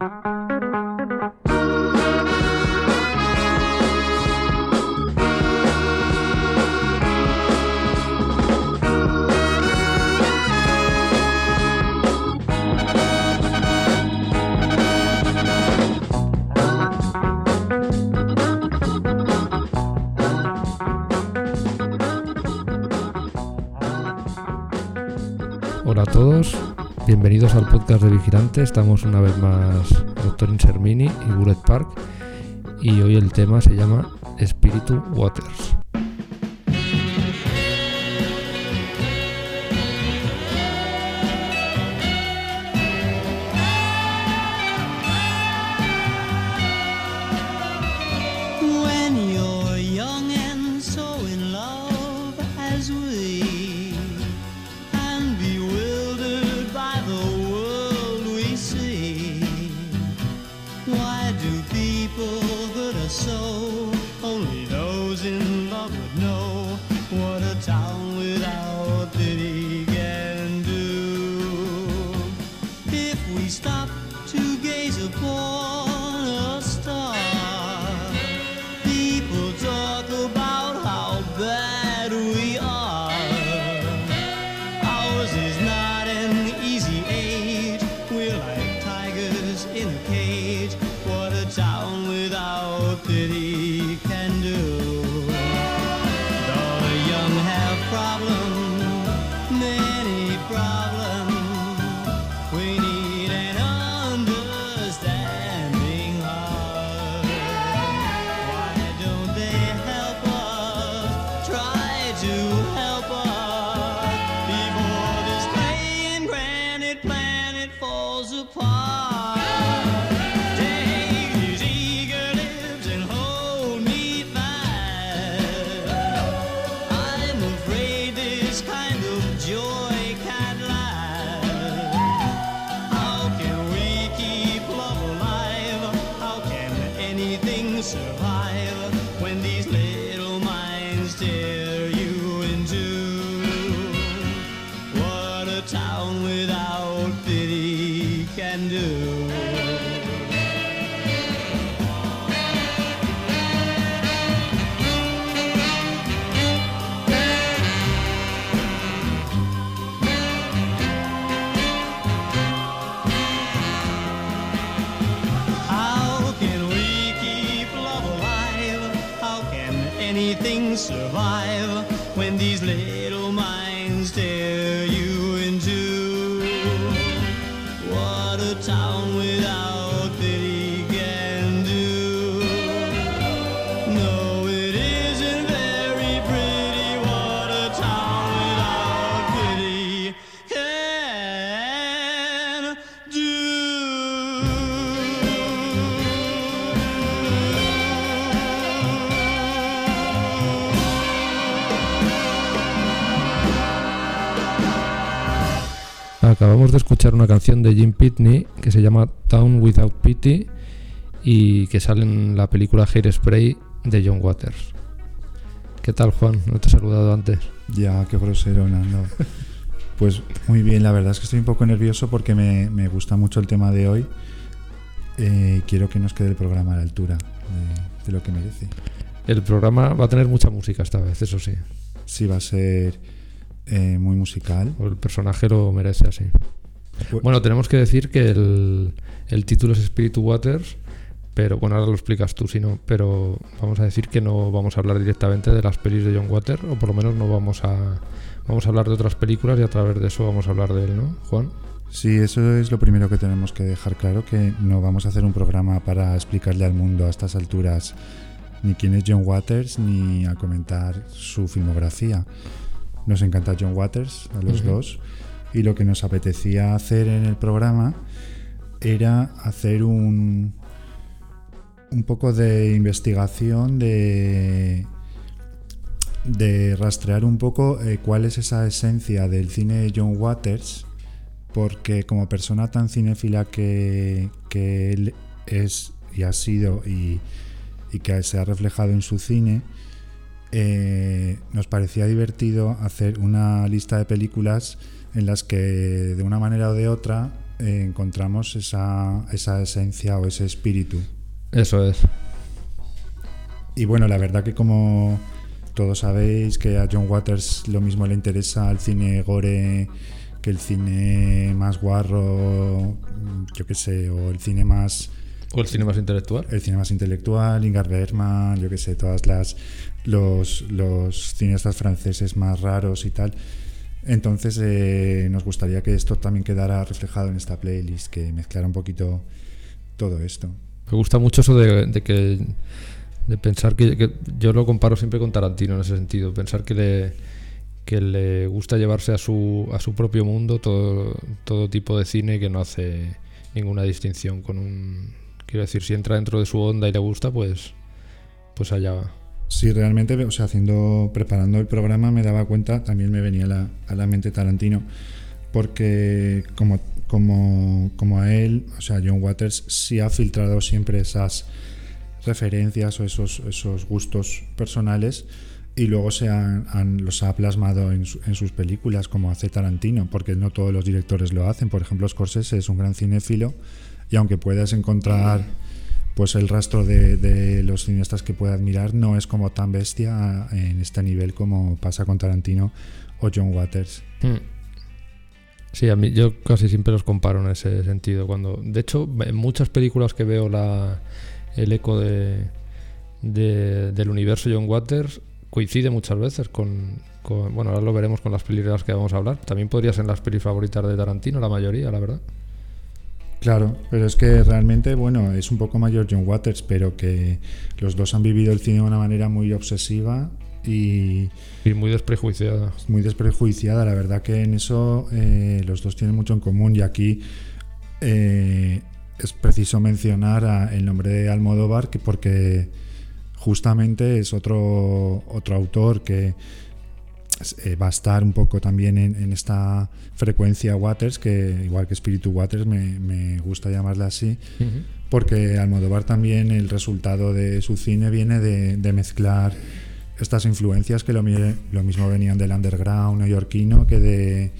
Hola a todos, bienvenidos al podcast de Vigilante. Estamos una vez más Dr. Insermini y Bullet Park y hoy el tema se llama Spiritu Waters. Una canción de Jim Pitney que se llama Town Without Pity y que sale en la película Hairspray de John Waters. ¿Qué tal, Juan? No te he saludado antes. Ya, qué grosero, Nando. Pues muy bien, la verdad es que estoy un poco nervioso porque me, me gusta mucho el tema de hoy. Eh, quiero que nos quede el programa a la altura de, de lo que merece. El programa va a tener mucha música esta vez, eso sí. Sí, va a ser eh, muy musical. O El personaje lo merece así. Bu- Bueno, tenemos que decir que el, el título es Spiritu Waters, pero bueno, ahora lo explicas tú, si no, pero vamos a decir que no vamos a hablar directamente de las pelis de John Waters, o por lo menos no vamos a vamos a hablar de otras películas y a través de eso vamos a hablar de él, ¿no, Juan? Sí, eso es lo primero que tenemos que dejar claro, que no vamos a hacer un programa para explicarle al mundo a estas alturas ni quién es John Waters ni a comentar su filmografía. Nos encanta John Waters a los dos y lo que nos apetecía hacer en el programa era hacer un un poco de investigación de de rastrear un poco eh, cuál es esa esencia del cine de John Waters porque como persona tan cinéfila que, que él es y ha sido y, y que se ha reflejado en su cine, eh, nos parecía divertido hacer una lista de películas en las que de una manera o de otra eh, encontramos esa, esa esencia o ese espíritu. Eso es. Y bueno, la verdad que como todos sabéis que a John Waters lo mismo le interesa el cine gore que el cine más guarro, yo qué sé, o el cine más O el cine más intelectual. el cine más intelectual, Ingmar Bergman, yo qué sé, todas las los, los cineastas franceses más raros y tal. Entonces eh, nos gustaría que esto también quedara reflejado en esta playlist, que mezclara un poquito todo esto. Me gusta mucho eso de, que de pensar que, yo lo comparo siempre con Tarantino en ese sentido, pensar que le que le gusta llevarse a su a su propio mundo todo todo tipo de cine que no hace ninguna distinción con un quiero decir si entra dentro de su onda y le gusta pues pues allá va. Sí, realmente, o sea, haciendo, preparando el programa me daba cuenta, también me venía la, a la mente Tarantino, porque como, como, como a él, o sea, John Waters sí ha filtrado siempre esas referencias o esos, esos gustos personales y luego se han, los ha plasmado en, en sus películas, como hace Tarantino, porque no todos los directores lo hacen. Por ejemplo, Scorsese es un gran cinéfilo y aunque puedas encontrar pues el rastro de, los cineastas que pueda admirar no es como tan bestia en este nivel como pasa con Tarantino o John Waters. Mm. Sí, a mí yo casi siempre los comparo en ese sentido. Cuando, de hecho, en muchas películas que veo la, el eco de, de- del universo John Waters coincide muchas veces con, con- bueno, ahora lo veremos con las pelis de las que vamos a hablar. También podría ser las pelis favoritas de Tarantino, la mayoría, la verdad. Claro, pero es que realmente, bueno, es un poco mayor John Waters, pero que los dos han vivido el cine de una manera muy obsesiva y Y muy desprejuiciada. muy desprejuiciada. La verdad que en eso eh, los dos tienen mucho en común y aquí eh, es preciso mencionar a- el nombre de Almodóvar que porque justamente es otro, otro autor que eh, va a estar un poco también en, en esta frecuencia Waters, que igual que Spiritu Waters me, me gusta llamarla así, Ujú. porque Almodóvar también el resultado de su cine viene de, de mezclar estas influencias que lo, lo mismo venían del underground neoyorquino que de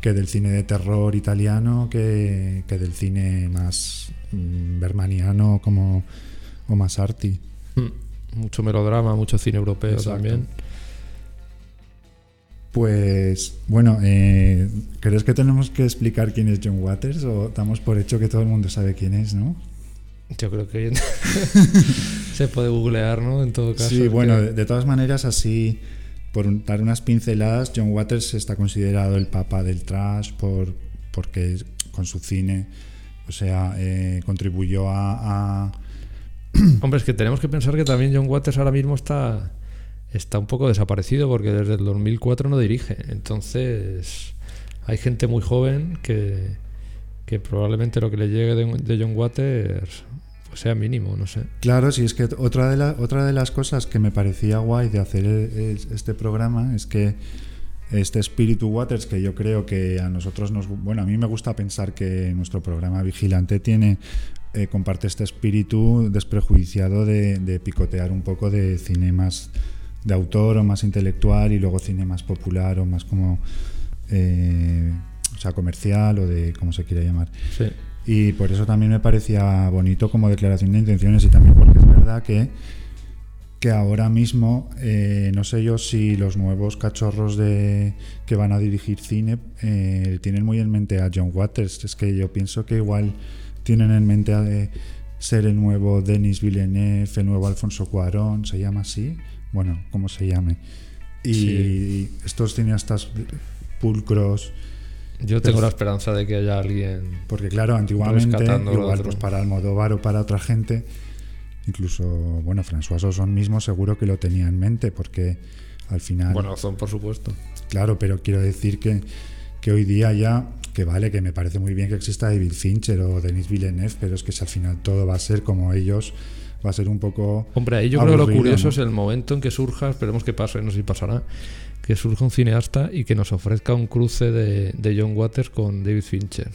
que del cine de terror italiano que, que del cine más mm, bermaniano como o más arty. Mm. Mucho melodrama, mucho cine europeo Exacto. también. Pues bueno, eh, ¿crees que tenemos que explicar quién es John Waters o damos por hecho que todo el mundo sabe quién es, no? Yo creo que se puede googlear, ¿no? En todo caso. Sí, bueno, que- de, todas maneras, así, por dar unas pinceladas, John Waters está considerado el papa del trash por, porque con su cine, o sea, eh, contribuyó a, a- Hombre, es que tenemos que pensar que también John Waters ahora mismo está, está un poco desaparecido porque desde el 2004 no dirige. Entonces, hay gente muy joven que, que probablemente lo que le llegue de, John Waters pues sea mínimo, no sé. Claro, sí, es que otra de, la- otra de las cosas que me parecía guay de hacer e- es- este programa es que este Spiritu Waters, que yo creo que a nosotros nos... Bueno, a mí me gusta pensar que nuestro programa Vigilante tiene... eh, comparte este espíritu desprejuiciado de, picotear un poco de cine más de autor o más intelectual y luego cine más popular o más como... eh, o sea, comercial o de... como se quiera llamar. Sí. Y por eso también me parecía bonito como declaración de intenciones y también porque es verdad que, que ahora mismo, eh, no sé yo si los nuevos cachorros de, que van a dirigir cine eh, tienen muy en mente a John Waters. Es que yo pienso que igual tienen en mente a de ser el nuevo Denis Villeneuve, el nuevo Alfonso Cuarón, se llama así, bueno, como se llame. Y Sí. estos cineastas pulcros, Yo tengo la esperanza de que haya alguien. porque claro, antiguamente, igual pues para Almodóvar o para otra gente, incluso, bueno, François Ozon mismo seguro que lo tenía en mente, porque al final, Bueno, son por supuesto. claro, pero quiero decir que, que hoy día ya, que vale, que me parece muy bien que exista David Fincher o Denis Villeneuve, pero es que si al final todo va a ser como ellos, va a ser un poco... Hombre, ahí yo creo que lo curioso ¿no? es el momento en que surja, esperemos que pase, no sé si pasará, que surja un cineasta y que nos ofrezca un cruce de, de John Waters con David Fincher.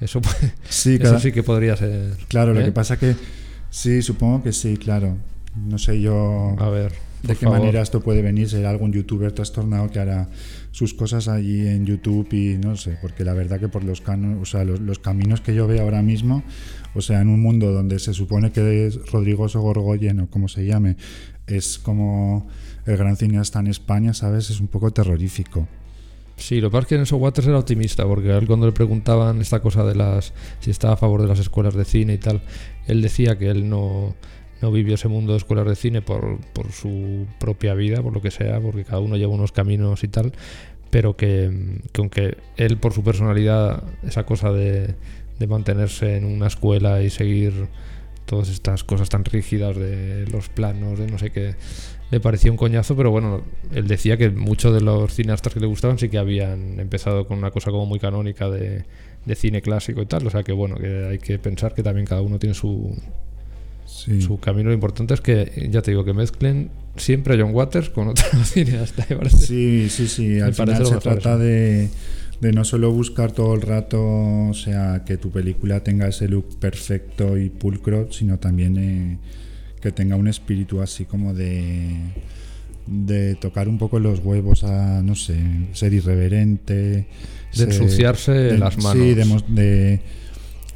Eso, puede- Sí, eso cada- sí que podría ser. claro, lo ¿eh? que pasa que, sí, supongo que sí, claro. No sé yo... A ver. de qué favor. manera esto puede venir. Será algún youtuber trastornado que hará sus cosas allí en YouTube y no sé, porque la verdad que por los, cano- o sea, los, los caminos que yo veo ahora mismo, o sea, en un mundo donde se supone que es Rodrigo Sogorgoyen o como se llame, es como el gran cineasta en España, ¿sabes? Es un poco terrorífico. Sí, lo que pasa es que en eso Waters era optimista, porque él cuando le preguntaban esta cosa de las si estaba a favor de las escuelas de cine y tal, él decía que él no, no vivió ese mundo de escuelas de cine por, por su propia vida, por lo que sea, porque cada uno lleva unos caminos y tal, pero que aunque él por su personalidad, esa cosa de, de mantenerse en una escuela y seguir todas estas cosas tan rígidas de los planos, de no sé qué, le parecía un coñazo, pero bueno, él decía que muchos de los cineastas que le gustaban sí que habían empezado con una cosa como muy canónica de, de cine clásico y tal, o sea que bueno, que hay que pensar que también cada uno tiene su, Sí. su camino. Lo importante es que, ya te digo, que mezclen siempre a John Waters con otro cineasta, me parece. Sí, sí, sí. Al final se trata eso. de, de no solo buscar todo el rato, o sea, que tu película tenga ese look perfecto y pulcro, sino también eh, que tenga un espíritu así como de de tocar un poco los huevos a, no sé, ser irreverente. De ser- ensuciarse de- las manos. Sí, de, de-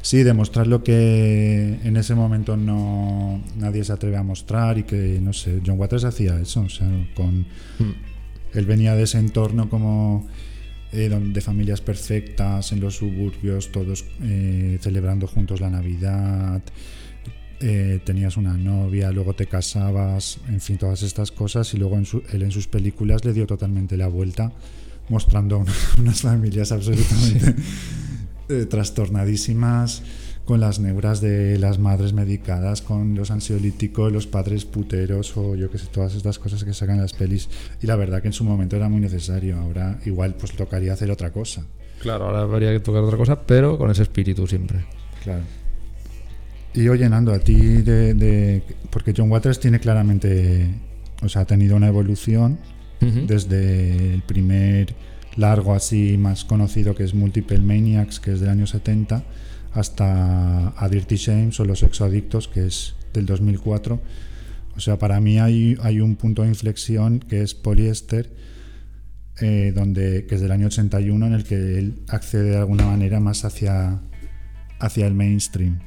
sí, demostrar lo que en ese momento no nadie se atreve a mostrar y que, no sé, John Waters hacía eso, o sea, con... Mm. Él venía de ese entorno como eh, de familias perfectas en los suburbios, todos eh, celebrando juntos la Navidad. eh, tenías una novia, luego te casabas, en fin, todas estas cosas. Y luego en su- él en sus películas le dio totalmente la vuelta, mostrando una- unas familias absolutamente eh, trastornadísimas, con las neuras de las madres medicadas, con los ansiolíticos, los padres puteros o yo que sé, todas estas cosas que sacan las pelis. Y la verdad que en su momento era muy necesario. Ahora igual pues tocaría hacer otra cosa. Claro, ahora habría que tocar otra cosa, pero con ese espíritu siempre. Claro. Y oye, Nando, a ti de, de- Porque John Waters tiene claramente... O sea, ha tenido una evolución desde el primer largo así más conocido que es Multiple Maniacs, que es del año 70, hasta A Dirty Shames o Los Exoadictos, que es del 2004. O sea, para mí hay, hay un punto de inflexión que es Polyester, eh, donde, que es del año 81, en el que él accede de alguna manera más hacia, hacia el mainstream.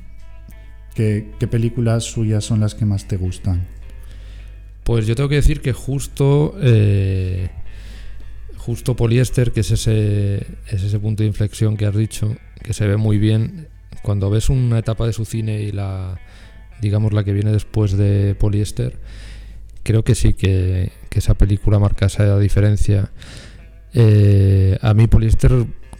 ¿Qué, ¿Qué películas suyas son las que más te gustan? Pues yo tengo que decir que justo eh, justo poliéster, que es ese, es ese punto de inflexión que has dicho, que se ve muy bien cuando ves una etapa de su cine y la digamos la que viene después de poliéster, creo que sí que, que esa película marca esa diferencia. Eh, a mí poliéster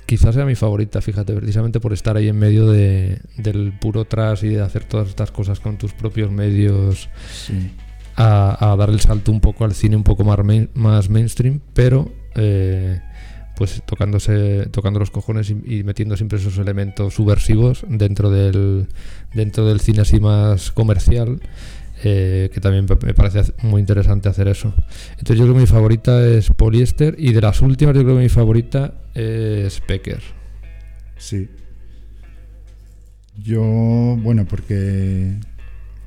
quizás sea mi favorita, fíjate, precisamente por estar ahí en medio de, del puro trash y de hacer todas estas cosas con tus propios medios Sí. a, a dar el salto un poco al cine un poco más, main- más mainstream, pero eh, pues tocándose, tocando los cojones y, metiendo siempre esos elementos subversivos dentro del, dentro del cine así más comercial. eh, que también me parece muy interesante hacer eso. Entonces yo creo que mi favorita es Polyester y de las últimas yo creo que mi favorita es Pecker. Sí. Yo, bueno, porque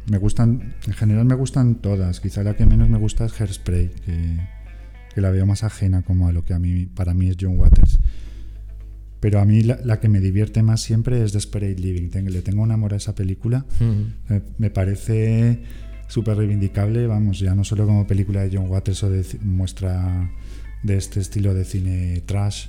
me gustan, en general me gustan todas. Quizá la que menos me gusta es Hairspray, que, que la veo más ajena como a lo que a mí, para mí es John Waters. Pero a mí la, la que me divierte más siempre es Desperate Living. Ten- le tengo un amor a esa película. Me, me parece súper reivindicable, vamos, ya no solo como película de John Waters o de muestra de este estilo de cine trash,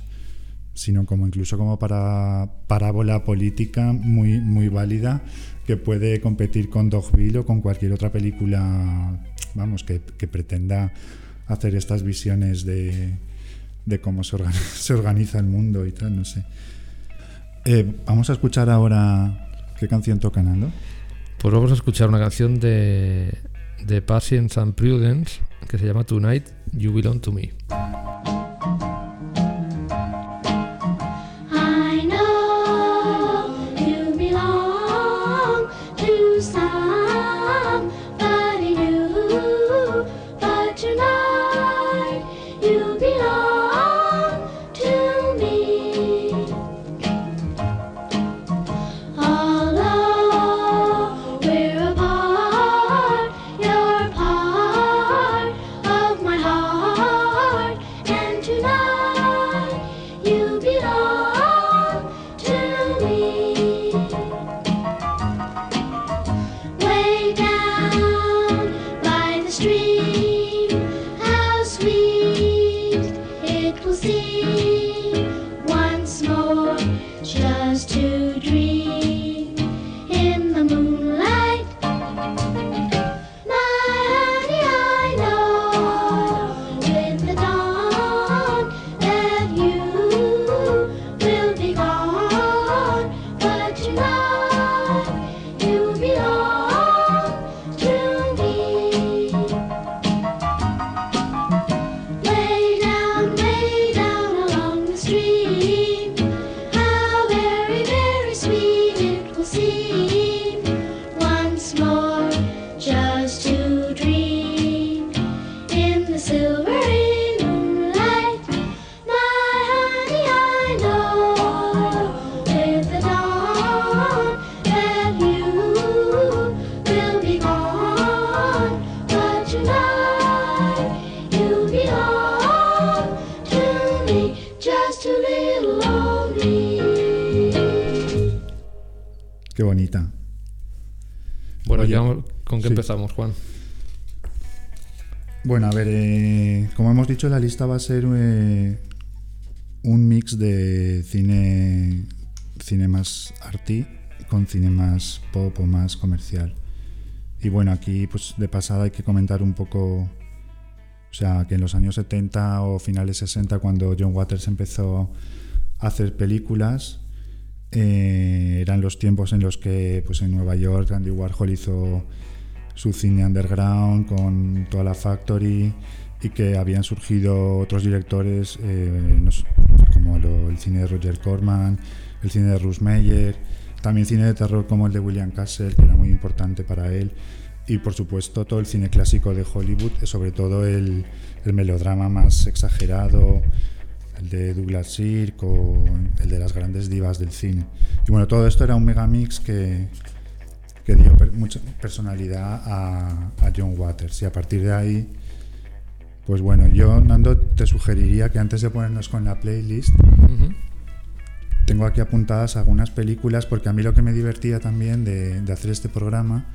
sino como incluso como para parábola política muy, muy válida que puede competir con Dogville o con cualquier otra película, vamos, que, que pretenda hacer estas visiones de, de cómo se organiza, el mundo y tal, no sé. Eh, vamos a escuchar ahora qué canción toca Nando. Pues vamos a escuchar una canción de, de Patience and Prudence que se llama Tonight You Belong to Me. Empezamos, Juan? Bueno, a ver, eh, como hemos dicho, la lista va a ser eh, un mix de cine, cine más arty con cine más pop o más comercial. Y bueno, aquí pues de pasada hay que comentar un poco, o sea, que en los años 70 o finales 60, cuando John Waters empezó a hacer películas, eh, eran los tiempos en los que pues en Nueva York Andy Warhol hizo su cine underground con toda la Factory y que habían surgido otros directores eh, como el cine de Roger Corman, el cine de Russ Meyer, también cine de terror como el de William Castle, que era muy importante para él, y por supuesto todo el cine clásico de Hollywood, eh, sobre todo el, el melodrama más exagerado, el de Douglas Sirk o el de las grandes divas del cine. Y bueno, todo esto era un megamix que, que dio per- mucha personalidad a, a John Waters. Y a partir de ahí, pues bueno, yo, Nando, te sugeriría que antes de ponernos con la playlist, tengo aquí apuntadas algunas películas, porque a mí lo que me divertía también de, de hacer este programa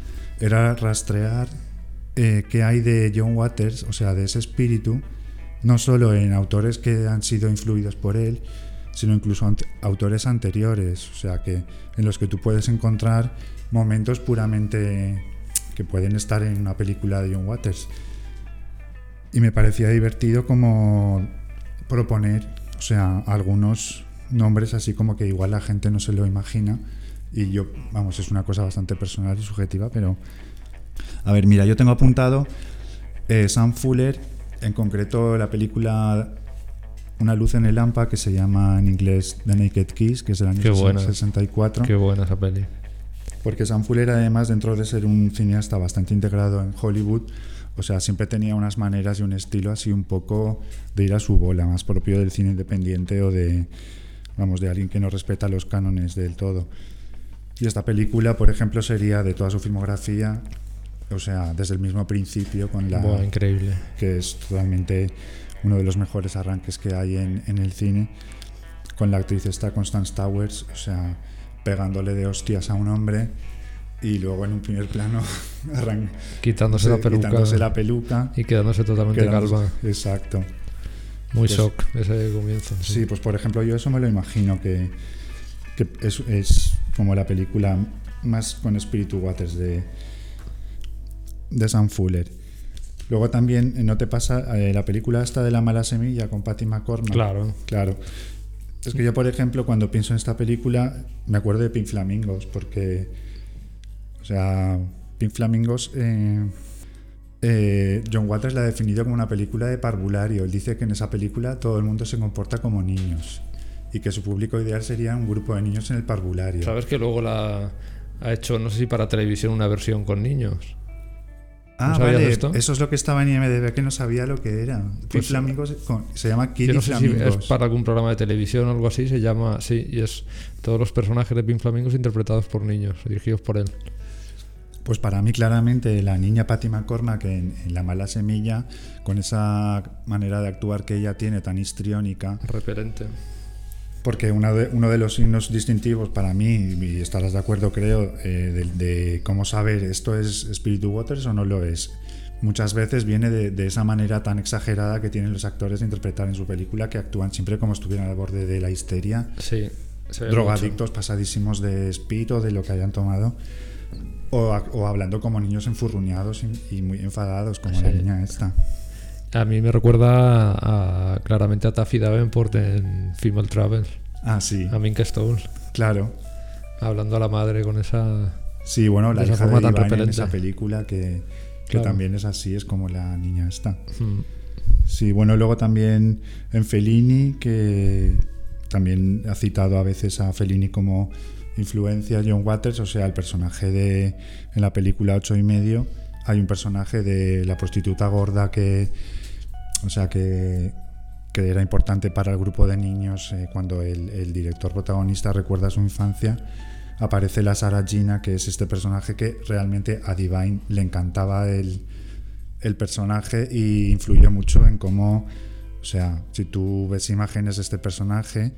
era rastrear eh, qué hay de John Waters, o sea, de ese espíritu, no solo en autores que han sido influidos por él, sino incluso autores anteriores, o sea, que en los que tú puedes encontrar momentos puramente que pueden estar en una película de John Waters. Y me parecía divertido como proponer, o sea, algunos nombres así como que igual la gente no se lo imagina. Y yo, vamos, es una cosa bastante personal y subjetiva, pero... A ver, mira, yo tengo apuntado eh, Sam Fuller, en concreto la película Una luz en el Lampa, que se llama en inglés The Naked Kiss, que es del año Qué buena. 64. Qué buena esa peli. Porque Sam Fuller, además, dentro de ser un cineasta bastante integrado en Hollywood, o sea, siempre tenía unas maneras y un estilo así un poco de ir a su bola, más propio del cine independiente o de, vamos, de alguien que no respeta los cánones del todo. Y esta película, por ejemplo, sería de toda su filmografía, o sea, desde el mismo principio, con la Buah, increíble. que es totalmente uno de los mejores arranques que hay en, en el cine, con la actriz esta Constance Towers, o sea, pegándole de hostias a un hombre y luego en un primer plano Quitándose la peluca quitándose la peluca. y quedándose totalmente quedándose- calva. Exacto. Muy pues- shock ese comienzo. Sí, pues por ejemplo yo eso me lo imagino que, que es, es como la película más con espíritu Waters de, de Sam Fuller. Luego también, eh, ¿no te pasa eh, la película esta de La mala semilla con Patty McCormack? Claro. Claro. Es que yo, por ejemplo, cuando pienso en esta película, me acuerdo de Pink Flamingos, porque, o sea, Pink Flamingos, eh, eh, John Waters la ha definido como una película de parvulario. Él dice que en esa película todo el mundo se comporta como niños y que su público ideal sería un grupo de niños en el parvulario. ¿Sabes que luego la ha hecho, no sé si para televisión, una versión con niños? Ah, ¿No vale, esto? eso es lo que estaba en IMDb que no sabía lo que era. Pues, Flamingos con- se llama Kid no si es para algún programa de televisión o algo así, se llama, sí, y es todos los personajes de Pink Flamingos interpretados por niños, dirigidos por él. Pues para mí claramente la niña Patty McCormack en, en La mala semilla, con esa manera de actuar que ella tiene tan histriónica, Repelente. Porque una de- uno de los signos distintivos para mí, y estarás de acuerdo creo, eh, de, de cómo saber esto es Spiritu Waters o no lo es, muchas veces viene de, de esa manera tan exagerada que tienen los actores de interpretar en su película, que actúan siempre como estuvieran al borde de la histeria Sí. drogadictos pasadísimos de speed o de lo que hayan tomado. O, o hablando como niños enfurruñados y, y muy enfadados, como la Sí. niña esta. A mí me recuerda a- claramente a Taffy Davenport en Female Travel, Ah, sí, a Mink Stone, claro. hablando a la madre con esa... Sí, bueno, la hija forma de tan Iván en esa película que, que Claro. también es así, es como la niña esta. Mm, Sí, bueno, luego también en Fellini, que también ha citado a veces a Fellini como influencia John Waters, o sea, el personaje de en la película Ocho y medio hay un personaje de la prostituta gorda que, o sea, que, que era importante para el grupo de niños eh, cuando el, el director protagonista recuerda su infancia. Aparece la Sarah Gina, que es este personaje que realmente a Divine le encantaba el, el personaje y influyó mucho en cómo, o sea, si tú ves imágenes de este personaje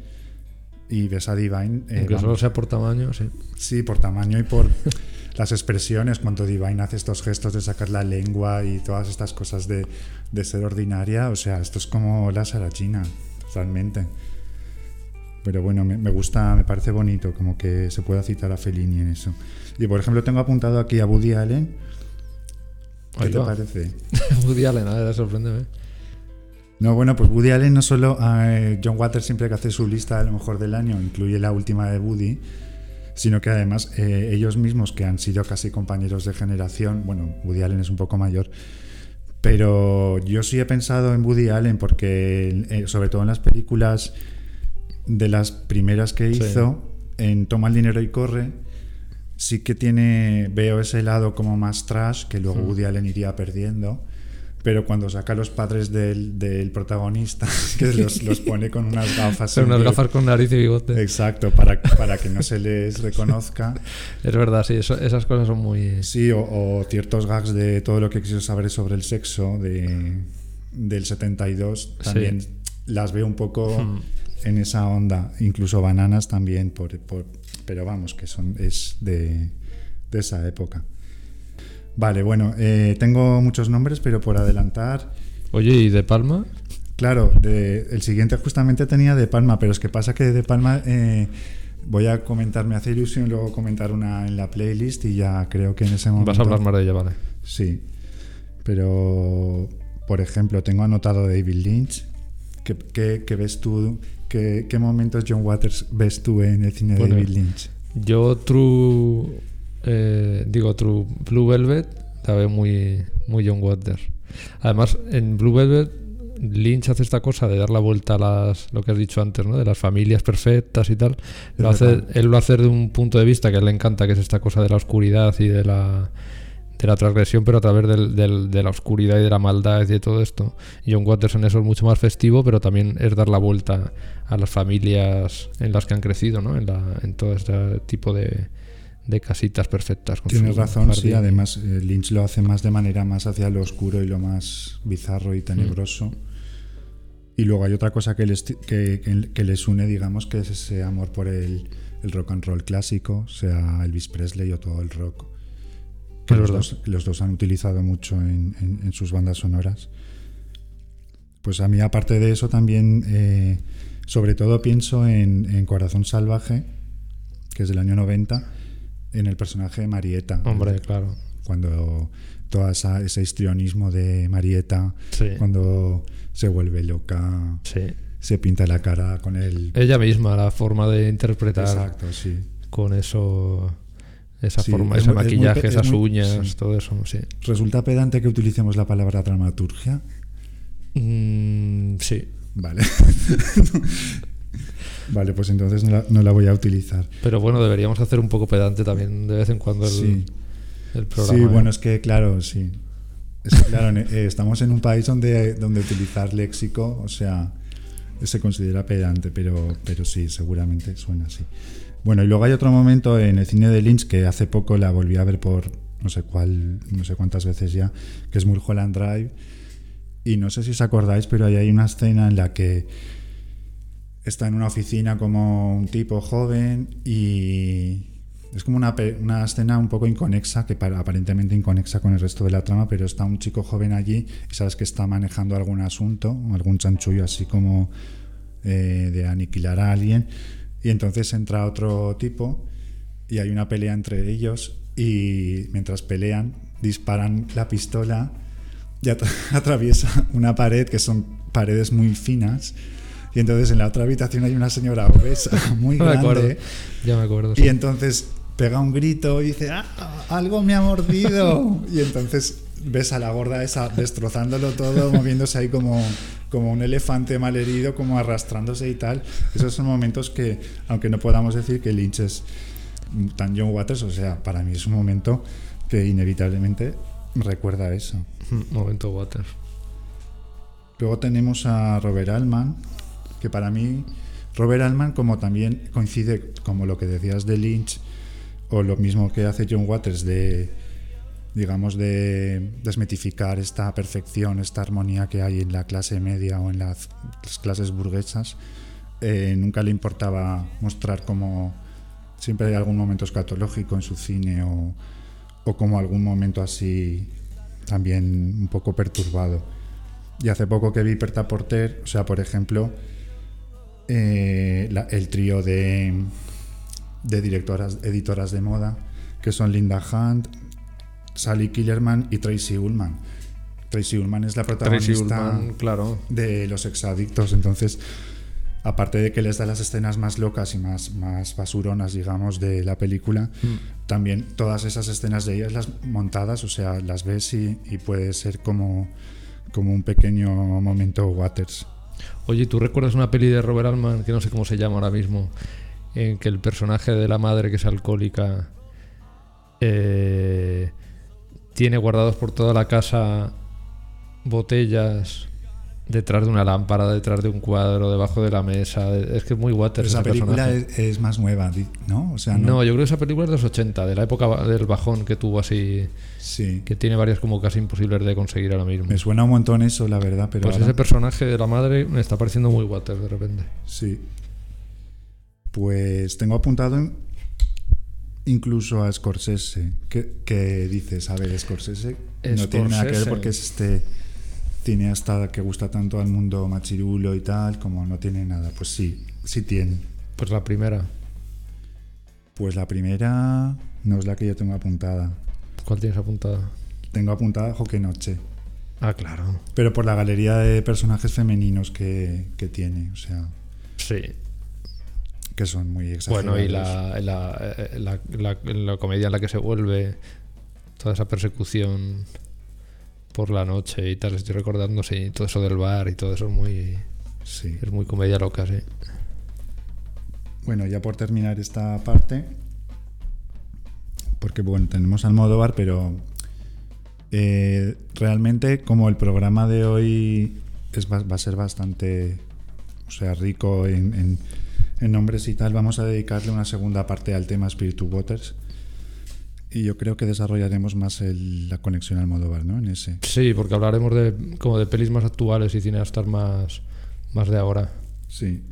y ves a Divine, eh, Aunque solo sea por tamaño, sí. sí, por tamaño y por las expresiones, cuando Divine hace estos gestos de sacar la lengua y todas estas cosas de, de ser ordinaria, o sea, esto es como la Sarachina, realmente. Pero bueno, me, me gusta, me parece bonito, como que se pueda citar a Fellini en eso. Y por ejemplo, tengo apuntado aquí a Woody Allen. ¿Qué Ahí te va. parece? Woody Allen, a ver, sorpréndeme. No, bueno, pues Woody Allen no solo. eh, John Waters siempre que hace su lista a lo mejor del año incluye la última de Woody, sino que además eh, ellos mismos que han sido casi compañeros de generación, bueno, Woody Allen es un poco mayor, pero yo sí he pensado en Woody Allen porque, eh, sobre todo en las películas de las primeras que Sí. hizo, en Toma el dinero y corre, sí que tiene, veo ese lado como más trash que luego Mm. Woody Allen iría perdiendo. Pero cuando saca a los padres del, del protagonista, que los, los pone con unas gafas. Son unas gafas con nariz y bigote. Exacto, para, para que no se les reconozca. Es verdad, sí, eso- esas cosas son muy... Sí, o, o ciertos gags de todo lo que quiso saber sobre el sexo de, del 72, también las veo un poco Hmm. en esa onda. Incluso bananas también, por, por- pero vamos, que son es de, de esa época. Vale, bueno, eh, tengo muchos nombres, pero por adelantar, Oye, ¿y De Palma? Claro, de- el siguiente justamente tenía De Palma, pero es que pasa que De Palma eh, voy a comentar, me hace ilusión luego comentar una en la playlist y ya creo que en ese momento... Vas a hablar más de ella, vale. Sí, pero por ejemplo tengo anotado David Lynch. ¿Qué, qué- qué ves tú? ¿Qué, qué momentos John Waters ves tú en el cine de Bueno, David Lynch? Yo True... eh, digo, True Blue Velvet la veo muy, muy John Waters. Además, en Blue Velvet Lynch hace esta cosa de dar la vuelta a las, lo que has dicho antes, ¿no? De las familias perfectas y tal. Lo hace, verdad. él lo hace de un punto de vista que a él le encanta, que es esta cosa de la oscuridad y de la, de la transgresión, pero a través del- del- de la oscuridad y de la maldad y de todo esto. John Waters en eso es mucho más festivo, pero también es dar la vuelta a las familias en las que han crecido, ¿no? En, la, en todo este tipo de, de casitas perfectas. con Tienes razón, sí, además eh, Lynch lo hace más de manera más hacia lo oscuro y lo más bizarro y tenebroso. Y luego hay otra cosa que les, que, que- les une, digamos, que es ese amor por el, el rock and roll clásico, sea Elvis Presley o todo el rock. Que los, dos, los dos han utilizado mucho en, en- en sus bandas sonoras. Pues a mí, aparte de eso, también, eh, sobre todo pienso en, en Corazón Salvaje, que es del año 90, en el personaje de Marieta. Hombre, claro. Cuando todo esa- ese histrionismo de Marieta, Sí. cuando se vuelve loca, Sí. se pinta la cara con el... Ella misma, la forma de interpretar Exacto, sí. con eso, esa Sí, forma, es ese muy- es muy maquillaje, es esas muy- uñas, sí. todo eso, sí. ¿Resulta pedante que utilicemos la palabra dramaturgia? Mm, sí, Vale. vale, pues entonces no la, no la voy a utilizar. pero bueno, deberíamos hacer un poco pedante también de vez en cuando el, Sí. el programa. Sí, ¿eh? bueno, es que claro, sí. Es que, claro, eh, estamos en un país donde, donde utilizar léxico, o sea, se considera pedante, pero, pero sí, seguramente suena así. Bueno, y luego hay otro momento en el cine de Lynch que hace poco la volví a ver por no sé cuál, no sé cuántas veces ya, que es Mulholland Drive. Y no sé si os acordáis, pero ahí hay una escena en la que está en una oficina como un tipo joven y es como una, una escena un poco inconexa, que para- aparentemente inconexa con el resto de la trama, pero está un chico joven allí y sabes que está manejando algún asunto, algún chanchullo así como eh, de aniquilar a alguien. Y entonces entra otro tipo y hay una pelea entre ellos y mientras pelean disparan la pistola y atra- atraviesa una pared que son paredes muy finas y entonces en la otra habitación hay una señora obesa muy No me acuerdo. grande Ya me acuerdo. sí. y entonces pega un grito y dice "Ah, algo me ha mordido y entonces ves a la gorda esa destrozándolo todo moviéndose ahí como como un elefante malherido como arrastrándose y tal esos son momentos que aunque no podamos decir que Lynch es tan John Waters, o sea, para mí es un momento que inevitablemente recuerda eso. Momento Waters. Luego tenemos a Robert Altman, que para mí Robert Altman como también coincide como lo que decías de Lynch o lo mismo que hace John Waters de digamos de desmitificar esta perfección, esta armonía que hay en la clase media o en las, las clases burguesas, eh, nunca le importaba mostrar como siempre hay algún momento escatológico en su cine o, o como algún momento así también un poco perturbado. Y hace poco que vi Perta Porter, o sea, por ejemplo, eh, la- el trío de, de directoras, editoras de moda, que son Linda Hunt, Sally Killerman y Tracy Ullman. Tracy Ullman es la protagonista Ullman, claro. de los exadictos, entonces, aparte de que les da las escenas más locas y más, más basuronas, digamos, de la película, también todas esas escenas de ellas, las montadas, o sea, las ves y, y puede ser como, como un pequeño momento Waters. Oye, ¿tú recuerdas una peli de Robert Altman, que no sé cómo se llama ahora mismo, en que el personaje de la madre que es alcohólica eh, tiene guardados por toda la casa botellas detrás de una lámpara, detrás de un cuadro, debajo de la mesa? Es que es muy water Esa película es, es más nueva, ¿no? O sea, No, no. yo creo que esa película es de los 80, de la época del bajón que tuvo así, Sí. que tiene varias como casi imposibles de conseguir ahora mismo. Me suena un montón eso, la verdad, pero Pues ahora- ese personaje de la madre me está pareciendo muy water de repente. Sí. Pues tengo apuntado en- incluso a Scorsese. ¿Qué, qué dices? A ver, Scorsese no tiene nada que ver porque es este cineasta que gusta tanto al mundo machirulo y tal, como no tiene nada. Pues sí, sí tiene. Pues la primera. Pues la primera no es la que yo tengo apuntada. ¿Cuál tienes apuntada? Tengo apuntada Joque Noche. Ah, claro. Pero por la galería de personajes femeninos que, que tiene. O sea, Sí. que son muy exagerados. Bueno, y la, la, eh, la, la- la comedia en la que se vuelve toda esa persecución por la noche y tal, estoy recordando, sí, todo eso del bar y todo eso es muy, Sí. es muy comedia loca, sí. Bueno, ya por terminar esta parte, porque bueno, tenemos Almodóvar, pero eh, realmente como el programa de hoy es, va, va a ser bastante, o sea, rico en, en- en nombres y tal, vamos a dedicarle una segunda parte al tema Spirit Waters. Y yo creo que desarrollaremos más el- la conexión Almodóvar, ¿no? En ese. Sí, porque hablaremos de como de pelis más actuales y cineastas más, más de ahora. Sí.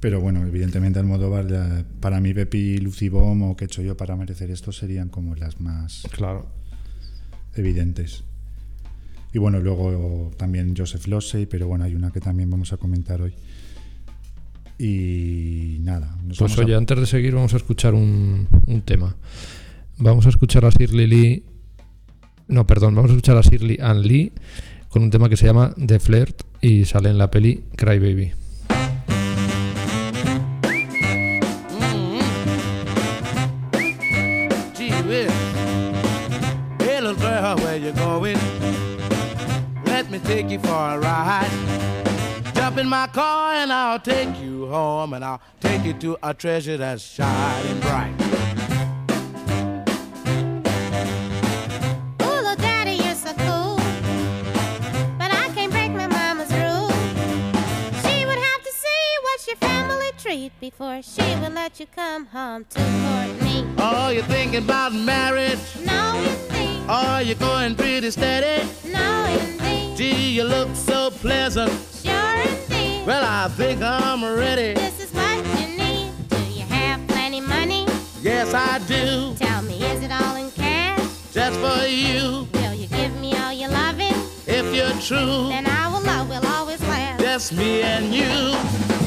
Pero bueno, evidentemente Almodóvar, ya- para mí Pepi, Lucy Bomb o que he hecho yo para merecer esto serían como las más Claro. evidentes. Y bueno, luego también Joseph Losey, pero bueno, hay una que también vamos a comentar hoy. Y nada. nos Pues vamos a- oye, antes de seguir vamos a escuchar un, un tema. Vamos a escuchar a Shirley Lee. No, perdón, vamos a escuchar a Shirley Ann Lee con un tema que se llama The Flirt y sale en la peli Cry Baby. Me take you for a ride. Jump in my car and I'll take you home and I'll take you to a treasure that's shining bright. Family before she would let you come home to Courtney. Oh, you thinking about marriage? No, indeed. Oh, you going pretty steady? No, indeed. Gee, you look so pleasant. Sure, indeed. Well, I think I'm ready. This is what you need. Do you have plenty money? Yes, I do. Tell me, is it all in cash? Just for you. Will you give me all your loving? If you're true, Then I will love, will always last. just me and you.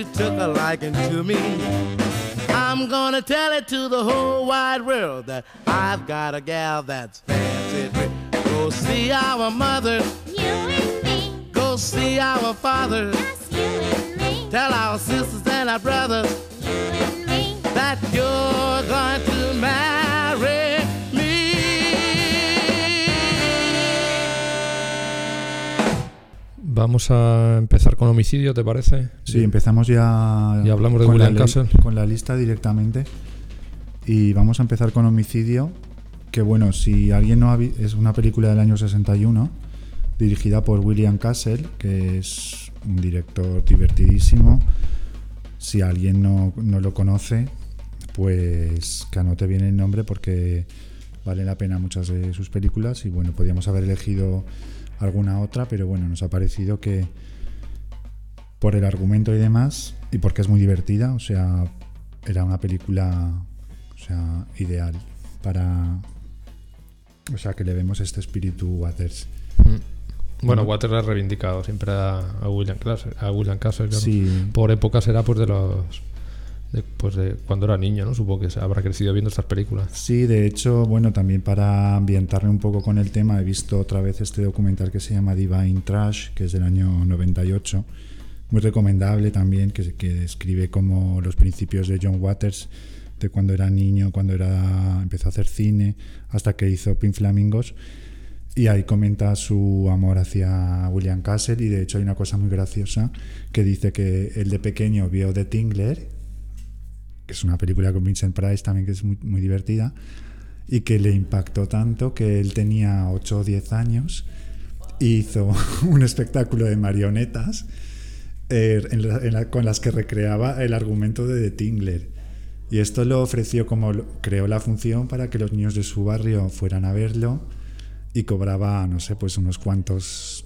You took a liking to me. I'm gonna tell it to the whole wide world that I've got a gal that's fancy free. Go see our mother, You and me, go see our father, just you and me, tell our sisters and our brothers you and me. that you're going to marry Vamos a empezar con homicidio, ¿te parece? Sí, empezamos ya, Y hablamos de con, William li- Castle. con la lista directamente. Y vamos a empezar con Homicidio, que bueno, si alguien no ha visto, es una película del año 61, dirigida por William Castle, que es un director divertidísimo. Si alguien no, no lo conoce, pues que anote bien el nombre porque vale la pena muchas de sus películas y bueno, podríamos haber elegido alguna otra, pero bueno, nos ha parecido que por el argumento y demás y porque es muy divertida, o sea, era una película o sea, ideal para o sea, que le vemos este espíritu Waters. Mm. Bueno, Waters ha reivindicado siempre a, William Castle. A William Castle. Sí, Por época será pues de los. De- pues de cuando era niño, ¿no? Supongo que habrá crecido viendo estas películas. Sí, de hecho, bueno, también para ambientarme un poco con el tema, he visto otra vez este documental que se llama Divine Trash, que es del año 98. Muy recomendable también, que, que describe como los principios de John Waters, de cuando era niño, cuando era empezó a hacer cine, hasta que hizo Pink Flamingos. Y ahí comenta su amor hacia William Castle y de hecho hay una cosa muy graciosa que dice que él de pequeño vio The Tingler, que es una película con Vincent Price también que es muy, muy divertida, y que le impactó tanto que él tenía 8 o 10 años hizo un espectáculo de marionetas eh, en la- en la- con las que recreaba el argumento de The Tingler. Y esto lo ofreció como creó la función para que los niños de su barrio fueran a verlo y cobraba, no sé, pues unos cuantos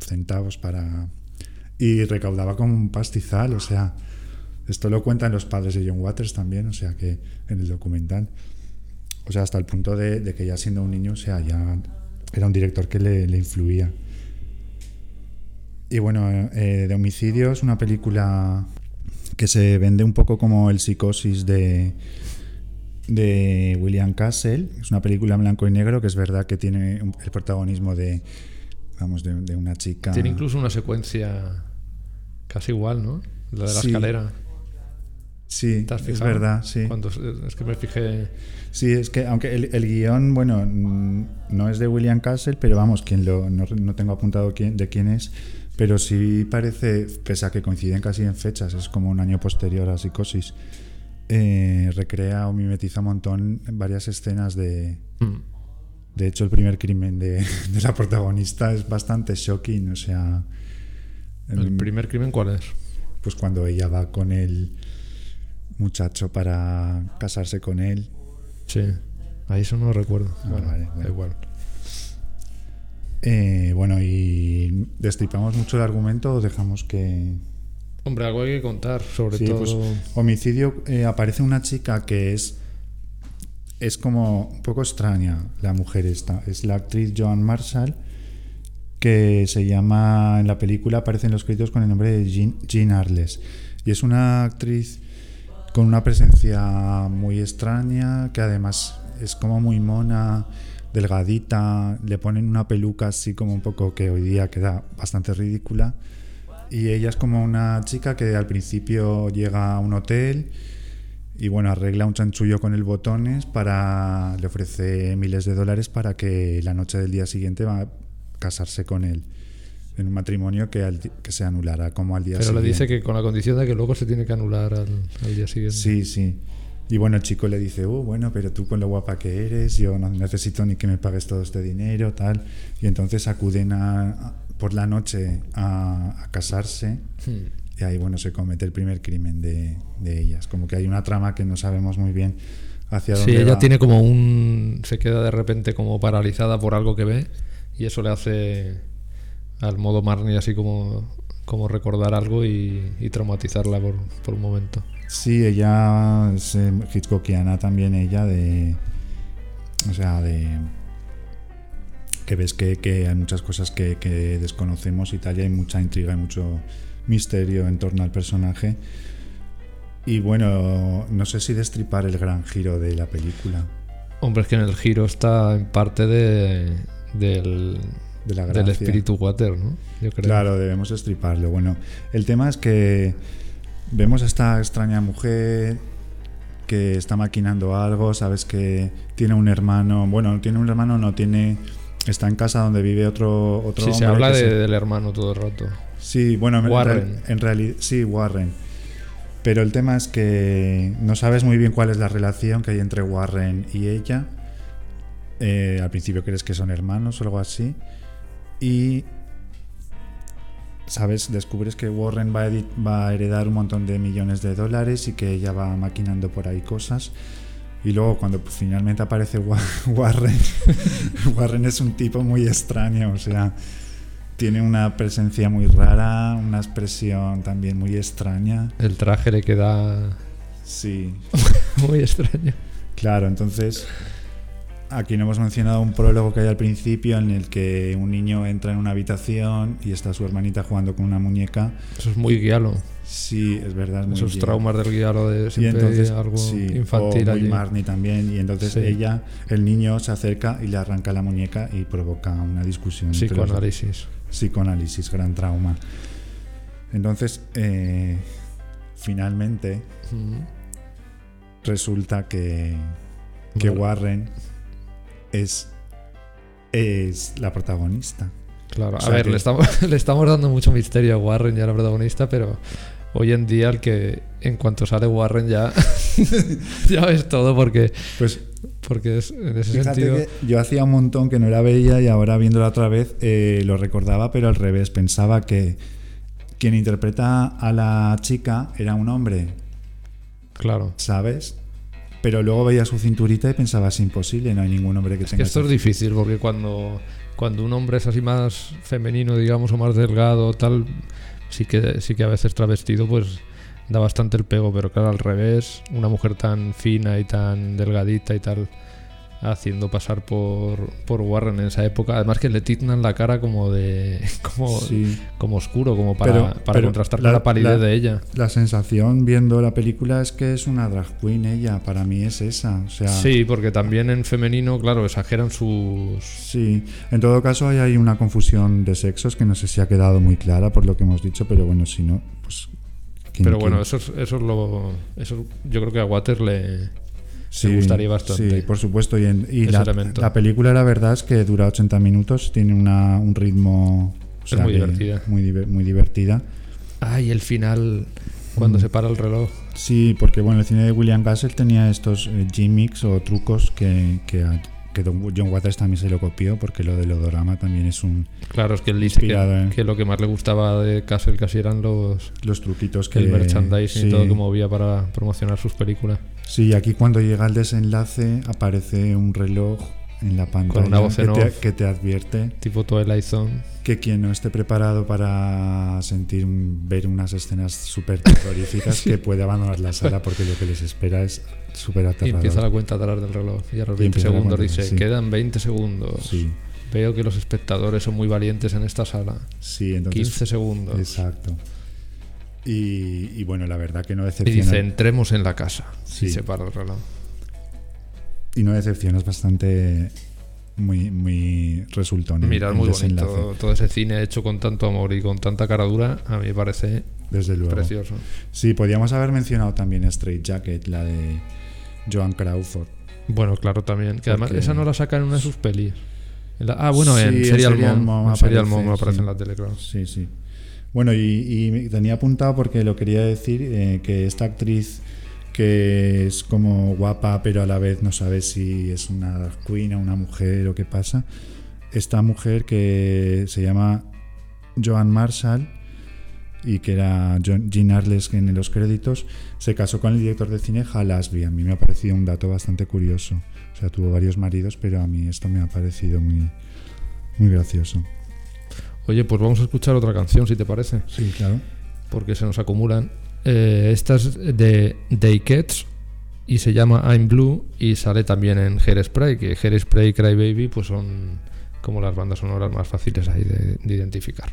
centavos para... Y recaudaba como un pastizal, o sea, esto lo cuentan los padres de John Waters también, o sea que en el documental. O sea, hasta el punto de, de que ya siendo un niño, o sea, ya era un director que le, le influía. Y bueno, eh, de homicidio es una película que se vende un poco como el psicosis de, de William Castle. Es una película en blanco y negro que es verdad que tiene el protagonismo de, vamos, de, de una chica. Tiene incluso una secuencia casi igual, ¿no? La de la Sí. escalera. Sí, ¿Te has es verdad, sí. Cuando, es que me fijé. Sí, es que aunque el, el guion, bueno, no es de William Castle, pero vamos, quien lo, no, no tengo apuntado quién, de quién es, pero sí parece, pese a que coinciden casi en fechas, es como un año posterior a Psicosis, eh, recrea o mimetiza un montón varias escenas de... Mm. De hecho, el primer crimen de, de la protagonista es bastante shocking, o sea... ¿El mm, primer crimen cuál es? pues cuando ella va con el muchacho para casarse con él, Sí. Ahí eso no lo recuerdo. Ah, bueno, vale, da bueno. igual. Eh, bueno, y destripamos mucho el argumento o dejamos que... Hombre, algo hay que contar, sobre Sí, todo. pues, homicidio, eh, aparece una chica que es... Es como un poco extraña la mujer esta. Es la actriz Joan Marshall, que se llama, en la película aparece en los créditos con el nombre de Jean, Jean Arles. Y es una actriz con una presencia muy extraña, que además es como muy mona, delgadita, le ponen una peluca así como un poco que hoy día queda bastante ridícula. Y ella es como una chica que al principio llega a un hotel y bueno, arregla un chanchullo con el botones para. le ofrece miles de dólares para que la noche del día siguiente va a casarse con él. En un matrimonio que, al que se anulará como al día Pero le siguiente. dice que con la condición de que luego se tiene que anular al, al día siguiente. Sí, sí. Y bueno, el chico le dice, oh, bueno, pero tú con lo guapa que eres, yo no necesito ni que me pagues todo este dinero, tal. Y entonces acuden a, a- por la noche a, a casarse Hmm. y ahí, bueno, se comete el primer crimen de, de ellas. Como que hay una trama que no sabemos muy bien hacia Sí, dónde ella va. tiene como un. Se queda de repente como paralizada por algo que ve y eso le hace al modo Marnie así como, como recordar algo y, y traumatizarla por, por un momento. Sí, ella es eh, Hitchcockiana también, ella de... O sea, de... Que ves que, que hay muchas cosas que, que desconocemos y tal, y hay mucha intriga y mucho misterio en torno al personaje. Y bueno, no sé si destripar el gran giro de la película. Hombre, es que en el giro está en parte de, del, De la del espíritu water, ¿no? Yo creo. Claro, debemos destriparlo. Bueno, el tema es que vemos a esta extraña mujer que está maquinando algo, sabes que tiene un hermano, bueno, no tiene un hermano, no tiene está en casa donde vive otro otro Sí, se hombre habla que de- se- del hermano todo el rato. Sí, bueno, en Warren. en realidad sí, Warren. Pero el tema es que no sabes muy bien cuál es la relación que hay entre Warren y ella. Eh, al principio crees que son hermanos o algo así. Y sabes, descubres que Warren va a, edi- va a heredar un montón de millones de dólares y que ella va maquinando por ahí cosas. Y luego cuando finalmente aparece Wa- Warren, Warren es un tipo muy extraño, o sea, tiene una presencia muy rara, una expresión también muy extraña. El traje le queda Sí, muy extraño. claro, entonces aquí no hemos mencionado un prólogo que hay al principio en el que un niño entra en una habitación y está su hermanita jugando con una muñeca. Eso es muy guialo. Sí, es verdad. es muy Esos traumas del guialo de Y siempre entonces, algo sí, infantil o muy allí. Marnie también. Y entonces Sí. ella, el niño se acerca y le arranca la muñeca y provoca una discusión. Psicoanálisis. Psicoanálisis, gran trauma. Entonces, eh, finalmente Mm. resulta que, que. Warren es, es la protagonista. Claro, O a ver, que- le, estamos, le estamos dando mucho misterio a Warren y a la protagonista, pero hoy en día el que en cuanto sale Warren ya, ya ves todo porque, Pues porque es, en ese sentido... que yo hacía un montón que no la veía y ahora viéndola otra vez eh, lo recordaba, pero al revés. Pensaba que quien interpreta a la chica era un hombre, Claro. ¿sabes? Pero luego veía su cinturita y pensaba, es imposible, no hay ningún hombre que Es tenga que esto es difícil porque cuando, cuando un hombre es así más femenino, digamos, o más delgado, tal, sí que, sí que a veces travestido, pues da bastante el pego, pero claro, al revés, una mujer tan fina y tan delgadita y tal, haciendo pasar por, por Warren en esa época, además que le tiznan la cara como de como, Sí. como oscuro, como para, Pero- para pero contrastar la- con la palidez la- de ella. La sensación viendo la película es que es una drag queen ella, para mí es esa, o sea, Sí, porque también en femenino, claro, exageran sus... sí. En todo caso hay, hay una confusión de sexos que no sé si ha quedado muy clara por lo que hemos dicho, pero bueno, si no, pues... ¿quién- Pero quién? bueno, eso es, eso es lo... Eso yo creo que a Water le, Sí, me gustaría bastante. Sí, por supuesto. Y, en- y la, la película, la verdad es que dura 80 minutos, tiene una, un ritmo... o Es sea muy que- divertida. Muy, muy divertida. Ay, el final, cuando Mm. se para el reloj. Sí, porque bueno, el cine de William Castle tenía estos eh, gimmicks o trucos que, que, que John Waters también se lo copió, porque lo del odorama también es un... Claro, es que él dice que, Inspirado en- que lo que más le gustaba de Castle casi eran los Los truquitos que... el merchandising sí. y todo que movía para promocionar sus películas. Sí, aquí cuando llega el desenlace aparece un reloj en la pantalla una voz que, en te, off. que te advierte Tipo Twilight Zone. que quien no esté preparado para sentir ver unas escenas súper terroríficas que puede abandonar la sala porque lo que les espera es súper Y aterrador. empieza la cuenta atrás del reloj. Y a los Y 20 empieza la segundos cuenta, dice, sí. quedan 20 segundos. Sí, Veo que los espectadores son muy valientes en esta sala. sí, entonces 15 segundos. Exacto. Y, y bueno, la verdad que no Y decepciona. dice, entremos en la casa. Sí. Y se para el reloj. Y no decepciona, es bastante muy, muy resultón. Mirar muy desenlace, bonito. Todo ese cine hecho con tanto amor y con tanta cara dura, a mí me parece Desde luego. precioso. Sí, podríamos haber mencionado también Straight Jacket, la de Joan Crawford. Bueno, claro, también. Que además esa no la sacan en una de sus pelis. La- ah, bueno, Sí, en Serial Serial Mom. Mom en Serial aparece, Mom aparece sí. en la tele, claro. Sí, sí. Bueno, y, y tenía apuntado porque lo quería decir, eh, que esta actriz que es como guapa, pero a la vez no sabe si es una queen o una mujer o qué pasa. Esta mujer que se llama Joan Marshall y que era John- Jean Arles en los créditos, se casó con el director de cine Hal Ashby. A mí me ha parecido un dato bastante curioso. O sea, tuvo varios maridos, pero a mí esto me ha parecido muy, muy gracioso. Oye, pues vamos a escuchar otra canción, si te parece. Sí, claro. Porque se nos acumulan. Eh, esta es de Day Cats y se llama I'm Blue y sale también en Hairspray, que Hairspray y Cry Baby pues son como las bandas sonoras más fáciles ahí de identificar.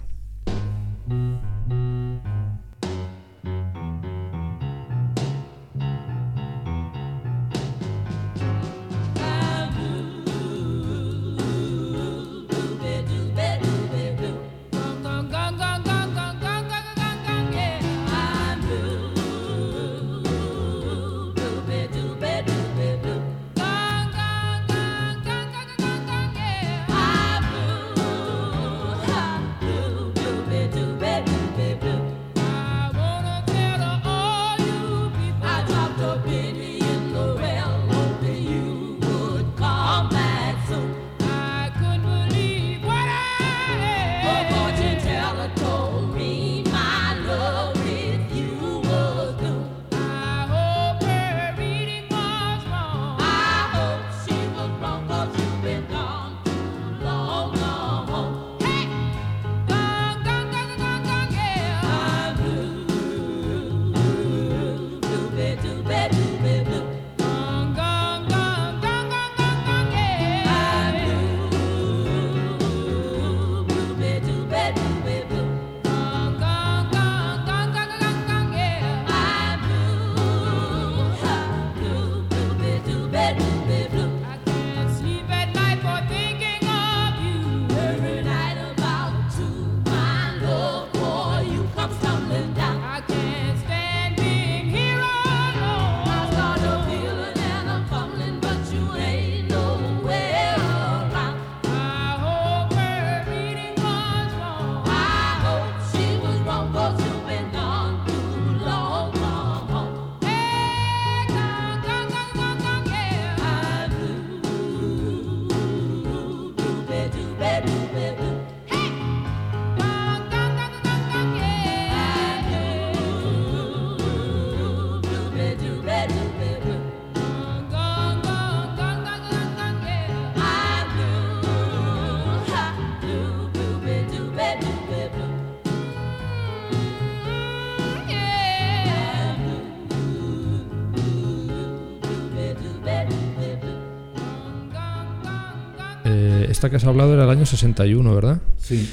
Esta que has hablado era el año 61, ¿verdad? Sí.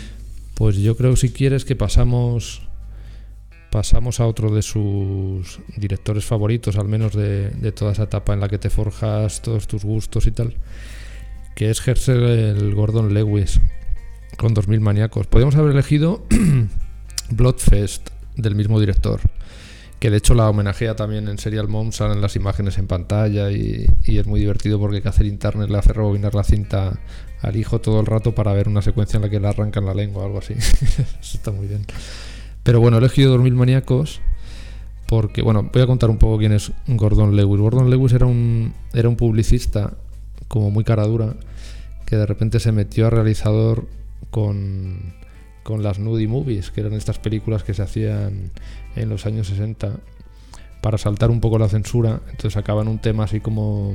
Pues yo creo, si quieres, que pasamos pasamos a otro de sus directores favoritos, al menos de, de toda esa etapa en la que te forjas todos tus gustos y tal, que es Herschel el Gordon Lewis, con 2000 maníacos. Podríamos haber elegido Bloodfest, del mismo director, que de hecho la homenajea también en Serial Mom, salen las imágenes en pantalla y, es muy divertido porque Catherine Turner le hace rebobinar la cinta al hijo todo el rato para ver una secuencia en la que le arrancan la lengua o algo así. Eso está muy bien. Pero bueno, he elegido 2000 maníacos porque, bueno, voy a contar un poco quién es Gordon Lewis. Gordon Lewis era un, era un publicista como muy cara dura que de repente se metió a realizador con, con las nudie movies, que eran estas películas que se hacían en los años 60 para saltar un poco la censura. Entonces acaban un tema así como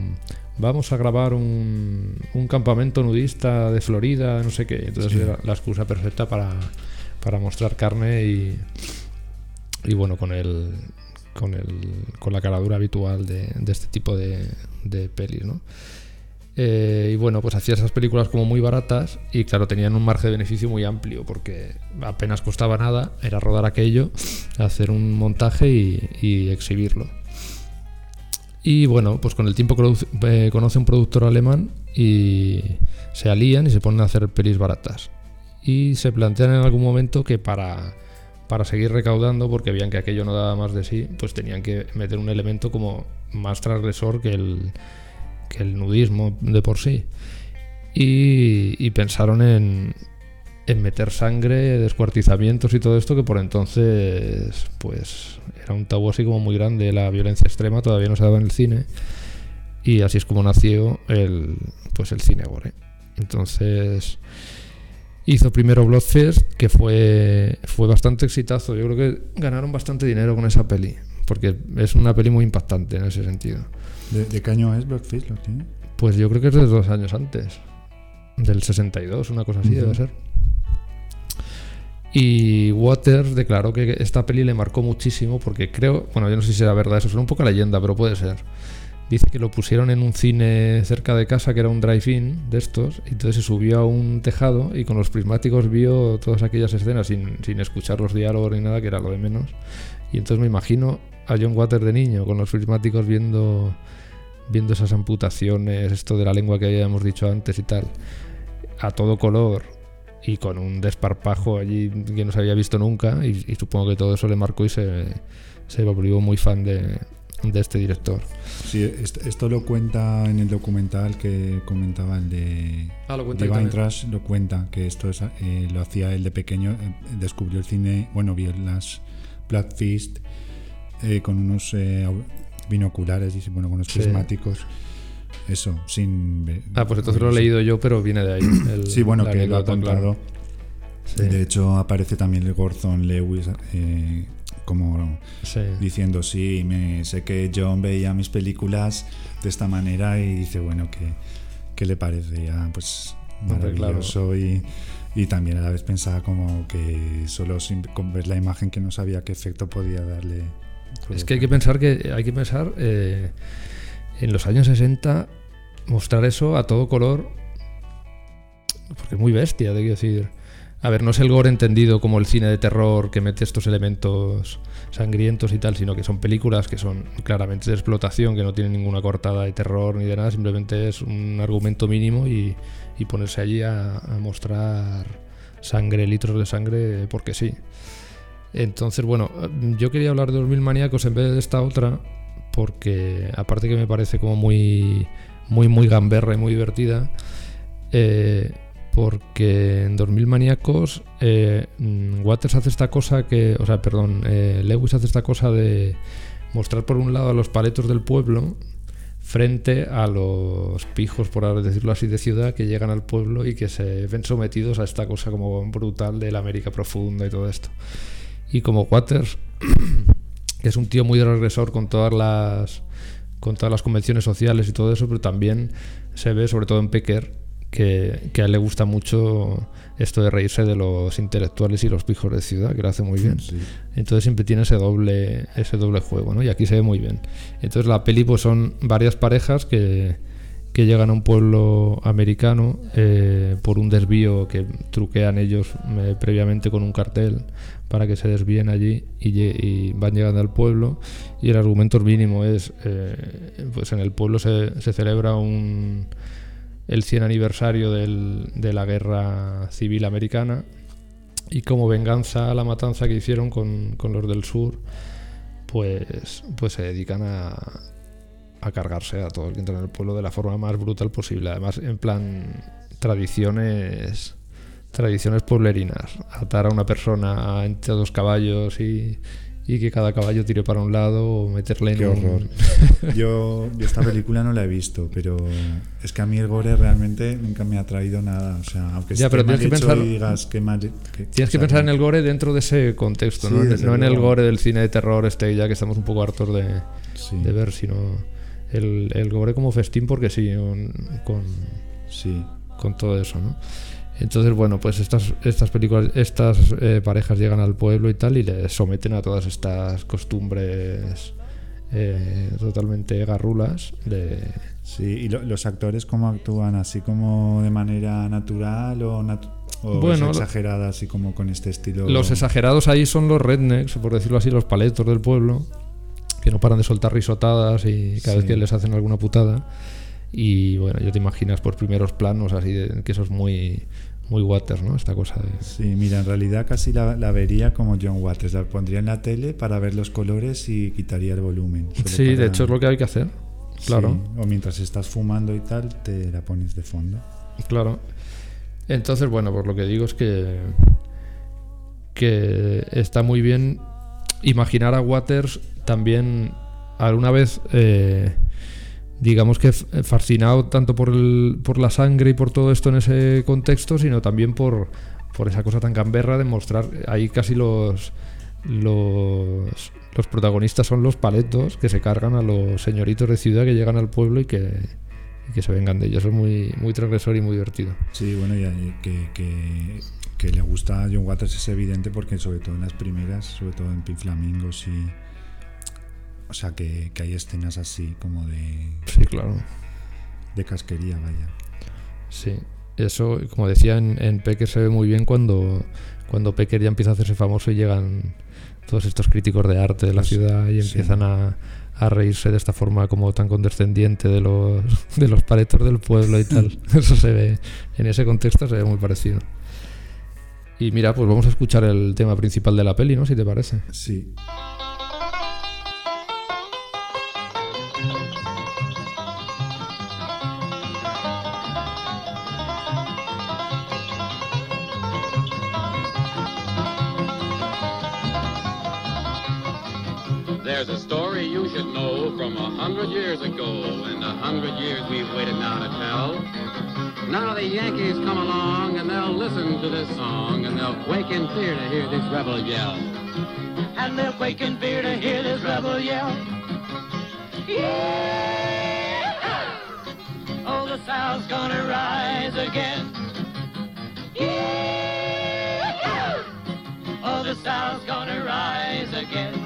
vamos a grabar un, un campamento nudista de Florida, no sé qué. Entonces Sí. era la excusa perfecta para, para mostrar carne y, y bueno, con el con el con la caradura habitual de, de este tipo de, de pelis, ¿no? Eh, y bueno, pues hacía esas películas como muy baratas y claro, tenían un margen de beneficio muy amplio porque apenas costaba nada, era rodar aquello, hacer un montaje y, exhibirlo. Y bueno, pues con el tiempo conoce eh, conoce un productor alemán y se alían y se ponen a hacer pelis baratas. Y se plantean en algún momento que para, para seguir recaudando, porque veían que aquello no daba más de sí, pues tenían que meter un elemento como más transgresor que el, que el nudismo de por sí. Y, pensaron en, en meter sangre, descuartizamientos y todo esto, que por entonces pues era un tabú así como muy grande. La violencia extrema todavía no se daba en el cine. Y así es como nació el, pues el cine gore. Entonces hizo primero Bloodfest, que fue, fue bastante exitazo. Yo creo que ganaron bastante dinero con esa peli, porque es una peli muy impactante en ese sentido. ¿De, de qué año es Bloodfist? ¿Lo tiene? Pues yo creo que es de dos años antes. Del 62, una cosa así debe ser. Y Waters declaró que esta peli le marcó muchísimo porque creo, bueno, yo no sé si será verdad, eso suena un poco leyenda, pero puede ser. Dice que lo pusieron en un cine cerca de casa que era un drive-in de estos, y entonces se subió a un tejado y con los prismáticos vio todas aquellas escenas sin, sin escuchar los diálogos ni nada, que era lo de menos. Y entonces me imagino a John Waters de niño con los prismáticos viendo viendo esas amputaciones, esto de la lengua que habíamos dicho antes y tal, a todo color y con un desparpajo allí que no se había visto nunca y, y supongo que todo eso le marcó y se, se volvió muy fan de, de este director. Sí, est- esto lo cuenta en el documental que comentaba el de Ah, lo cuenta ahí Divine. Trash, lo cuenta, que esto es, eh, lo hacía él de pequeño, eh, descubrió el cine, bueno, vio las Blood Fist eh, con unos binoculares, y bueno, con Sí. prismáticos, eso, sin... Ah, pues entonces lo he leído yo, pero viene de ahí. el- Sí, bueno, que lo ha claro. contado. Sí, De hecho, aparece también el Gordon Lewis eh, como sí. diciendo, sí, me, sé que John veía mis películas de esta manera y dice, bueno, ¿qué, qué le parecía? Pues Hombre, claro. maravilloso y, y también a la vez pensaba como que solo sin, con ver la imagen que no sabía qué efecto podía darle. Es que hay que pensar que hay que pensar eh, en los años 60 mostrar eso a todo color porque es muy bestia, quiero decir. A ver, no es el gore entendido como el cine de terror que mete estos elementos sangrientos y tal, sino que son películas que son claramente de explotación, que no tienen ninguna cortada de terror ni de nada, simplemente es un argumento mínimo y, y ponerse allí a, a mostrar sangre, litros de sangre, porque sí. Entonces, bueno, yo quería hablar de los mil maníacos en vez de esta otra, porque aparte que me parece como muy, muy, muy gamberra y muy divertida, eh, porque en 2000 maníacos eh, mm, Waters hace esta cosa que, o sea, perdón, eh, Lewis hace esta cosa de mostrar por un lado a los paletos del pueblo frente a los pijos, por decirlo así, de ciudad que llegan al pueblo y que se ven sometidos a esta cosa como brutal de la América profunda y todo esto. Y como Waters, que es un tío muy transgresor con todas las con todas las convenciones sociales y todo eso, pero también se ve, sobre todo en Pecker, que, que a él le gusta mucho esto de reírse de los intelectuales y los pijos de ciudad, que lo hace muy bien. Sí. Entonces siempre tiene ese doble, ese doble juego, ¿no? Y aquí se ve muy bien. Entonces la peli pues son varias parejas que, que llegan a un pueblo americano eh, por un desvío que truquean ellos eh, previamente con un cartel para que se desvíen allí y, van llegando al pueblo y el argumento mínimo es eh, pues en el pueblo se, celebra un el 100 aniversario de la guerra civil americana y como venganza a la matanza que hicieron con, con los del sur pues pues se dedican a, a cargarse a todo el que entra en el pueblo de la forma más brutal posible. Además, en plan tradiciones tradiciones pueblerinas. Atar a una persona entre dos caballos y, y que cada caballo tire para un lado o meterle en Qué un- horror. Yo, yo esta película no la he visto, pero es que a mí el gore realmente nunca me ha traído nada. O sea, aunque Ya, pero tienes que pensar- y digas que mal... que- Tienes que pensar en el gore dentro de ese contexto, Sí, no, no en el gore del cine de terror este ya que estamos un poco hartos de, Sí, de ver, sino el, el gore como festín porque sí, con- con, sí. con todo eso, ¿no? Entonces, bueno, pues estas, estas películas, estas eh, parejas llegan al pueblo y tal y les someten a todas estas costumbres eh, totalmente garrulas de... Sí, y lo- los actores cómo actúan, así como de manera natural o, natu- o Bueno, exagerada, así como con este estilo. Los exagerados ahí son los rednecks, por decirlo así, los paletos del pueblo, que no paran de soltar risotadas y cada vez que les hacen alguna putada. Y bueno, ya te imaginas por primeros planos así, de, que eso es muy, muy Waters, ¿no? Esta cosa de... Sí, mira, en realidad casi la, la vería como John Waters. La pondría en la tele para ver los colores y quitaría el volumen. Sí, de hecho es lo que hay que hacer. Claro. Sí, O mientras estás fumando y tal, te la pones de fondo. Claro. Entonces, bueno, pues lo que digo es que que está muy bien imaginar a Waters también alguna vez eh, digamos que f- fascinado tanto por el, por la sangre y por todo esto en ese contexto, sino también por, por esa cosa tan gamberra de mostrar ahí casi los los los protagonistas son los paletos que se cargan a los señoritos de ciudad que llegan al pueblo y que, y que se vengan de ellos. Es muy, muy transgresor y muy divertido. Sí, bueno, y que, que, que le gusta a John Waters es evidente porque sobre todo en las primeras, sobre todo en Pink Flamingos y... O sea, que, que hay escenas así como de, Sí, claro. de casquería, vaya. Sí. Eso, como decía, en, en Pecker se ve muy bien cuando, cuando Pecker ya empieza a hacerse famoso y llegan todos estos críticos de arte de la Pues, ciudad y sí. empiezan a, a reírse de esta forma como tan condescendiente de los, de los paletos del pueblo y tal. Eso se ve, en ese contexto se ve muy parecido. Y mira, pues vamos a escuchar el tema principal de la peli, ¿no? Si te parece. Sí. There's a story you should know from a hundred years ago, and a hundred years we've waited now to tell. Now the Yankees come along and they'll listen to this song, and they'll quake in fear to hear this rebel yell. And they'll quake in fear to hear this rebel yell. Yeah! Oh, the South's gonna rise again. Yeah! Oh, the South's gonna rise again.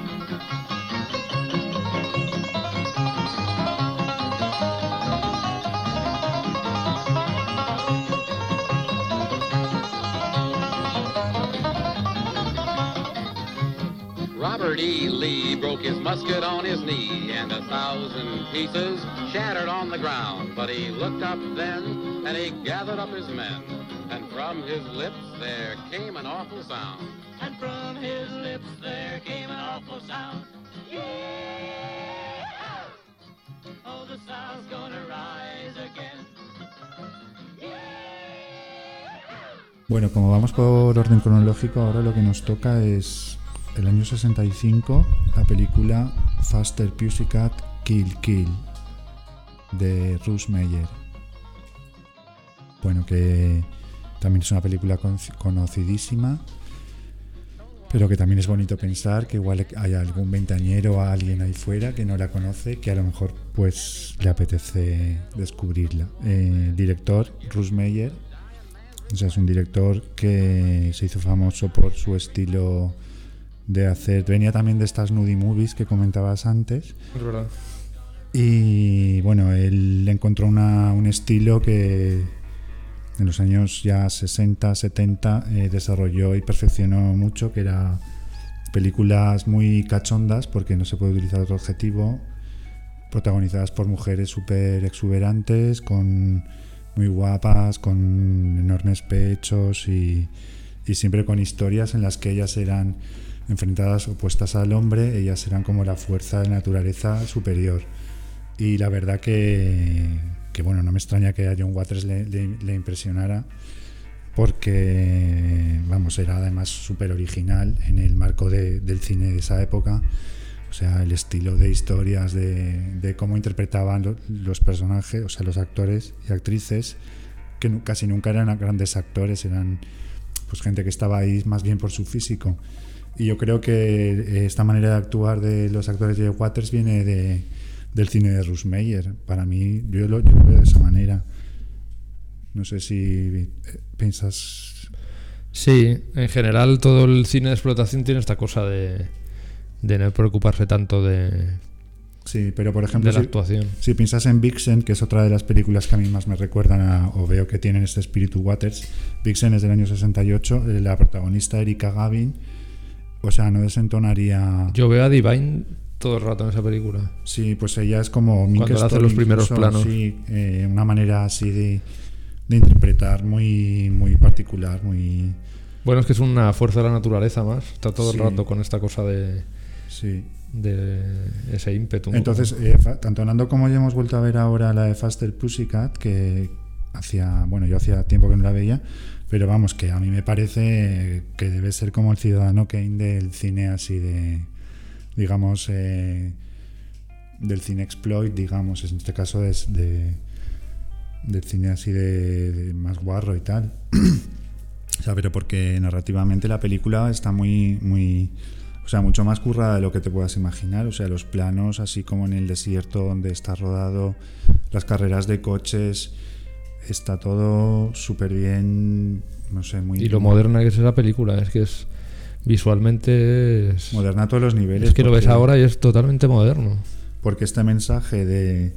Robert E. Lee broke his musket on his knee, and a thousand pieces shattered on the ground. But he looked up then, and he gathered up his men, and from his lips there came an awful sound. And from his lips there came an awful sound. Yeah! Oh, the South's gonna rise again. Yeah! Bueno, como vamos por orden cronológico, ahora lo que nos toca es el año 65, la película Faster Pussycat Kill Kill de Russ Meyer. Bueno, que también es una película con- conocidísima, pero que también es bonito pensar que igual hay algún veintañero o alguien ahí fuera que no la conoce, que a lo mejor pues le apetece descubrirla. Director Russ Meyer o sea, es un director que se hizo famoso por su estilo de hacer. Venía también de estas nudie movies que comentabas antes. Es verdad. Y bueno, él encontró una- un estilo que en los años ya 60, 70 eh, desarrolló y perfeccionó mucho, que era películas muy cachondas, porque no se puede utilizar otro adjetivo, protagonizadas por mujeres súper exuberantes, con muy guapas, con enormes pechos y, y siempre con historias en las que ellas eran enfrentadas opuestas al hombre, ellas eran como la fuerza de naturaleza superior. Y la verdad que, que, bueno, no me extraña que a John Waters le, impresionara, porque, vamos, era además súper original en el marco de- del cine de esa época. O sea, el estilo de historias, de, cómo interpretaban lo- los personajes, o sea, los actores y actrices, que casi nunca eran grandes actores, eran pues gente que estaba ahí más bien por su físico. Y yo creo que eh, esta manera de actuar de los actores de Waters viene de, del cine de Russ Meyer. Para mí, yo lo, yo lo veo de esa manera. No sé si eh, piensas. Sí, en general todo el cine de explotación tiene esta cosa de, de no preocuparse tanto de, Sí, pero por ejemplo, de la si, actuación. si piensas en Vixen, que es otra de las películas que a mí más me recuerdan a- o veo que tienen este espíritu Waters, Vixen es del año 68, eh, la protagonista Erika Gavin, o sea, no desentonaría. Yo veo a Divine todo el rato en esa película. Sí, pues ella es como Cuando hace los primeros incluso, planos. Sí, eh, una manera así de, de interpretar muy, muy particular, muy. Bueno, es que es una fuerza de la naturaleza más. Está todo Sí. el rato con esta cosa de, Sí. de ese ímpetu. Entonces, eh, tanto Nando como yo hemos vuelto a ver ahora la de Faster Pussycat, que hacía, bueno, yo hacía tiempo que no la veía, pero vamos, que a mí me parece que debe ser como el ciudadano Kane del cine así de, digamos, eh, del cine exploit, digamos, en este caso es de del cine así de, de más guarro y tal. o sea, pero porque narrativamente la película está muy, muy, o sea, mucho más currada de lo que te puedas imaginar. O sea, los planos, así como en el desierto donde está rodado, las carreras de coches, está todo súper bien, no sé, muy y lo moderna que es esa película, es que es visualmente es, moderna a todos los niveles. es que lo ves ahora y es totalmente moderno. Porque este mensaje de,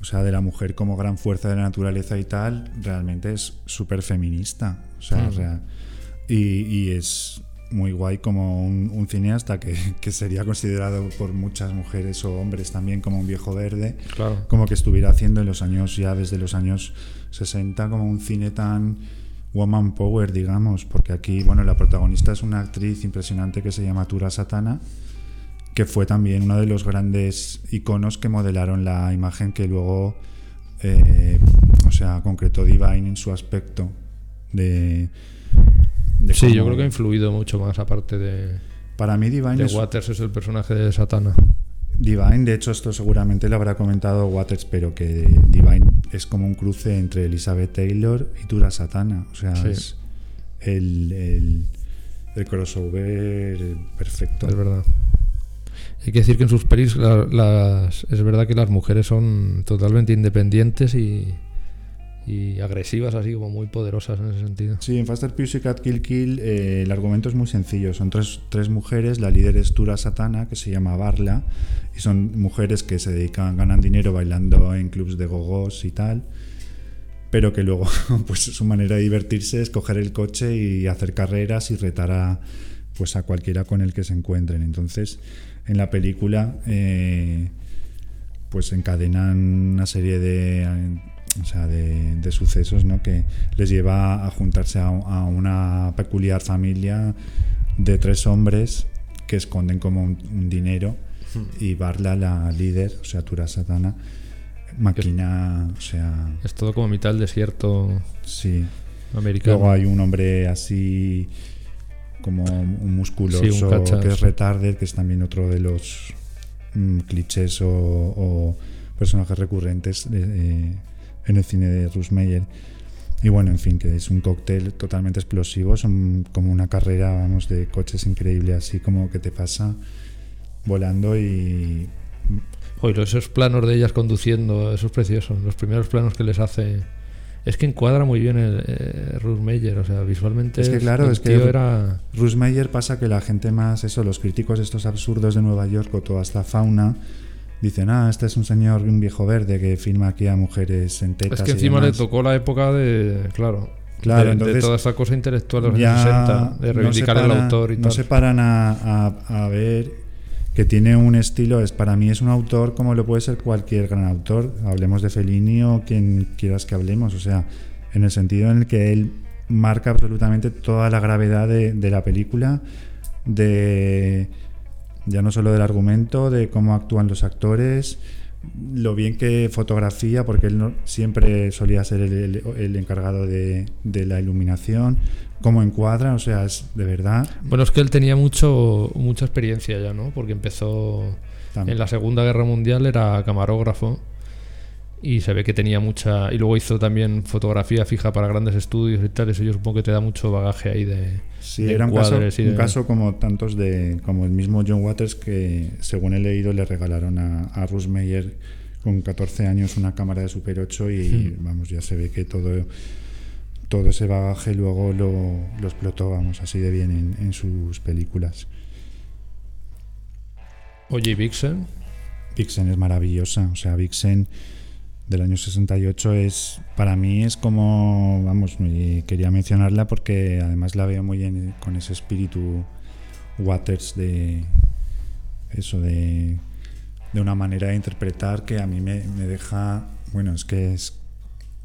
o sea, de la mujer como gran fuerza de la naturaleza y tal, realmente es súper feminista. O sea, Mm. rea- y, y es muy guay como un, un cineasta que, que sería considerado por muchas mujeres o hombres también como un viejo verde, Claro. como que estuviera haciendo en los años ya desde los años 60 como un cine tan woman power digamos porque aquí bueno la protagonista es una actriz impresionante que se llama Tura Satana que fue también uno de los grandes iconos que modelaron la imagen que luego eh, o sea concretó Divine en su aspecto de, de Sí, yo creo que ha influido mucho más aparte de, para mí Divine de es, Waters es el personaje de Satana. Divine, de hecho, esto seguramente lo habrá comentado Waters, pero que Divine es como un cruce entre Elizabeth Taylor y Tura Satana. O sea, Sí. es el, el, el crossover perfecto. Es verdad. Hay que decir que en sus pelis la- las, es verdad que las mujeres son totalmente independientes y, y agresivas, así como muy poderosas en ese sentido. Sí, en Faster Pussycat Kill Kill eh, el argumento es muy sencillo. Son tres, tres mujeres, la líder es Tura Satana, que se llama Barla, y son mujeres que se dedican, ganan dinero bailando en clubs de gogos y tal, pero que luego pues su manera de divertirse es coger el coche y hacer carreras y retar a, pues, a cualquiera con el que se encuentren. Entonces, en la película... eh, pues encadenan una serie de, o sea, de, de sucesos ¿no? que les lleva a juntarse a, a una peculiar familia de tres hombres que esconden como un, un dinero y Barla, la líder, o sea, Tura Satana, maquina, o sea, Es todo como mitad del desierto sí. americano. Luego hay un hombre así como un musculoso Sí, un cachas. que es retarded, que es también otro de los mm, clichés o, o personajes recurrentes de- eh, en el cine de Russ Meyer. Y bueno, en fin, que es un cóctel totalmente explosivo, son como una carrera, vamos, de coches increíble, así como que te pasa volando y Oye, esos planos de ellas conduciendo, eso es precioso. Los primeros planos que les hace. Es que encuadra muy bien el eh, Ruth Meyer, o sea, visualmente. Es que claro, es que- era. Russ Meyer pasa que la gente más, eso, los críticos estos absurdos de Nueva York o toda esta fauna, dicen, ah, este es un señor, un viejo verde que filma aquí a mujeres en tetas Es que y encima le demás". tocó la época de. Claro. Claro, de, de entonces toda esa cosa intelectual de los años 60, de no reivindicar el para- autor y no tal. se paran a, a- a ver que tiene un estilo, es para mí es un autor como lo puede ser cualquier gran autor, hablemos de Fellini o quien quieras que hablemos, o sea, en el sentido en el que él marca absolutamente toda la gravedad de, de la película, de ya no solo del argumento, de cómo actúan los actores, lo bien que fotografía, porque él no- siempre solía ser el, el- el encargado de, de la iluminación, cómo encuadra, o sea, es de verdad. Bueno, es que él tenía mucho mucha experiencia ya, ¿no? Porque empezó en la Segunda Guerra Mundial, era camarógrafo y se ve que tenía mucha... Y luego hizo también fotografía fija para grandes estudios y tal, eso yo supongo que te da mucho bagaje ahí de... Sí, de era un caso, y un caso como tantos de, como el mismo John Waters que, según he leído, le regalaron a, a Russ Meyer con 14 años una cámara de Super 8 y Hmm. vamos, ya se ve que todo, todo ese bagaje luego lo, lo explotó, vamos, así de bien en, en sus películas. Oye, ¿y Vixen? Vixen es maravillosa, o sea, Vixen del año 68 es, para mí es como, vamos, quería mencionarla porque además la veo muy bien con ese espíritu Waters de eso, de, de una manera de interpretar que a mí me, me deja, bueno, es que es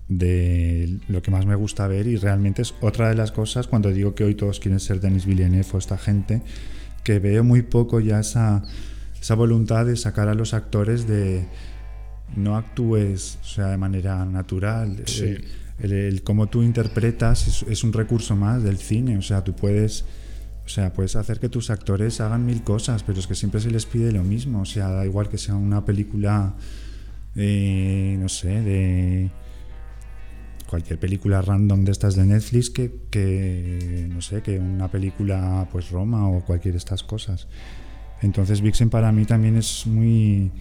de lo que más me gusta ver y realmente es otra de las cosas cuando digo que hoy todos quieren ser Denis Villeneuve o esta gente, que veo muy poco ya esa, esa voluntad de sacar a los actores de no actúes o sea, de manera natural. Sí. El, el- el cómo tú interpretas es, es un recurso más del cine, o sea, tú puedes... O sea, puedes hacer que tus actores hagan mil cosas, pero es que siempre se les pide lo mismo. O sea, da igual que sea una película, eh, no sé, de cualquier película random de estas de Netflix que, que, no sé, que una película pues Roma o cualquier de estas cosas. Entonces Vixen para mí también es muy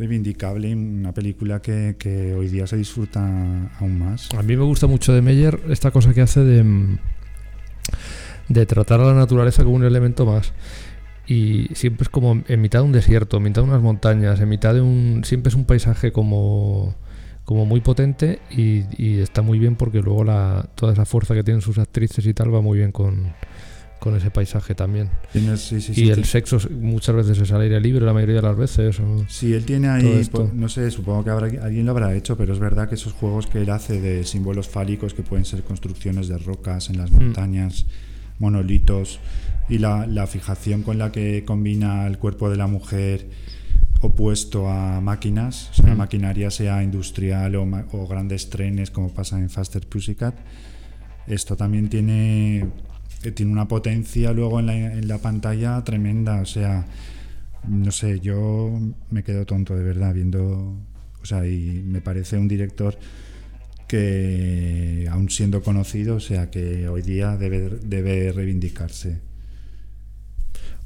reivindicable y una película que, hoy día se disfruta aún más. A mí me gusta mucho de Meyer esta cosa que hace de, mm, de tratar a la naturaleza como un elemento más. Y siempre es como en mitad de un desierto, en mitad de unas montañas, en mitad de un... Siempre es un paisaje como, como muy potente y, y está muy bien porque luego la, toda esa fuerza que tienen sus actrices y tal va muy bien con, con ese paisaje también. Tienes- sí, sí, y sí, el sexo muchas veces es al aire libre, la mayoría de las veces. o- Sí, él tiene ahí, po- no sé, supongo que habrá, alguien lo habrá hecho, pero es verdad que esos juegos que él hace de símbolos fálicos que pueden ser construcciones de rocas en las montañas, monolitos, y la, la fijación con la que combina el cuerpo de la mujer opuesto a máquinas, o sea, Mm. maquinaria sea industrial o, o grandes trenes como pasa en Faster Pussycat, esto también tiene, eh, tiene una potencia luego en la, en la pantalla tremenda, o sea, no sé, yo me quedo tonto de verdad viendo, o sea, y me parece un director que aún siendo conocido, o sea, que hoy día debe, debe reivindicarse.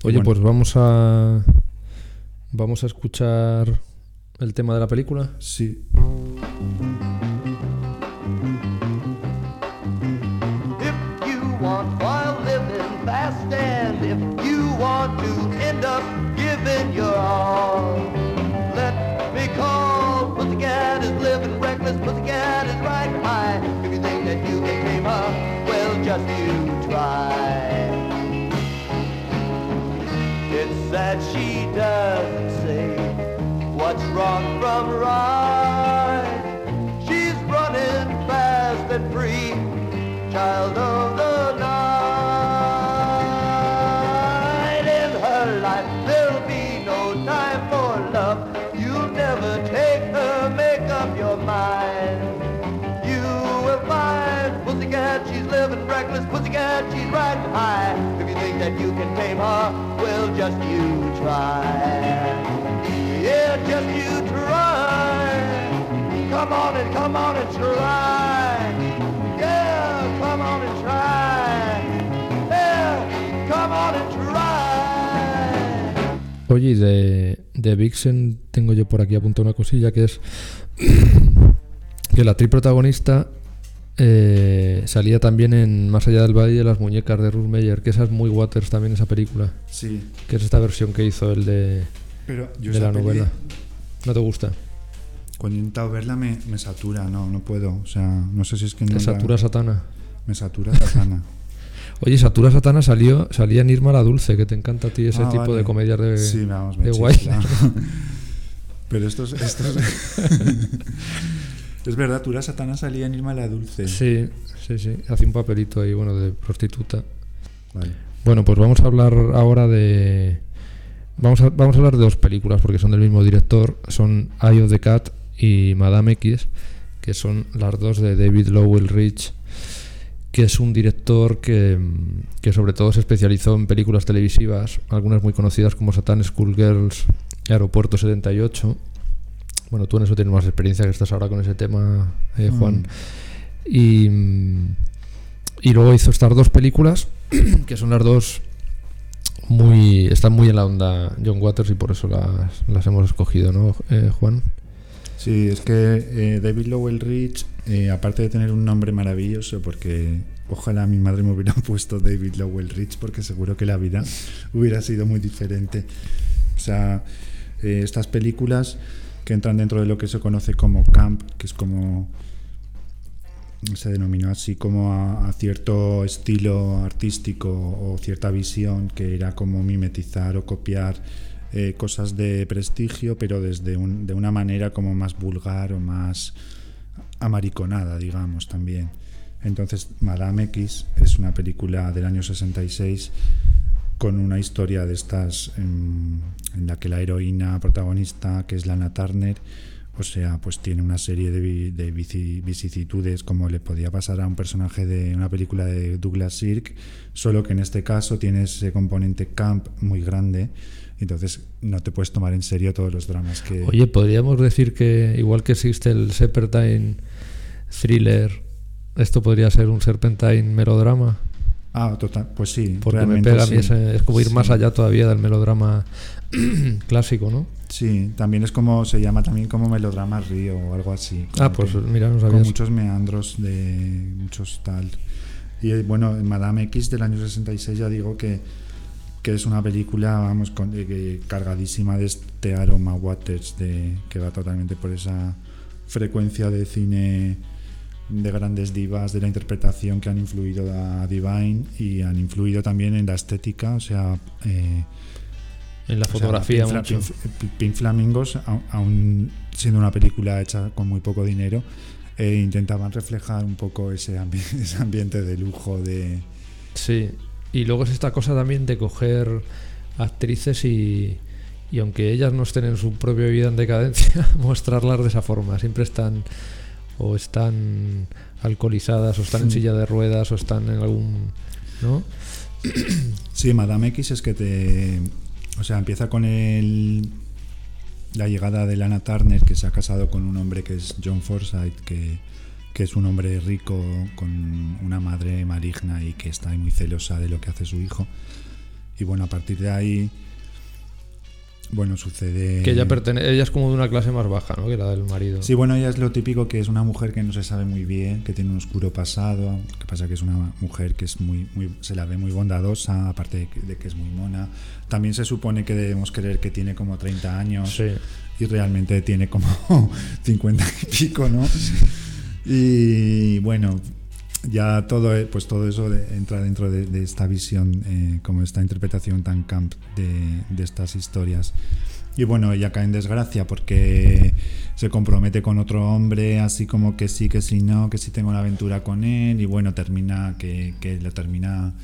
Oye, bueno, pues vamos a... Vamos a escuchar el tema de la película. sí, If you want and if you want to end up giving your all, let me call. Pussycat is living reckless, Pussycat is right high. If you think that you can tame her, well, just you try. It's that she doesn't say what's wrong from right. She's running fast and free, child of the Oye, de, de Vixen tengo yo por aquí apuntado una cosilla que es que la actriz protagonista eh, salía también en Más allá del Valle de las Muñecas de Ruth Meyer, que esa es muy Waters también esa película, sí. que es esta versión que hizo el de... Pero yo De la peli novela. ¿No te gusta? Cuando he intentado verla me, me satura, no, no puedo. O sea, no sé si es que no ¿Te la- satura Satana? Me satura Satana. Oye, Satura Satana salió, salía en Irma la Dulce, que te encanta a ti ese Ah, tipo vale. de comedias de, Sí, vamos, me de. Wilder. Pero estos, estos es verdad, Tura Satana salía en Irma la Dulce. Sí, sí, sí. Hace un papelito ahí, bueno, de prostituta. Vale. Bueno, pues vamos a hablar ahora de. Vamos a, vamos a hablar de dos películas porque son del mismo director. Son Eye of the Cat y Madame X, que son las dos de David Lowell Rich, que es un director que, que sobre todo se especializó en películas televisivas, algunas muy conocidas como Satan Schoolgirls, Aeropuerto 78. Bueno, tú en eso tienes más experiencia que estás ahora con ese tema, eh, Juan. Mm. Y, mm, y luego hizo estas dos películas, que son las dos muy. están muy en la onda John Waters y por eso las, las hemos escogido, ¿no, eh, Juan? Sí, es que eh, David Lowell Rich, eh, aparte de tener un nombre maravilloso, porque ojalá mi madre me hubiera puesto David Lowell Rich, porque seguro que la vida hubiera sido muy diferente. O sea, eh, estas películas que entran dentro de lo que se conoce como camp, que es como se denominó así como a, cierto estilo artístico o cierta visión que era como mimetizar o copiar eh, cosas de prestigio, pero desde un- de una manera como más vulgar o más amariconada, digamos, también. Entonces, Madame X es una película del año 66 con una historia de estas en, en la que la heroína protagonista, que es Lana Turner, o sea, pues tiene una serie de, de vici- vicisitudes como le podía pasar a un personaje de una película de Douglas Sirk, solo que en este caso tiene ese componente camp muy grande, entonces no te puedes tomar en serio todos los dramas que... Oye, podríamos decir que, igual que existe el Serpentine thriller, esto podría ser un Serpentine melodrama. Ah, total, pues sí. Porque me pega a mí ese- es como ir Sí. más allá todavía del melodrama clásico, ¿no? Sí, también es como, se llama también como melodrama río o algo así. Ah, pues mira, no con muchos meandros de muchos tal. Y eh, bueno, Madame X del año 66 ya digo que, que es una película, vamos, con, eh, cargadísima de este aroma Waters, de, que va totalmente por esa frecuencia de cine de grandes divas de la interpretación que han influido a Divine y han influido también en la estética, o sea, eh, En la o sea, fotografía Pink, mucho. Pink- Pink Flamingos, aún siendo una película hecha con muy poco dinero, eh, intentaban reflejar un poco ese, ambi- ese ambiente de lujo de... Sí, y luego es esta cosa también de coger actrices y, y aunque ellas no estén en su propia vida en decadencia, mostrarlas de esa forma. Siempre están o están alcoholizadas o están en silla de ruedas o están en algún... ¿No? Sí, Madame X es que te... O sea, empieza con el, la llegada de Lana Turner, que se ha casado con un hombre que es John Forsyth, que, que es un hombre rico con una madre maligna y que está muy celosa de lo que hace su hijo. Y bueno, a partir de ahí, bueno, sucede... Que ella, pertene ella es como de una clase más baja, ¿no? Que la del marido. Sí, bueno, ella es lo típico que es una mujer que no se sabe muy bien, que tiene un oscuro pasado, que pasa que es una mujer que es muy, muy se la ve muy bondadosa, aparte de que, de que es muy mona. También se supone que debemos creer que tiene como 30 años Sí. y realmente tiene como 50 y pico, ¿no? Y bueno, ya todo, eh, pues todo eso entra dentro de, esta visión, eh, como esta interpretación tan camp de, de estas historias. Y bueno, ella cae en desgracia porque se compromete con otro hombre, así como que sí, que sí, no, que sí tengo una aventura con él, y bueno, termina, que, que lo termina,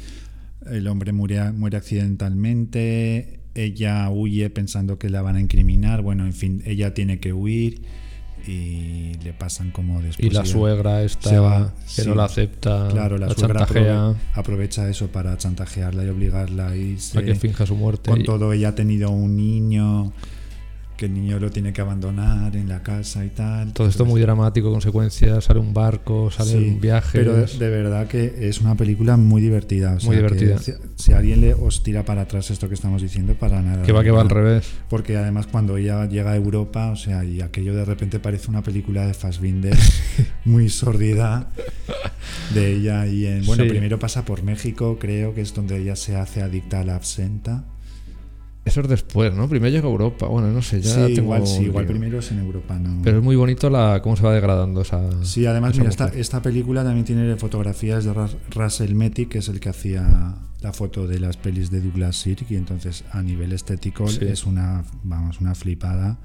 el hombre muere, muere accidentalmente, ella huye pensando que la van a incriminar, bueno, en fin, ella tiene que huir y le pasan como después. Y la suegra esta se va, que sí. no la acepta, Claro, la, la suegra chantajea aprove- aprovecha eso para chantajearla y obligarla a irse. a que finja su muerte. Con Y- todo, ella ha tenido un niño, que el niño lo tiene que abandonar en la casa y tal. Todo esto muy dramático, consecuencias, sale un barco, sale sí, un viaje. Pero de, de verdad que es una película muy divertida. o sea, Muy que divertida. si, alguien le os tira para atrás esto que estamos diciendo, para nada. que va que va al revés. Porque además cuando ella llega a Europa, o sea, y aquello de repente parece una película de Fassbinder muy sordida de ella y en, bueno, Sí. primero pasa por México, creo que es donde ella se hace adicta a la absenta Eso es después, ¿no? Primero llega a Europa. Bueno, no sé, ya sí, tengo igual, sí, igual primero es en Europa, ¿no? Pero es muy bonito la cómo se va degradando esa. Sí, además, esa mira, esta, esta película también tiene fotografías de Russell Metty, que es el que hacía la foto de las pelis de Douglas Sirk, y entonces a nivel estético Sí. es una, vamos, una flipada.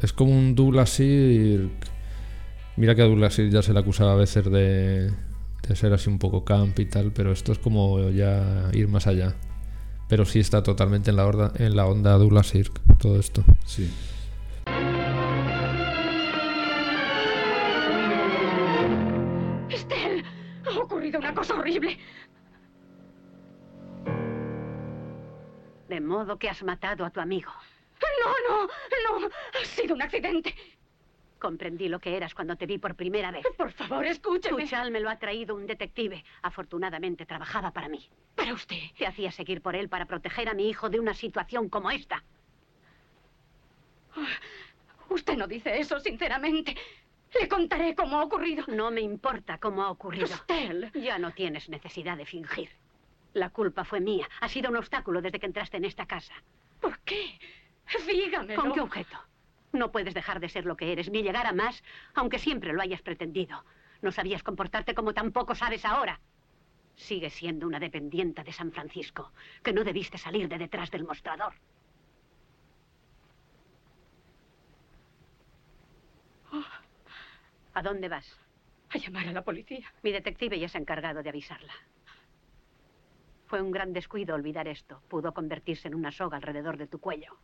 Es como un Douglas Sirk. Mira que a Douglas Sirk ya se le acusaba a veces de, de ser así un poco camp y tal, pero esto es como ya ir más allá. Pero sí está totalmente en la, horda, en la onda Douglas Sirk, todo esto. Sí. Estelle, ha ocurrido una cosa horrible. De modo que has matado a tu amigo. No, no, no. Ha sido un accidente. Comprendí lo que eras cuando te vi por primera vez. Por favor, Tu escúcheme. chal me lo ha traído un detective. Afortunadamente trabajaba para mí. Para usted. Te hacía seguir por él para proteger a mi hijo de una situación como esta. Usted no dice eso, sinceramente. Le contaré cómo ha ocurrido. No me importa cómo ha ocurrido. Estelle. Ya no tienes necesidad de fingir. La culpa fue mía. Ha sido un obstáculo desde que entraste en esta casa. ¿Por qué? Dígamelo. ¿Con qué objeto? No puedes dejar de ser lo que eres, ni llegar a más, aunque siempre lo hayas pretendido. No sabías comportarte como tampoco sabes ahora. Sigues siendo una dependienta de San Francisco, que no debiste salir de detrás del mostrador. ¿A dónde vas? A llamar a la policía. Mi detective ya se ha encargado de avisarla. Fue un gran descuido olvidar esto. Pudo convertirse en una soga alrededor de tu cuello.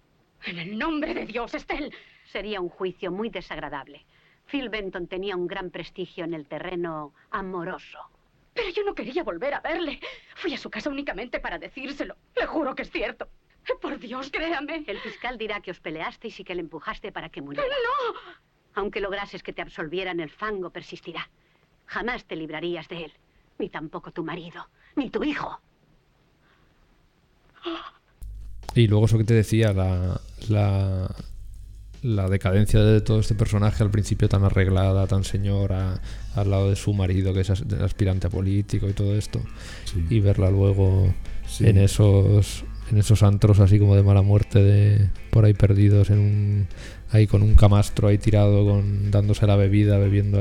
En el nombre de Dios, Estelle. Sería un juicio muy desagradable. Phil Benton tenía un gran prestigio en el terreno amoroso. Pero yo no quería volver a verle. Fui a su casa únicamente para decírselo. Le juro que es cierto. Por Dios, créame. El fiscal dirá que os peleasteis y que le empujaste para que muriera. ¡No! Aunque lograses que te absolvieran, el fango persistirá. Jamás te librarías de él. Ni tampoco tu marido, ni tu hijo. Y luego eso que te decía, la, la, la decadencia de todo este personaje al principio tan arreglada, tan señora, al lado de su marido que es as- aspirante a político y todo esto. Sí. Y verla luego Sí. en esos en esos antros así como de mala muerte de por ahí perdidos en un ahí con un camastro ahí tirado con dándose la bebida bebiendo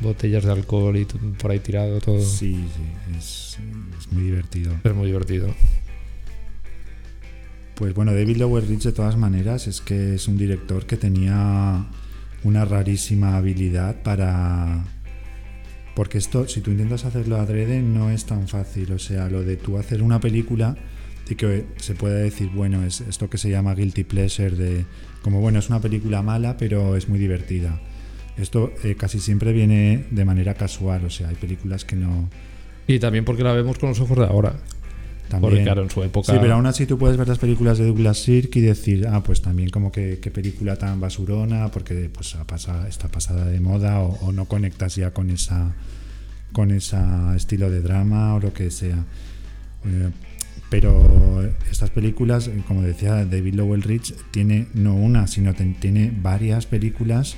botellas de alcohol y por ahí tirado todo Sí, sí, es, es muy divertido. es muy divertido Pues bueno, David Lower Rich de todas maneras es que es un director que tenía una rarísima habilidad para... Porque esto, si tú intentas hacerlo adrede, no es tan fácil. O sea, lo de tú hacer una película y que se puede decir, bueno, es esto que se llama guilty pleasure, de como bueno, es una película mala, pero es muy divertida. Esto eh, casi siempre viene de manera casual, o sea, hay películas que no... y también porque la vemos con los ojos de ahora También, porque claro en su época Sí, pero aún así tú puedes ver las películas de Douglas Sirk y decir, ah, pues también como que qué película tan basurona, porque pues ha pasado, está pasada de moda o, o no conectas ya con esa con ese estilo de drama o lo que sea. Eh, pero estas películas, como decía David Lowell Rich, tiene no una, sino ten- tiene varias películas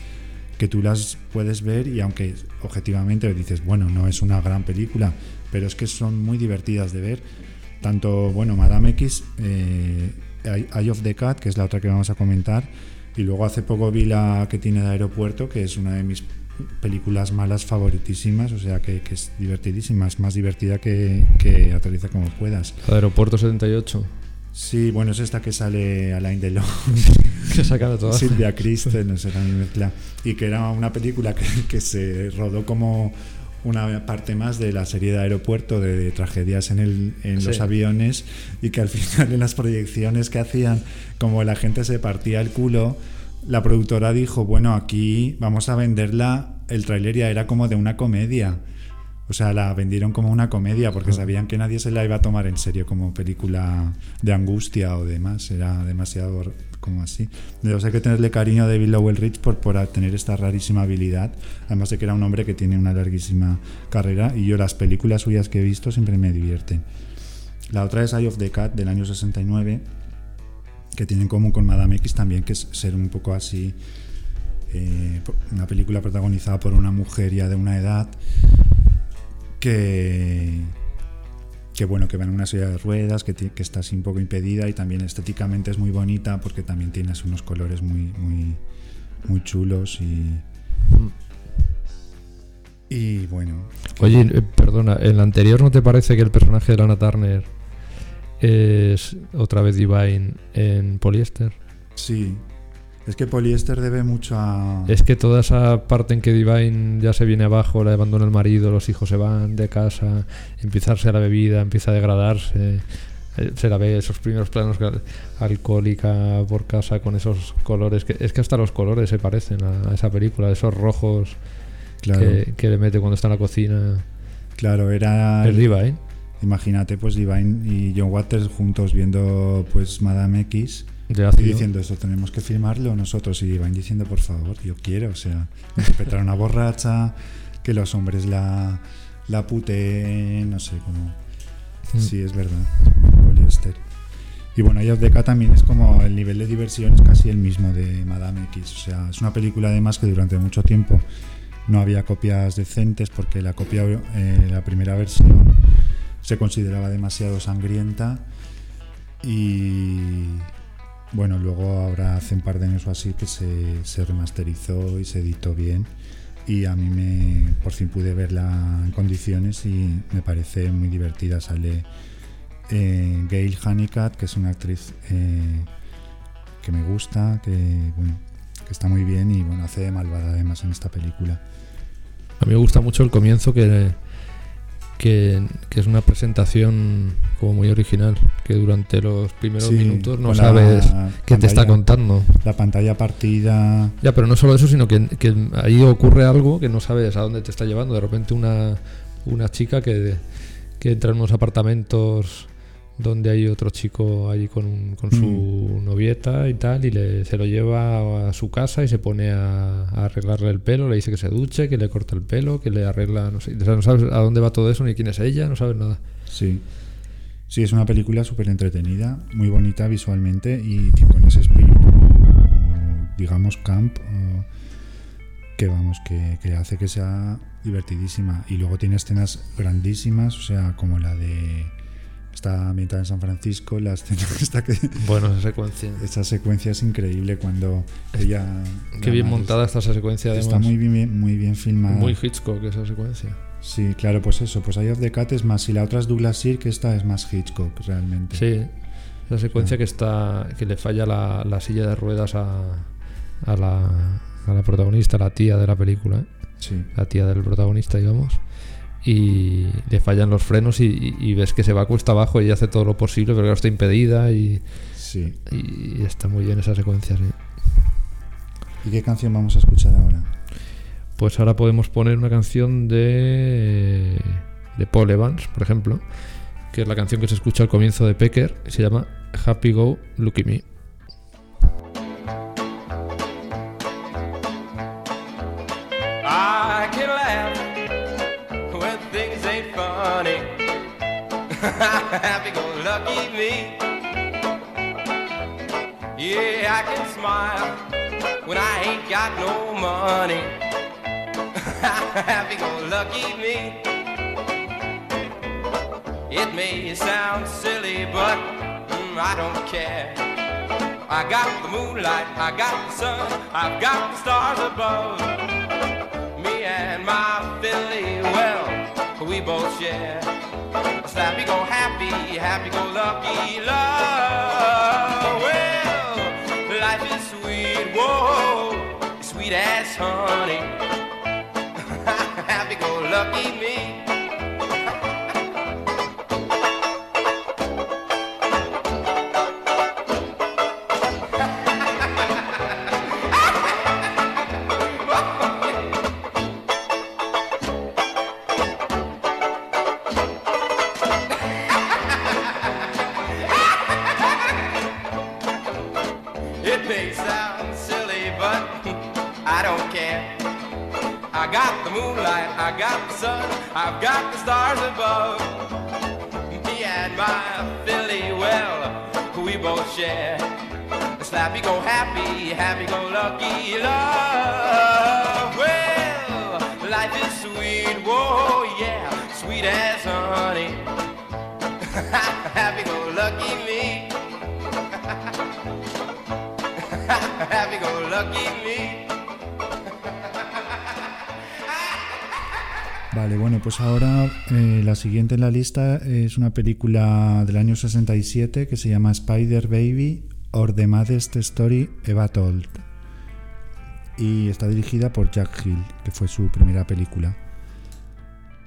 que tú las puedes ver y aunque objetivamente dices, bueno, no es una gran película, pero es que son muy divertidas de ver. Tanto, bueno, Madame X, eh, Eye of the Cat, que es la otra que vamos a comentar, y luego hace poco vi la que tiene de Aeropuerto, que es una de mis películas malas favoritísimas, o sea que, que es divertidísima, es más divertida que, que Aterriza como puedas. Aeropuerto 78 Sí, bueno, es esta que sale Alain Delon. que saca de todas Silvia Christel, no sé, también mezcla. Y que era una película que, que se rodó como una parte más de la serie de aeropuerto de, de tragedias en, el, en los aviones y que al final en las proyecciones que hacían, como la gente se partía el culo, la productora dijo, bueno, aquí vamos a venderla, el tráiler ya era como de una comedia. O sea, la vendieron como una comedia porque sabían que nadie se la iba a tomar en serio como película de angustia o demás. Era demasiado como así. Hay que tenerle cariño a David Lowell Rich por, por tener esta rarísima habilidad. Además de que era un hombre que tiene una larguísima carrera y yo las películas suyas que he visto siempre me divierten. La otra es Eye of the Cat del año 69, que tiene en común con Madame X también, que es ser un poco así. eh, una película protagonizada por una mujer ya de una edad que, que bueno, que va en una silla de ruedas, que, que está así un poco impedida y también estéticamente es muy bonita porque también tiene así unos colores muy, muy, muy chulos y... Y bueno, Oye, eh, perdona, ¿en la anterior no te parece que el personaje de Lana Turner es otra vez Divine en poliéster? sí, es que poliéster debe mucho a... Es que toda esa parte en que Divine ya se viene abajo, le abandona el marido, los hijos se van de casa, empieza a darse la bebida, empieza a degradarse. eh, Se la ve esos primeros planos alcohólica por casa con esos colores. Que, es que hasta los colores se parecen a, a esa película, esos rojos Claro, que, que le mete cuando está en la cocina. claro, era... Es Divine. Imagínate pues Divine y John Waters juntos viendo pues Madame X De y diciendo eso tenemos que filmarlo nosotros. Y Divine diciendo por favor yo quiero o sea interpretar a una borracha que los hombres la la puteen no sé cómo Mm. sí es verdad poliéster. Y bueno Eye of the Cat también es como el nivel de diversión es casi el mismo de Madame X o sea es una película además que durante mucho tiempo no había copias decentes porque la copia eh, la primera versión se consideraba demasiado sangrienta. Y bueno, luego ahora hace un par de años o así que se, se remasterizó y se editó bien y a mí me por fin pude verla en condiciones y me parece muy divertida. Sale eh, Gail Honeycutt, que es una actriz eh, que me gusta, que bueno, que está muy bien y bueno, hace de malvada además en esta película. A mí me gusta mucho el comienzo que, que es una presentación como muy original, que durante los primeros Sí, minutos no sabes qué te está contando. La pantalla partida, Ya, pero no solo eso, sino que, que ahí ocurre algo que no sabes a dónde te está llevando. De repente una, una chica que, que entra en unos apartamentos donde hay otro chico ahí con, un- con su novieta y tal, y le, se lo lleva a su casa y se pone a, a arreglarle el pelo, le dice que se duche, que le corta el pelo, que le arregla, no sé, o sea, no sabes a dónde va todo eso, ni quién es ella, no sabes nada. Sí. Sí, es una película súper entretenida, muy bonita visualmente y con ese espíritu, digamos, camp, eh, que vamos, que, que hace que sea divertidísima. Y luego tiene escenas grandísimas, o sea, como la de... Está ambientada en San Francisco, la escena esta que... Bueno, esa secuencia. Esa secuencia es increíble cuando ella... Qué bien montada está esa secuencia, además. Está muy bien, muy bien filmada. Muy Hitchcock esa secuencia. Sí, claro, pues eso, pues Eye of the Cat es más, y la otra es Douglas Sirk, esta es más Hitchcock realmente. Sí, esa secuencia que está que le falla la, la silla de ruedas a, a, la, a la protagonista, la tía de la película, ¿eh? Sí. la tía del protagonista, digamos, y le fallan los frenos y, y- y ves que se va cuesta abajo y hace todo lo posible, pero claro, está impedida y, Sí. y está muy bien esa secuencia, sí. ¿Y qué canción vamos a escuchar ahora? Pues ahora podemos poner una canción de, de Paul Evans, por ejemplo, que es la canción que se escucha al comienzo de Pecker, se llama Happy Go Lucky Me. I can laugh when things ain't funny. Happy go lucky me. Yeah, I can smile when I ain't got no money. Happy go lucky me. It may sound silly, but mm, I don't care. I got the moonlight, I got the sun, I've got the stars above. Me and my Philly, well, we both share. A slappy go happy, happy go lucky love. Well, life is sweet, whoa, sweet as honey. Happy go lucky me. Happy, happy go lucky love. Well, life is sweet, whoa, yeah, sweet as honey. lucky me. Happy go lucky me. Vale, bueno, pues ahora eh, la siguiente en la lista es una película del año 67 que se llama Spider Baby or the Maddest Story Eva Told. Y está dirigida por Jack Hill, que fue su primera película.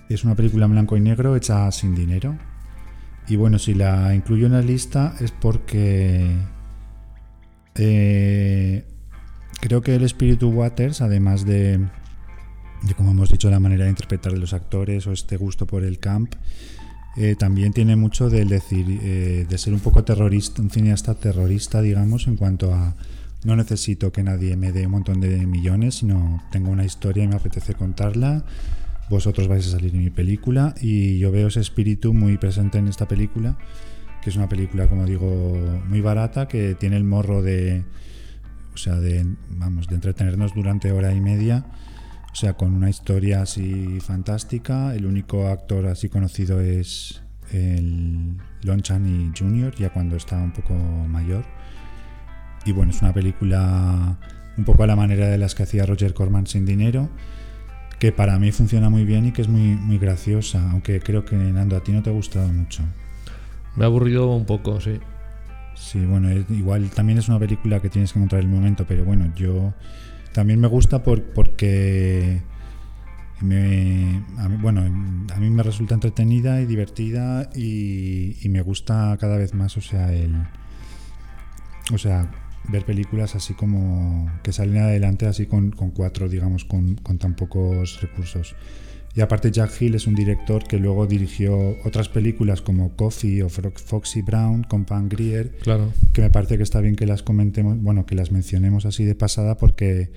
Es una película en blanco y negro hecha sin dinero. Y bueno, si la incluyo en la lista es porque eh, creo que el espíritu Waters, además de, de, como hemos dicho, la manera de interpretar de los actores o este gusto por el camp, eh, también tiene mucho del decir, eh, de ser un poco terrorista, un cineasta terrorista, digamos, en cuanto a no necesito que nadie me dé un montón de millones, sino tengo una historia y me apetece contarla. Vosotros vais a salir en mi película y yo veo ese espíritu muy presente en esta película, que es una película, como digo, muy barata, que tiene el morro de, o sea, de, vamos, de entretenernos durante hora y media, o sea, con una historia así fantástica. El único actor así conocido es el Lon Chaney Jr., ya cuando está un poco mayor. Y bueno, es una película un poco a la manera de las que hacía Roger Corman sin dinero, que para mí funciona muy bien y que es muy, muy graciosa, aunque creo que Nando a ti no te ha gustado mucho. Me ha aburrido un poco, sí. Sí, bueno, igual también es una película que tienes que encontrar el momento, pero bueno, yo también me gusta por, porque me, a mí, bueno, a mí me resulta entretenida y divertida y, y me gusta cada vez más, o sea, el, o sea, ver películas así como que salen adelante así con, con cuatro, digamos, con, con tan pocos recursos. Y aparte Jack Hill es un director que luego dirigió otras películas como Coffee o Foxy Brown con Pam Grier, Claro. que me parece que está bien que las comentemos, bueno, que las mencionemos así de pasada porque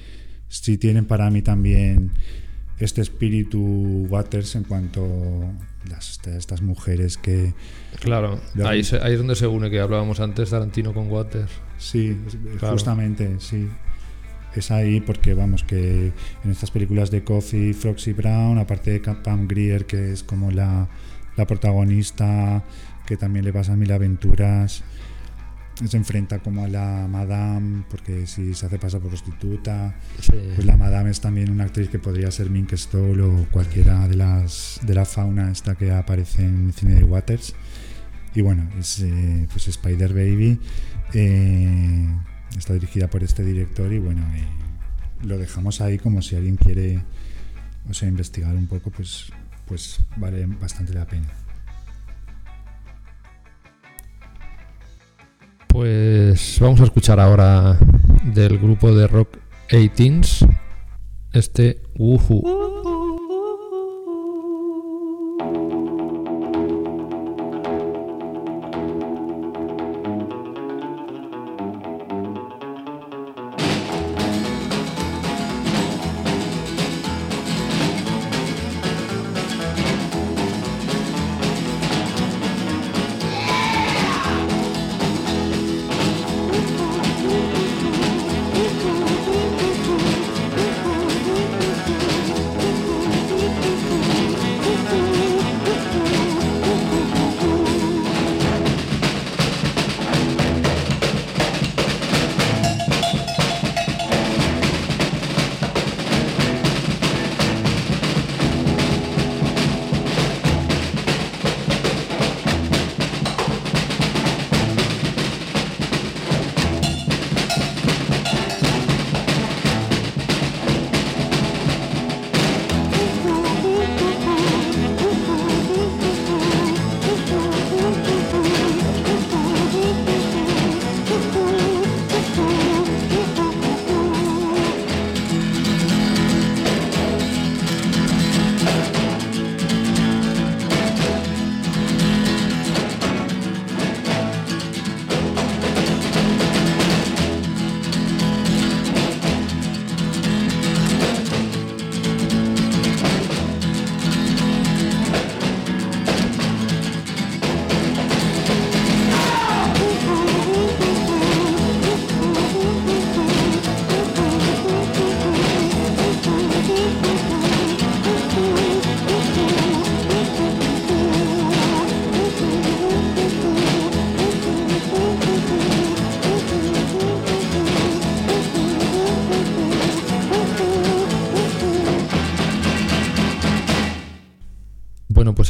sí tienen para mí también este espíritu Waters en cuanto a estas mujeres que Claro. Ahí, se- ahí es donde se une que hablábamos antes Tarantino con Waters. Sí, Claro. justamente, sí. Es ahí porque, vamos, que en estas películas de Coffee, Foxy Brown, aparte de Pam Grier, que es como la, la protagonista, que también le pasan mil aventuras, se enfrenta como a la Madame, porque si se hace pasar por prostituta, pues la Madame es también una actriz que podría ser Mink Stoll o cualquiera de las de la fauna esta que aparece en el cine de Waters. Y bueno, es eh, pues Spider Baby. eh, está dirigida por este director y bueno, eh, lo dejamos ahí como si alguien quiere o sea, investigar un poco, pues, pues vale bastante la pena. Pues vamos a escuchar ahora del grupo de rock 18s este Woohoo.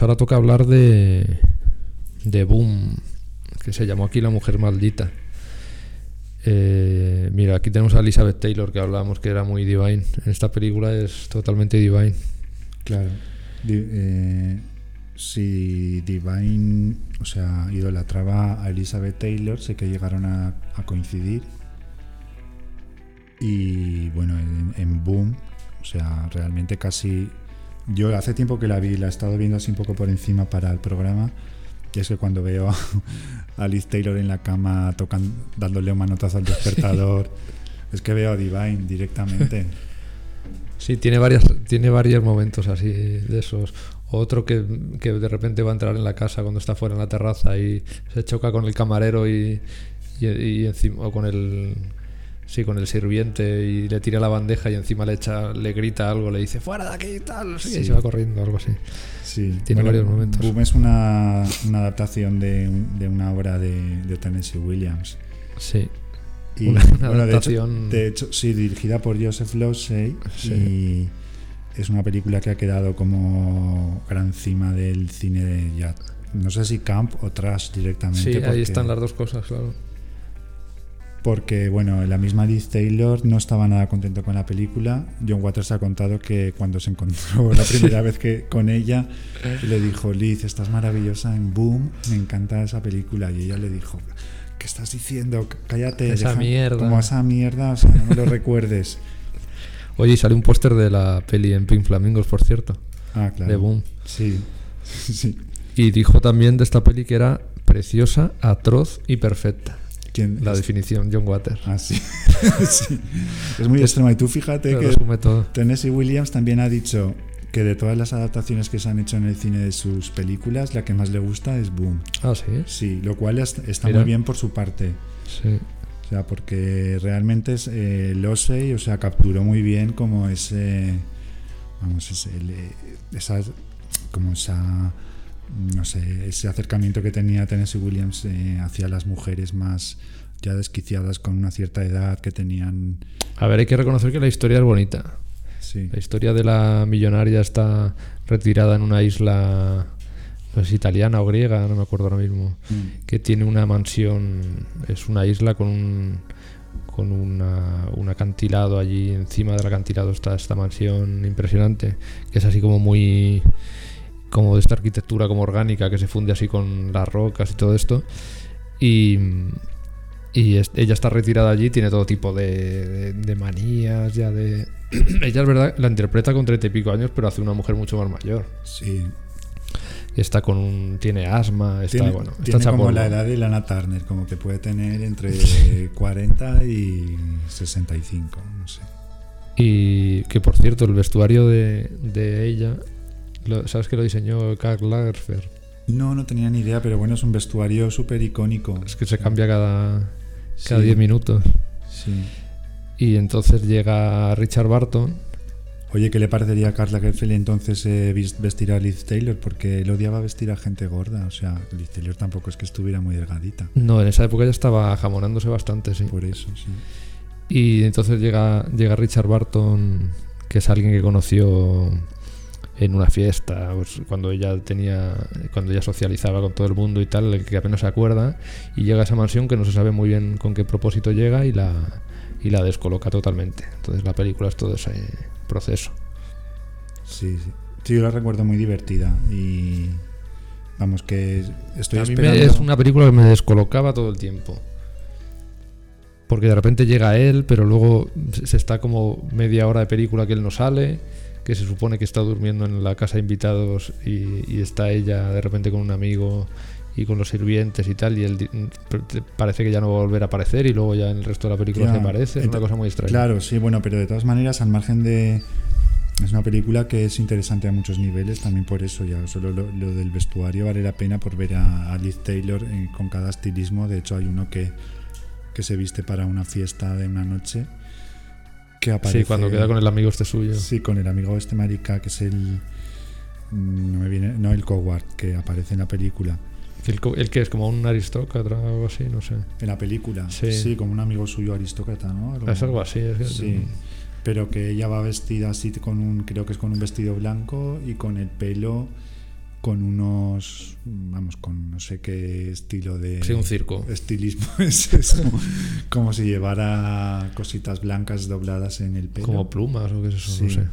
Ahora toca hablar de, de Boom, que se llamó aquí La Mujer Maldita. Eh, mira, aquí tenemos a Elizabeth Taylor, que hablábamos que era muy divine. En esta película es totalmente divine. Claro. Eh, si Divine, o sea, idolatraba a Elizabeth Taylor, sé que llegaron a, a coincidir. Y bueno, en, en Boom, o sea, realmente casi. Yo hace tiempo que la vi, la he estado viendo así un poco por encima para el programa. Y es que cuando veo a, a Liz Taylor en la cama tocan, dándole un manotazo al despertador, es que veo a Divine directamente. Sí, tiene varias, tiene varios momentos así de esos. Otro que, que de repente va a entrar en la casa cuando está fuera en la terraza y se choca con el camarero y, y, y encima o con el sí, con el sirviente y le tira la bandeja y encima le echa, le grita algo, le dice fuera de aquí y tal, sé qué, y Sí. se va corriendo, algo así. Sí, Tiene varios momentos. Boom es una, una adaptación de, de una obra de, de Tennessee Williams. Sí. Y, Una- una bueno, de hecho- adaptación- De hecho, sí, dirigida por Joseph Losey. Sí. Y es una película que ha quedado como gran cima del cine de ya. No sé si camp o trash directamente. Sí, ahí porque- están las dos cosas, claro. Porque, bueno, la misma Liz Taylor no estaba nada contento con la película. John Waters ha contado que cuando se encontró la primera vez que con ella, le dijo, Liz, estás maravillosa en Boom, me encanta esa película. Y ella le dijo, ¿qué estás diciendo? Cállate. Esa mierda." Como esa mierda, o sea, no me lo recuerdes. Oye, y sale un póster de la peli en Pink Flamingos, por cierto, Ah, claro. de Boom. Sí, sí. Y dijo también de esta peli que era preciosa, atroz y perfecta. ¿Quién La es? definición, John Waters. Ah, sí. Sí. Es muy extrema. Y tú fíjate que todo. Tennessee Williams también ha dicho que de todas las adaptaciones que se han hecho en el cine de sus películas, la que más le gusta es Boom. Ah, sí. Sí, lo cual es- está Mira. muy bien por su parte. Sí. O sea, porque realmente es, eh, Losey, o sea, capturó muy bien como ese, vamos, ese, el, eh, esa, como esa, no sé, ese acercamiento que tenía Tennessee Williams eh, hacia las mujeres más ya desquiciadas con una cierta edad que tenían, A ver, hay que reconocer que la historia es bonita. sí, La historia de la millonaria está retirada en una isla, no sé italiana o griega, no me acuerdo ahora mismo, Mm. que tiene una mansión, es una isla con un, con una, un acantilado allí, encima del acantilado está esta mansión impresionante, que es así como muy como de esta arquitectura como orgánica que se funde así con las rocas y todo esto y y es- ella está retirada allí, tiene todo tipo de, de- de manías, ya de... ella es verdad, la interpreta con treinta y pico años, pero hace una mujer mucho más mayor. sí. Está con un... tiene asma, está, Tiene, bueno, está tiene hecha como la edad de Lana Turner, como que puede tener entre 40 y 65, no sé. Y que por cierto, el vestuario de, de ella, lo- ¿sabes que lo diseñó Karl Lagerfeld? No, no tenía ni idea, pero bueno, es un vestuario súper icónico. Es que se cambia cada cada Sí. 10 minutos. Sí. Y entonces llega Richard Barton, Oye, ¿qué le parecería a Carla Lagerfeld entonces eh, vestir a Liz Taylor? Porque él odiaba vestir a gente gorda. O sea, Liz Taylor tampoco es que estuviera muy delgadita. no, en esa época ya estaba jamonándose bastante, sí. Por eso, sí. Y entonces llega, llega Richard Barton, que es alguien que conoció en una fiesta, pues, cuando ella tenía, cuando ella socializaba con todo el mundo y tal, el que apenas se acuerda, y llega a esa mansión que no se sabe muy bien con qué propósito llega y la, y la descoloca totalmente. Entonces la película es todo ese proceso. Sí, sí. Sí, yo la recuerdo muy divertida y vamos que estoy a mí esperando. me- es una película que me descolocaba todo el tiempo. Porque de repente llega él, pero luego se está como media hora de película que él no sale, que se supone que está durmiendo en la casa de invitados y, y está ella de repente con un amigo y con los sirvientes y tal, y él te- parece que ya no va a volver a aparecer y luego ya en el resto de la película se aparece, es una cosa muy extraña. Claro, sí, bueno, pero de todas maneras, al margen de. Es una película que es interesante a muchos niveles, también por eso, ya solo lo, lo del vestuario vale la pena por ver a, a Liz Taylor en- con cada estilismo. De hecho, hay uno que, que se viste para una fiesta de una noche. Que aparece, sí, cuando queda con el amigo este suyo. Sí, con el amigo este marica, que es el. No me viene. No, el Coward, que aparece en la película. El, que es como un aristócrata o algo así, no sé. En la película, Sí. sí, como un amigo suyo aristócrata, ¿no? Es algo así. es que- Sí, pero que ella va vestida así con un, creo que es con un vestido blanco y con el pelo con unos, vamos, con no sé qué estilo de... Sí, un circo. Estilismo es eso. como si llevara cositas blancas dobladas en el pelo. Como plumas o qué es eso, no sé.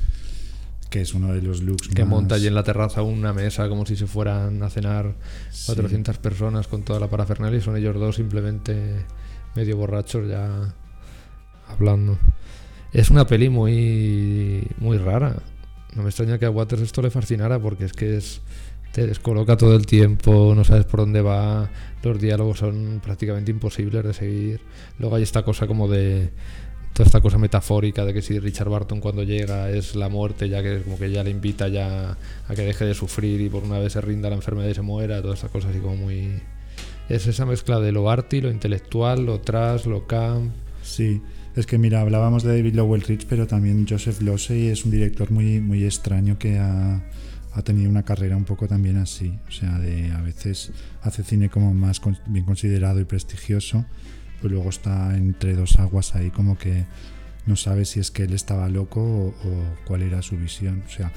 Que es uno de los looks Que más- monta allí en la terraza una mesa como si se fueran a cenar 400 personas con toda la parafernalia y son ellos dos simplemente medio borrachos ya hablando. Es una peli muy muy rara. No me extraña que a Waters esto le fascinara porque es que es te descoloca todo el tiempo, no sabes por dónde va, los diálogos son prácticamente imposibles de seguir. Luego hay esta cosa como de toda esta cosa metafórica de que si Richard Barton cuando llega es la muerte, ya que como que ya le invita ya a que deje de sufrir y por una vez se rinda la enfermedad y se muera, toda esta cosa así como muy... Es esa mezcla de lo arty, lo intelectual, lo trash, lo camp. Sí, es que mira, hablábamos de David Lowell Rich, pero también Joseph Losey es un director muy, muy extraño que ha, ha tenido una carrera un poco también así. O sea, de a veces hace cine como más con- bien considerado y prestigioso, pero luego está entre dos aguas ahí como que no sabe si es que él estaba loco o, o cuál era su visión. O sea,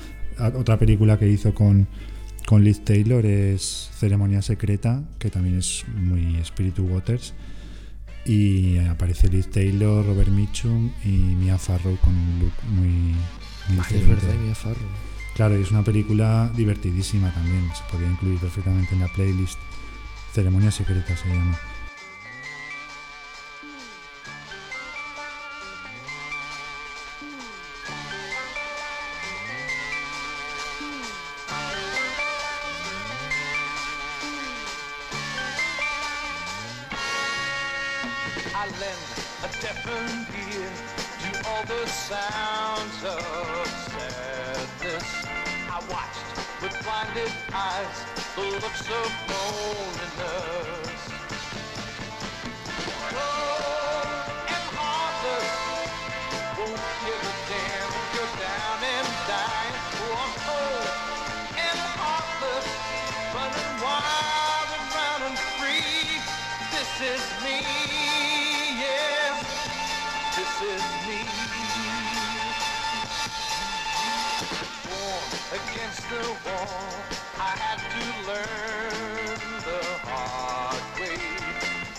otra película que hizo con, con Liz Taylor es Ceremonia Secreta, que también es muy Spiritu Waters. Y aparece Liz Taylor, Robert Mitchum y Mia Farrow con un look muy, muy es diferente. verdad, Mia Farrow. Claro, y es una película divertidísima también. Se podría incluir perfectamente en la playlist. Ceremonia secreta se llama. Blinded eyes the looks of loneliness. Cold and heartless, won't give a damn if you're down and dying. Oh, I'm cold and heartless, running wild and round and free. This is the wall, I had to learn the hard way.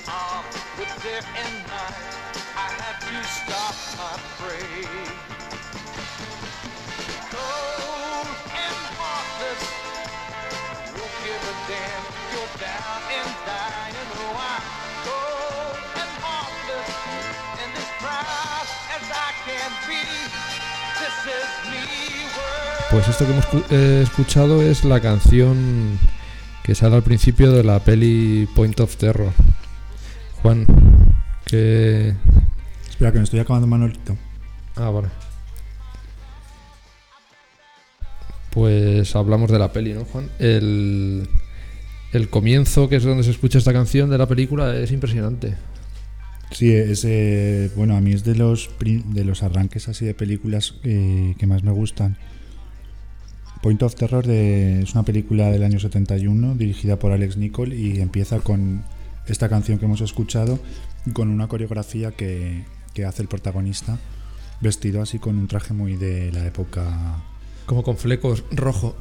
Armed with day and night, I had to stop my prey. Cold and heartless, won't give a damn you're down and dying. Oh, I'm cold and heartless, and as proud as I can be. Pues esto que hemos eh, escuchado es la canción que sale al principio de la peli Point of Terror. Juan, que... Espera, que me estoy acabando Manolito. Ah, vale. Pues hablamos de la peli, ¿no, Juan? El, el comienzo, que es donde se escucha esta canción de la película, es impresionante. Sí, es, eh, bueno, a mí es de los, de los arranques así de películas eh, que más me gustan. Point of Terror de- es una película del año 71 dirigida por Alex Nicol y empieza con esta canción que hemos escuchado y con una coreografía que, que hace el protagonista vestido así con un traje muy de la época Como con flecos rojo.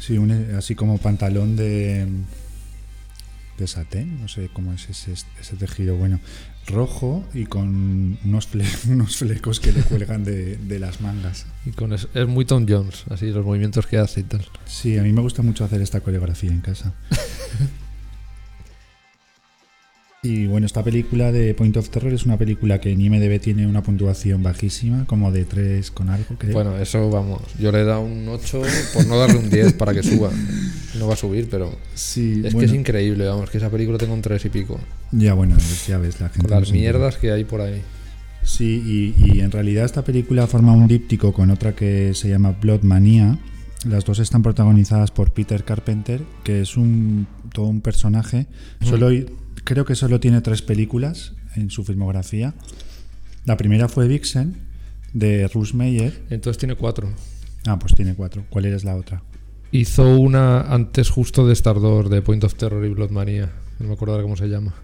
Sí, un- así como pantalón de de satén, no sé cómo es ese, ese tejido, bueno, rojo y con unos, fle- unos flecos que le cuelgan de, de las mangas. Y con es, es muy Tom Jones, así los movimientos que hace y tal. Sí, a mí me gusta mucho hacer esta coreografía en casa. Y bueno, esta película de Point of Terror es una película que en IMDB tiene una puntuación bajísima, como de 3 con algo, creo. Bueno, eso vamos. Yo le he dado un 8 por no darle un 10 para que suba. No va a subir, pero. Sí, es bueno. que es increíble, vamos, que esa película tengo un 3 y pico. ya bueno, ya ves, la gente... Con las mierdas que hay por ahí. Sí, y, y en realidad esta película forma un díptico con otra que se llama Blood Mania. Las dos están protagonizadas por Peter Carpenter, que es un todo un personaje. Solo, creo que solo tiene tres películas en su filmografía. La primera fue Vixen, de Russ Meyer. Entonces tiene 4. Ah, pues tiene cuatro. ¿Cuál es la otra? Hizo una antes justo de Star 2, de Point of Terror y Blood Mania. No me acuerdo ahora cómo se llama.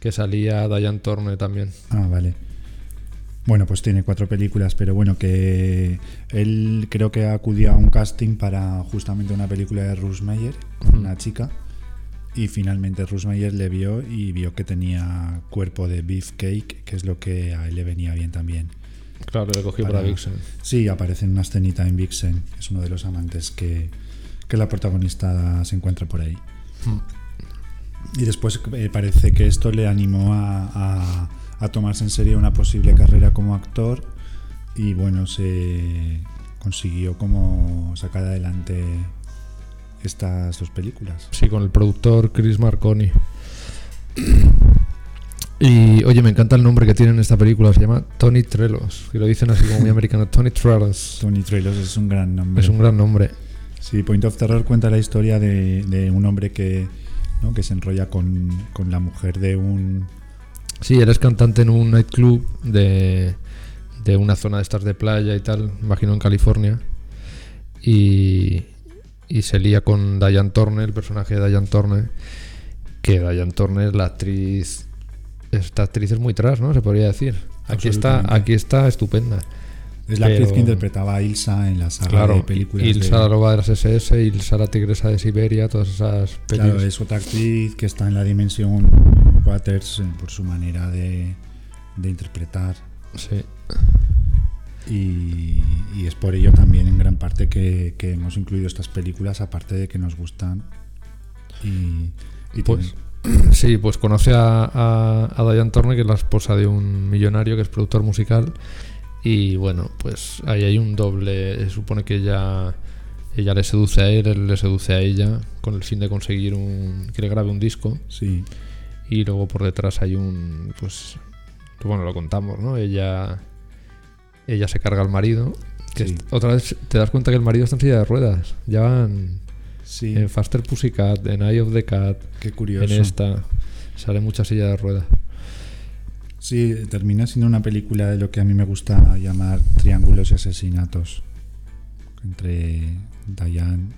Que salía Diane Torne también. Ah, vale. Bueno, pues tiene cuatro películas, pero bueno, que él creo que acudió a un casting para justamente una película de Russ Meyer con una chica y finalmente Russ Meyer le vio y vio que tenía cuerpo de beefcake, que es lo que a él le venía bien también. Claro, le cogió para, Vixen. Sí, aparece en una escenita en Vixen, es uno de los amantes que, que la protagonista se encuentra por ahí. Y después eh, parece que esto le animó a, a- a tomarse en serio una posible carrera como actor y bueno, se consiguió como sacar adelante estas dos películas. Sí, con el productor Chris Marconi. Y oye, me encanta el nombre que tiene en esta película, se llama Tony Trelos, que lo dicen así como muy americano, Tony Trelos. Tony Trelos es un gran nombre. Es un gran nombre. Sí, Point of Terror cuenta la historia de, de un hombre que, ¿no? que se enrolla con, con la mujer de un... Sí, él es cantante en un nightclub de, de una zona de estas de playa y tal, imagino en California. Y, y se lía con Diane Turner, el personaje de Diane Turner. Que Diane Turner, la actriz. Esta actriz es muy tras, ¿no? Se podría decir. Aquí está, aquí está estupenda. Es la actriz que interpretaba a Ilsa en la saga Claro, de películas. Ilsa la de, loba de las SS, Ilsa la tigresa de Siberia, todas esas pelis. Claro, es otra actriz que está en la dimensión Waters por su manera de, de interpretar. Sí. Y, y es por ello también en gran parte que, que hemos incluido estas películas, aparte de que nos gustan. Y, y Pues, tienen- sí, pues conoce a, a, a Diane Turner, que es la esposa de un millonario que es productor musical. Y bueno, pues ahí hay un doble. Se supone que ella, ella le seduce a él, él le seduce a ella, con el fin de conseguir un, que le grabe un disco. sí, Y luego por detrás hay un. Pues. Bueno, lo contamos, ¿no? Ella. Ella se carga al marido. Que Sí. es- otra vez te das cuenta que el marido está en silla de ruedas. Ya van sí, en Faster Pussycat, en Eye of the Cat, qué curioso. en esta. Sale mucha silla de ruedas. Sí, termina siendo una película de lo que a mí me gusta llamar triángulos y asesinatos. Entre Diane,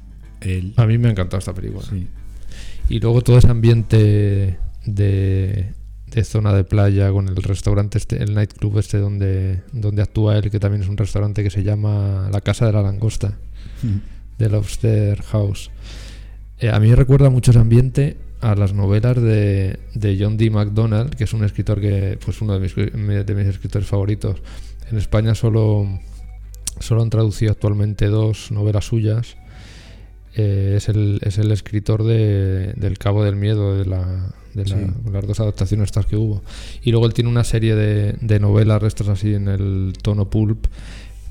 él. A mí me ha encantado esta película. Sí, Y luego todo ese ambiente de, de zona de playa con el restaurante este, el nightclub este donde, donde actúa él, que también es un restaurante que se llama La Casa de la Langosta, de Lobster House. Eh, a mí me recuerda mucho ese ambiente a las novelas de, de John D. MacDonald, que es un escritor que, pues uno de mis, de mis escritores favoritos. En España solo, solo han traducido actualmente dos novelas suyas. Eh, es, el, es el escritor de, del Cabo del Miedo, de, la, de la- Sí. las dos adaptaciones estas que hubo. Y luego él tiene una serie de, de novelas, estas así en el tono pulp,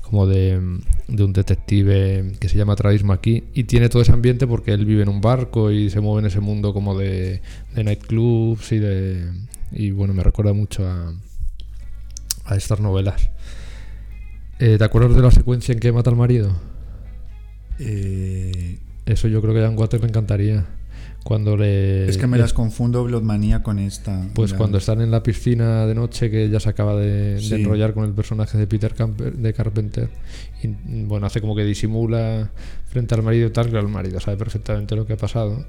como de, de un detective que se llama Travis McKee. Y tiene todo ese ambiente porque él vive en un barco y se mueve en ese mundo como de, de nightclubs y de. Y bueno, me recuerda mucho a, a estas novelas. Eh, ¿Te acuerdas de la secuencia en que mata al marido? Eh, Eso yo creo que a Jan Water le encantaría. Cuando le. es que me le- las confundo Bloodmania con esta. Pues cuando están en la piscina de noche, que ya se acaba de, enrollar con el personaje de Peter Camper, de Carpenter, y bueno, hace como que disimula frente al marido tal, que el marido sabe perfectamente lo que ha pasado.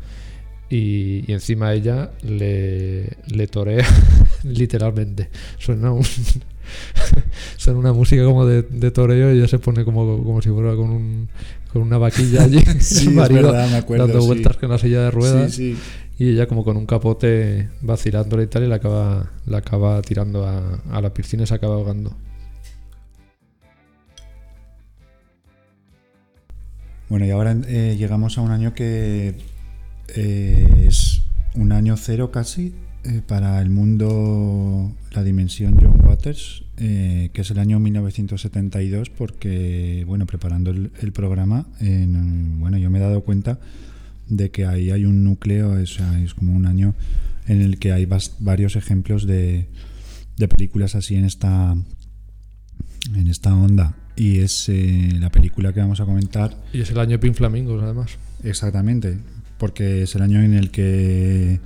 Y, y encima ella le, le torea literalmente. Suena, un, suena una música como de, de toreo y ella se pone como, como si fuera con, un, con una vaquilla allí. Sí, el es marido verdad, me acuerdo, dando sí. vueltas con la silla de ruedas. Sí. Y ella como con un capote vacilándole y tal y la acaba, la acaba tirando a, a la piscina y se acaba ahogando. Bueno, y ahora eh, llegamos a un año que eh, es un año cero casi eh, para el mundo, la dimensión John Waters, eh, que es el año 1972, porque, bueno, preparando el, el programa, en- bueno, yo me he dado cuenta de que ahí hay un núcleo, o sea, es como un año en el que hay varios ejemplos de, de películas así en esta en esta onda y es eh, la película que vamos a comentar Y es el año de Pink Flamingos además. exactamente porque es el año en el que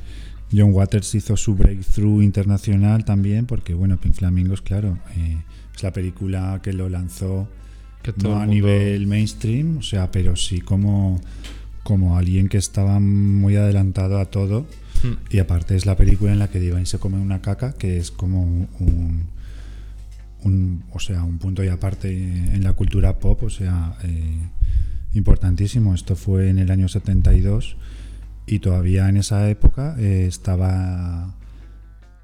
John Waters hizo su breakthrough internacional también porque bueno Pink Flamingos claro eh, es la película que lo lanzó Que todo no a mundo- nivel mainstream o sea pero sí como como alguien que estaba muy adelantado a todo Hmm. y aparte es la película en la que Divine se come una caca, que es como un, un, o sea, un punto y aparte en la cultura pop, o sea, eh, importantísimo. Esto fue en el año 72 y todavía en esa época eh, estaba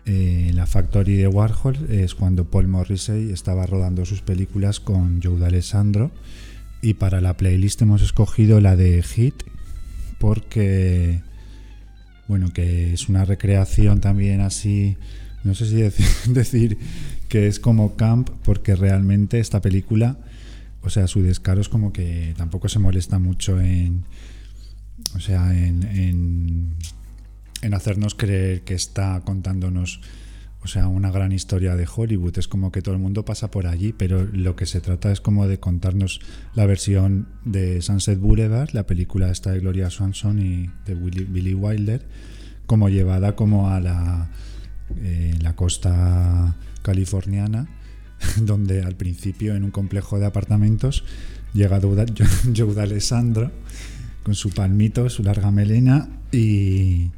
eh, la Factory de Warhol, es cuando Paul Morrissey estaba rodando sus películas con Joe D'Alessandro y para la playlist hemos escogido la de Hit porque bueno, que es una recreación también así, no sé si decir, decir que es como camp, porque realmente esta película, o sea, su descaro es como que tampoco se molesta mucho en, o sea, en, en, hacernos creer que está contándonos, o sea, una gran historia de Hollywood. Es como que todo el mundo pasa por allí, pero lo que se trata es como de contarnos la versión de Sunset Boulevard, la película esta de Gloria Swanson y de Billy Wilder, como llevada como a la, eh, la costa californiana, donde al principio en un complejo de apartamentos llega Joe D'Alessandro con su palmito, su larga melena y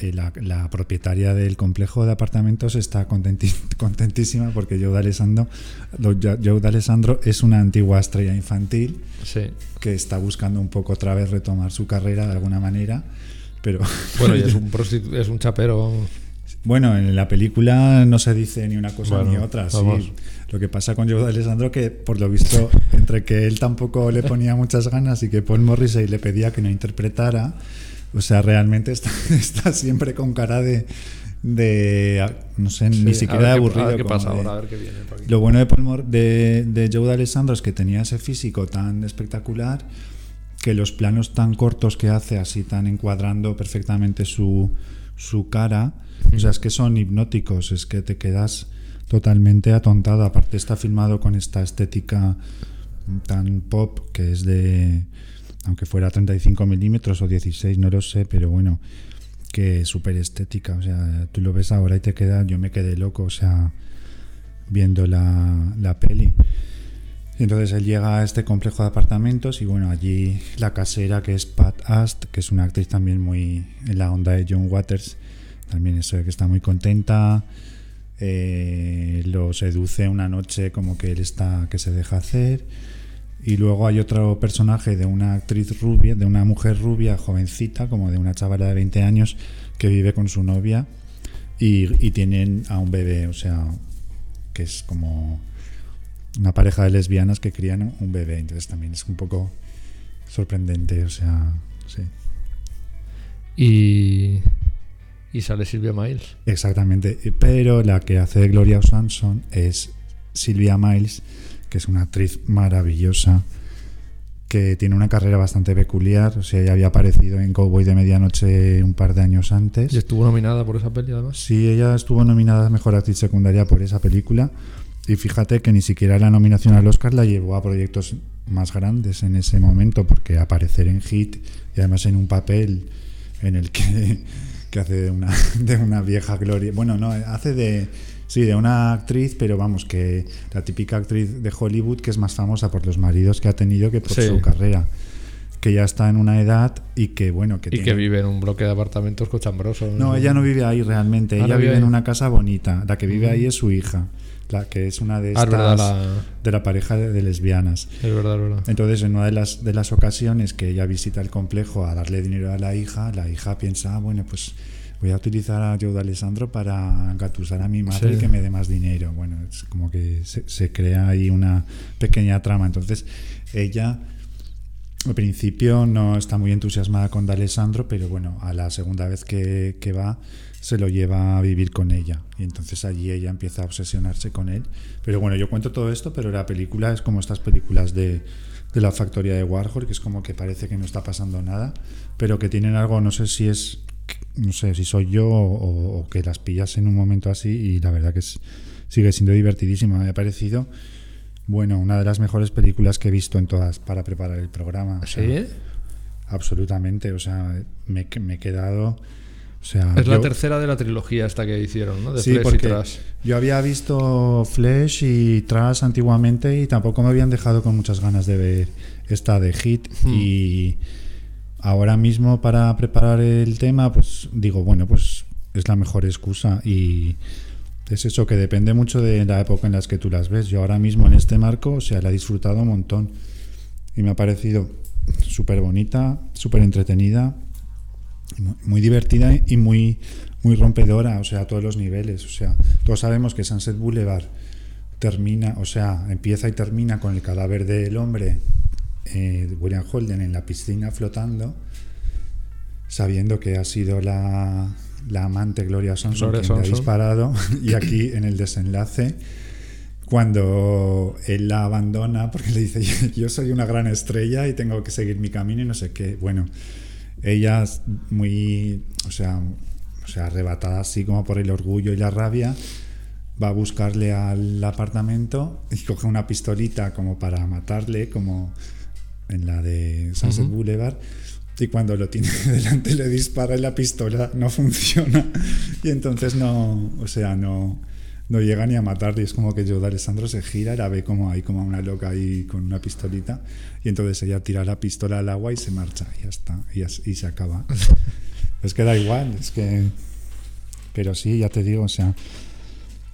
eh, la, la propietaria del complejo de apartamentos está contentísima porque Joe D'Alessandro, Joe D'Alessandro es una antigua estrella infantil Sí. que está buscando un poco otra vez retomar su carrera de alguna manera, pero Bueno, y es un, es un chapero. Bueno, en la película no se dice ni una cosa Bueno, ni otra. sí. Lo que pasa con Joe D'Alessandro que por lo visto entre que él tampoco le ponía muchas ganas y que Paul Morrissey le pedía que no interpretara, o sea, realmente está, está siempre con cara de, de no sé, Sí, ni siquiera de aburrido. A ver qué pasa de- ahora, a ver qué viene. por aquí. lo bueno de, Paul Mor- de, de Joe D'Alessandro es que tenía ese físico tan espectacular que los planos tan cortos que hace, así tan encuadrando perfectamente su, su cara, o sea, es que son hipnóticos, es que te quedas totalmente atontado. Aparte está filmado con esta estética tan pop que es de, aunque fuera 35 milímetros o 16, no lo sé, pero bueno, que es súper estética. O sea, tú lo ves ahora y te queda, yo me quedé loco, o sea, viendo la, la peli. Entonces él llega a este complejo de apartamentos y bueno, allí la casera que es Pat Ast, que es una actriz también muy en la onda de John Waters, también eso que está muy contenta, eh, lo seduce una noche como que él está, que se deja hacer. Y luego hay otro personaje de una actriz rubia, de una mujer rubia, jovencita, como de una chavala de 20 años, que vive con su novia y, y tienen a un bebé, o sea, que es como una pareja de lesbianas que crían un bebé. Entonces también es un poco sorprendente, o sea, sí. Y, y sale Silvia Miles. Exactamente. Pero la que hace Gloria Swanson es Silvia Miles, que es una actriz maravillosa, que tiene una carrera bastante peculiar. O sea, ella había aparecido en Cowboy de Medianoche un par de años antes. Y estuvo nominada por esa peli, además. Sí, ella estuvo nominada a Mejor Actriz Secundaria por esa película. Y fíjate que ni siquiera la nominación al Oscar la llevó a proyectos más grandes en ese momento, porque aparecer en Hit y además en un papel en el que, que hace de una, de una vieja gloria. Bueno, no, hace de. Sí, de una actriz, pero vamos, que la típica actriz de Hollywood que es más famosa por los maridos que ha tenido que por Sí. su carrera. Que ya está en una edad y que, bueno, que Y tiene- que vive en un bloque de apartamentos cochambrosos. no, ella no vive ahí realmente. Ah, Ella vive vive en una casa bonita. La que vive Mm. ahí es su hija, la que es una de Ah, estas verdad, la- de la pareja de, de lesbianas. Es verdad, es verdad. Entonces, en una de las de las ocasiones que ella visita el complejo a darle dinero a la hija, la hija piensa, ah, bueno, pues voy a utilizar a Joe Alessandro para engatusar a mi madre Sí. y que me dé más dinero. Bueno, es como que se, se crea ahí una pequeña trama. Entonces, ella al principio no está muy entusiasmada con D'Alessandro, pero bueno, a la segunda vez que, que va se lo lleva a vivir con ella. Y entonces allí ella empieza a obsesionarse con él. Pero bueno, yo cuento todo esto, pero la película es como estas películas de, de la factoría de Warhol, que es como que parece que no está pasando nada, pero que tienen algo, no sé si es, no sé si soy yo o, o que las pillas en un momento así y la verdad que es, sigue siendo divertidísima. Me ha parecido, bueno, una de las mejores películas que he visto en todas para preparar el programa. O sea, ¿Sí? Absolutamente, o sea, me, me he quedado... O sea, Es la tercera de la trilogía esta que hicieron, ¿no? De Sí, Flesh y Trash. yo había visto Flesh y Trash antiguamente y tampoco me habían dejado con muchas ganas de ver esta de Hit Hmm. y ahora mismo para preparar el tema pues digo bueno pues es la mejor excusa y, es eso, que depende mucho de la época en las que tú las ves. Yo ahora mismo en este marco, o sea, la he disfrutado un montón. Y me ha parecido súper bonita, súper entretenida, muy divertida y muy, muy rompedora, o sea, a todos los niveles. O sea, todos sabemos que Sunset Boulevard termina, o sea, empieza y termina con el cadáver del hombre, eh, William Holden, en la piscina flotando, sabiendo que ha sido la, la amante Gloria Sonson Gloria quien le ha disparado. Y aquí en el desenlace, cuando él la abandona, porque le dice, yo soy una gran estrella y tengo que seguir mi camino y no sé qué. Bueno, ella muy, o sea, o sea, arrebatada así como por el orgullo y la rabia, va a buscarle al apartamento y coge una pistolita como para matarle, como en la de Sunset. Boulevard. Y cuando lo tiene delante le dispara y la pistola no funciona. Y entonces no, o sea, no, no llega ni a matarle. Es como que yo de Alessandro se gira y la ve como ahí, como una loca ahí con una pistolita. Y entonces ella tira la pistola al agua y se marcha. Y ya está. Y, y se acaba. es que da igual, es que. Pero sí, ya te digo, o sea,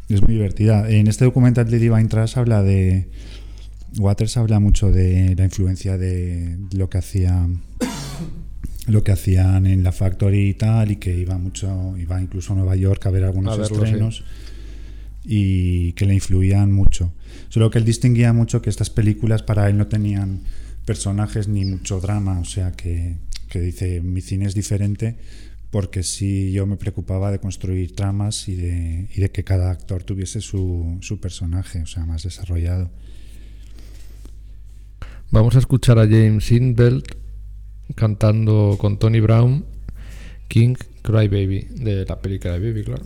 es muy divertida. En este documental de Divine Trash habla de. Waters habla mucho de la influencia de lo que hacía lo que hacían en la Factory y tal y que iba mucho iba incluso a Nueva York a ver algunos A verlo, sí. Y que le influían mucho. Solo que él distinguía mucho que estas películas para él no tenían personajes ni mucho drama o sea que, que dice mi cine es diferente porque sí yo me preocupaba de construir tramas y de, y de que cada actor tuviese su, su personaje o sea más desarrollado Vamos a escuchar a James Inbelt cantando con Tony Brown King Cry Baby de la peli Cry Baby, claro.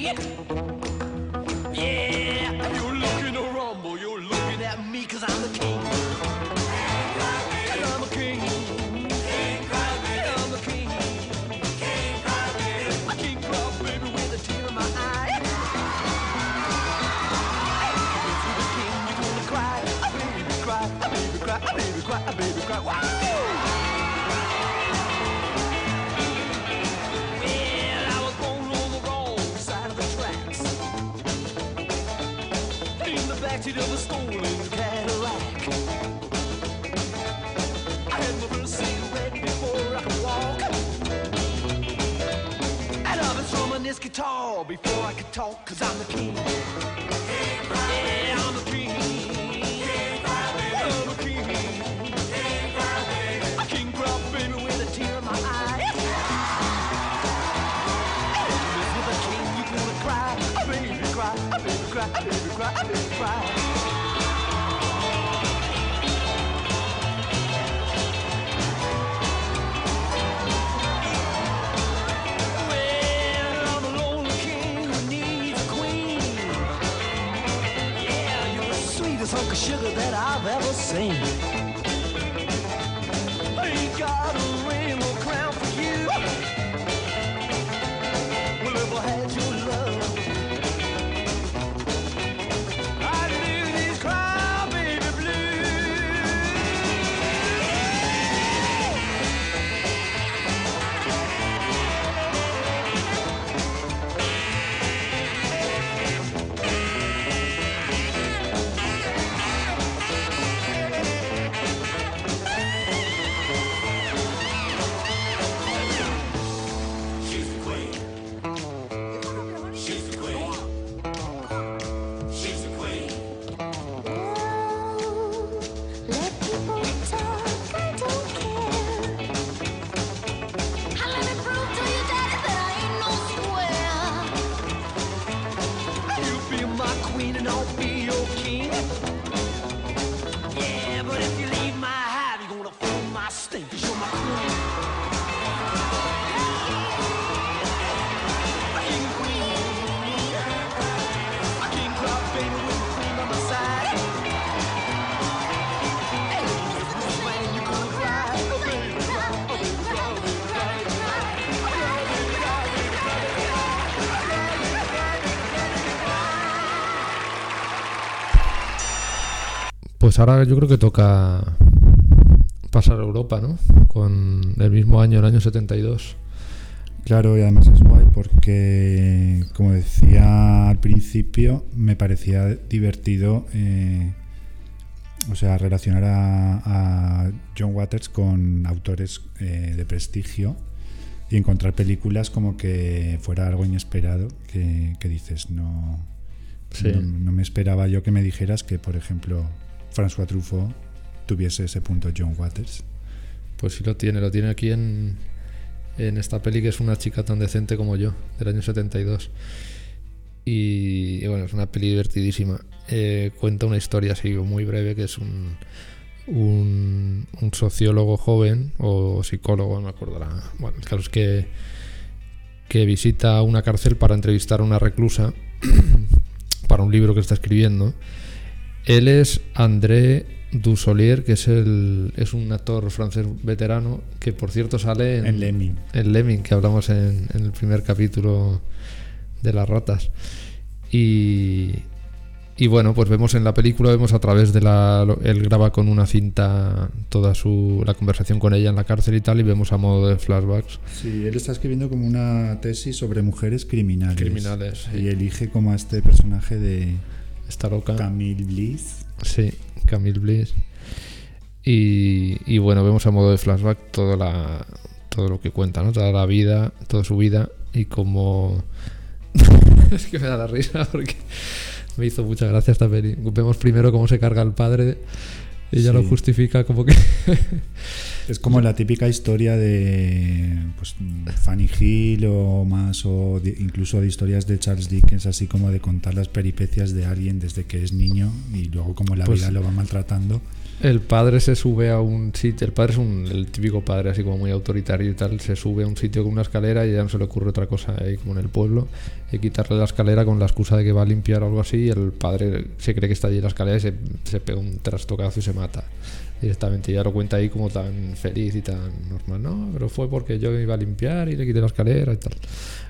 Bye. Before I could talk, cause I'm the king. Yeah, I'm the king. I'm the king. A king crop baby with a tear in my eye. With the king, you gonna cry, a baby cry, a cry, a baby cry, a cry. esperava é você. Ahora yo creo que toca pasar a Europa, ¿no? Con el mismo año, el año 72. Claro, y además es guay porque, como decía al principio, me parecía divertido, eh, o sea, relacionar a, a John Waters con autores eh, de prestigio y encontrar películas como que fuera algo inesperado, que, que dices, no, Sí. no, no me esperaba yo que me dijeras que, por ejemplo, François Truffaut tuviese ese punto John Waters. Pues sí lo tiene, lo tiene aquí en, en esta peli que es una chica tan decente como yo, del año 72. Y, y bueno, es una peli divertidísima. Eh, cuenta una historia así muy breve que es un, un, sociólogo joven o psicólogo, no me acuerdo la- Bueno, el caso es que, que visita una cárcel para entrevistar a una reclusa para un libro que está escribiendo. Él es André Dussolier, que es, el, es un actor francés veterano, que por cierto sale en, En Lemming. en Lemming, que hablamos en, en el primer capítulo de las ratas. Y, y bueno, pues vemos en la película, vemos a través de la... Él graba con una cinta toda su, la conversación con ella en la cárcel y tal, y vemos a modo de flashbacks. Sí, él está escribiendo como una tesis sobre mujeres criminales. Criminales, sí. Y elige como a este personaje de Está loca. Camille Bliss. Sí, Camille Bliss. Y, y bueno, vemos a modo de flashback todo, la, todo lo que cuenta, ¿no? Toda la vida, toda su vida y como... es que me da la risa porque me hizo mucha gracia esta peli. Vemos primero cómo se carga el padre y ella lo justifica como que... Es como la típica historia de pues, Fanny Hill o más, o de- incluso de historias de Charles Dickens, así como de contar las peripecias de alguien desde que es niño y luego como la Pues- vida lo va maltratando. El padre se sube a un sitio, el padre es un, el típico padre así como muy autoritario y tal, se sube a un sitio con una escalera y ya no se le ocurre otra cosa ahí como en el pueblo, y quitarle la escalera con la excusa de que va a limpiar o algo así, y el padre se cree que está allí la escalera y se, se pega un trastocazo y se mata directamente, ya lo cuenta ahí como tan feliz y tan normal, no, pero fue porque yo iba a limpiar y le quité la escalera y tal.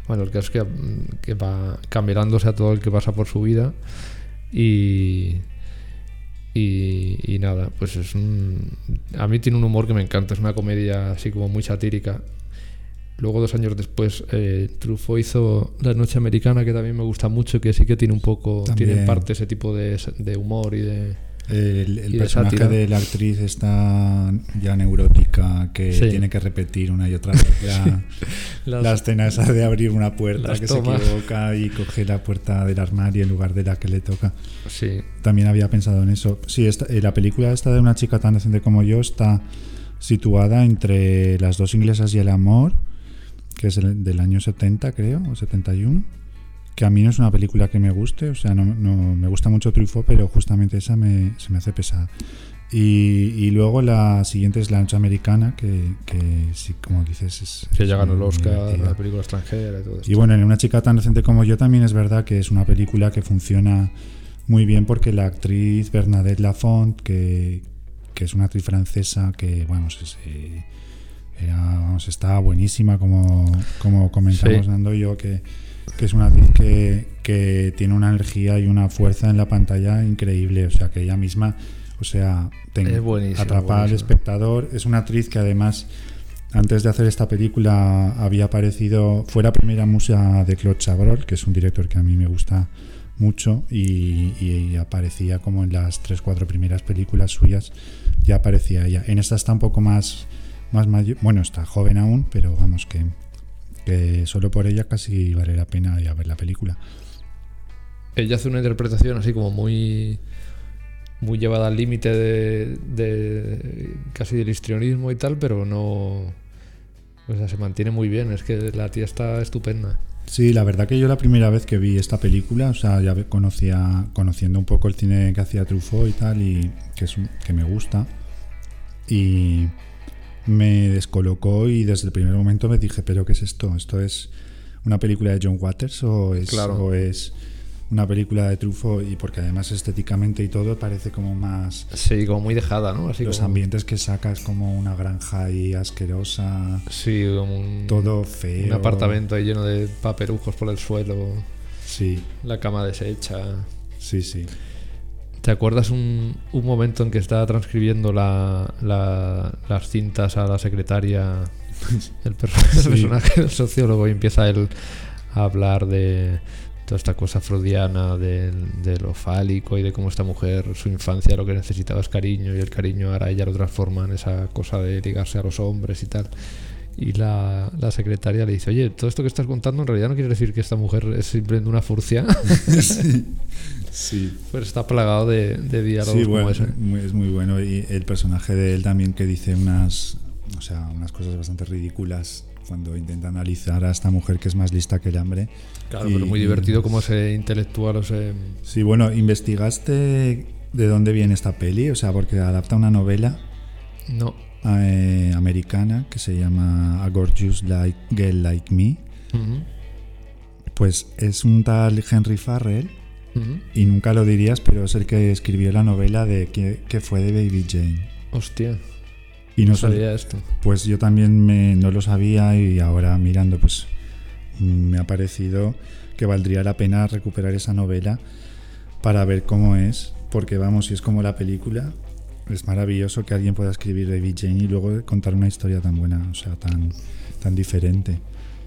Bueno, el caso es que, mm, que va cambiándose a todo el que pasa por su vida y... Y, y nada, pues es un... A mí tiene un humor que me encanta, es una comedia así como muy satírica. Luego, dos años después, eh, Truffaut hizo La Noche Americana, que también me gusta mucho, que sí que tiene un poco, tiene en parte ese tipo de, de humor y de... El, personaje sátira. de la actriz está ya neurótica, que Sí. tiene que repetir una y otra vez la, Las- la escena esa de abrir una puerta, que tomas. se equivoca y coge la puerta del armario en lugar de la que le toca. Sí, También había pensado en eso. Sí, esta- eh, la película esta de una chica tan decente como yo está situada entre Las dos inglesas y el amor, que es el- del año 70 creo, o 71. Que a mí no es una película que me guste, o sea, no, no- me gusta mucho Truffaut, pero justamente esa me, se me hace pesada. Y, y luego la siguiente es La Noche Americana, que, que sí, como dices, es. que ya ganó el Oscar, divertida. la película extranjera y todo esto. Y bueno, en una chica tan decente como yo también es verdad que es una película que funciona muy bien porque la actriz Bernadette Lafont, que, que es una actriz francesa que, vamos, es, eh, era, vamos, estaba buenísima, como, como comentamos Sí. Nando y yo, que, que es una actriz que, que tiene una energía y una fuerza en la pantalla increíble, o sea, que ella misma, o sea, atrapa al espectador. Es una actriz que además antes de hacer esta película había aparecido, fue la primera musa de Claude Chabrol, que es un director que a mí me gusta mucho y, y aparecía como en las tres, cuatro primeras películas suyas, ya aparecía ella. En esta está un poco más, más mayor, bueno, está joven aún, pero vamos, que, que solo por ella casi vale la pena ir a ver la película. Ella hace una interpretación así como muy muy llevada al límite de, de casi del histrionismo y tal, pero no o sea, se mantiene muy bien, es que la tía está estupenda. Sí, la verdad que yo la primera vez que vi esta película, o sea, ya conocía, conociendo un poco el cine que hacía Truffaut y tal, y que, es un- que me gusta, y me descolocó y desde el primer momento me dije, pero ¿qué es esto? ¿Esto es una película de John Waters o es, Claro. o es una película de Truffaut? Y porque además estéticamente y todo parece como más... Sí, como muy dejada, ¿no? Así los como, ambientes que saca es como una granja ahí asquerosa, Sí, como un, todo feo. un apartamento ahí lleno de paperujos por el suelo, Sí, la cama deshecha. sí, sí. ¿Te acuerdas un, un momento en que estaba transcribiendo la- la- las cintas a la secretaria, el, per- el Sí. personaje del sociólogo, y empieza él a hablar de toda esta cosa freudiana, de, de lo fálico y de cómo esta mujer, su infancia, lo que necesitaba es cariño, y el cariño ahora ella lo transforma en esa cosa de ligarse a los hombres y tal. Y la, la secretaria le dice, oye, todo esto que estás contando en realidad no quiere decir que esta mujer es simplemente una furcia. sí. Sí. Pues está plagado de, de diálogos Sí, como bueno, ese. muy- es muy bueno. Y el personaje de él también que dice unas, o sea, unas cosas bastante ridículas cuando intenta analizar a esta mujer que es más lista que el hambre. Claro, Y- pero muy divertido como ese intelectual o ese... Sí, bueno, ¿investigaste de dónde viene esta peli? O sea, porque adapta una novela No. eh, americana que se llama A Gorgeous like, Girl Like Me. Ujú, Pues es un tal Henry Farrell, y nunca lo dirías, pero es el que escribió la novela de que, que fue de Baby Jane. Hostia, Y no no sabía esto. Pues yo también me- no lo sabía y ahora mirando pues mm, me ha parecido que valdría la pena recuperar esa novela para ver cómo es, porque vamos, si es como la película, es maravilloso que alguien pueda escribir Baby Jane y luego contar una historia tan buena, o sea, tan, tan diferente.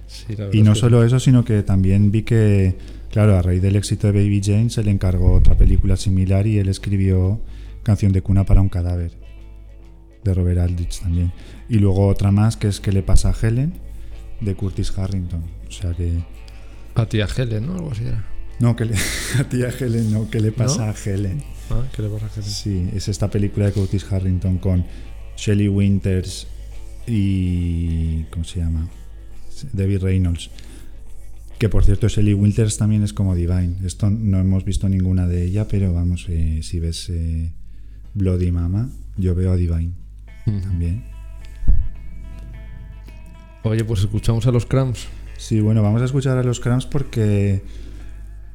Sí, Y no solo eso, sino que también vi que, claro, a raíz del éxito de Baby Jane se le encargó otra película similar y él escribió Canción de cuna para un cadáver, de Robert Aldrich también. Y luego otra más que es ¿Qué le pasa a Helen? de Curtis Harrington. O sea que... A tía Helen, ¿no? Algo así era. No, que le, a tía Helen, no, ¿qué le pasa ¿No? a Helen? Ah, ¿qué le pasa a Helen? Sí, es esta película de Curtis Harrington con Shelley Winters y. ¿Cómo se llama? Debbie Reynolds. Que por cierto, Shelley Winters también es como Divine. Esto no hemos visto ninguna de ella, pero vamos, eh, si ves eh, Bloody Mama, yo veo a Divine también. Oye, pues escuchamos a los Cramps. Sí, bueno, vamos a escuchar a los Cramps porque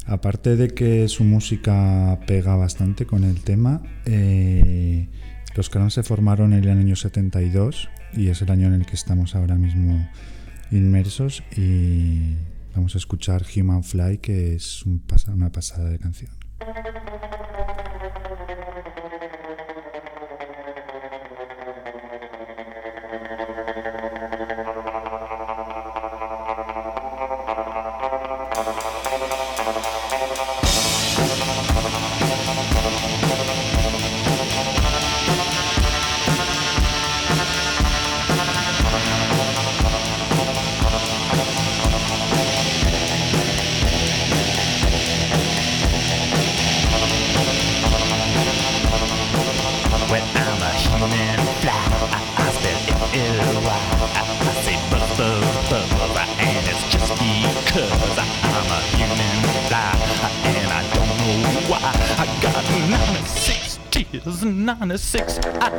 aparte de que su música pega bastante con el tema, eh, los Cramps se formaron en el año 72 y es el año en el que estamos ahora mismo inmersos y vamos a escuchar Human Fly que es un una pasada de canción.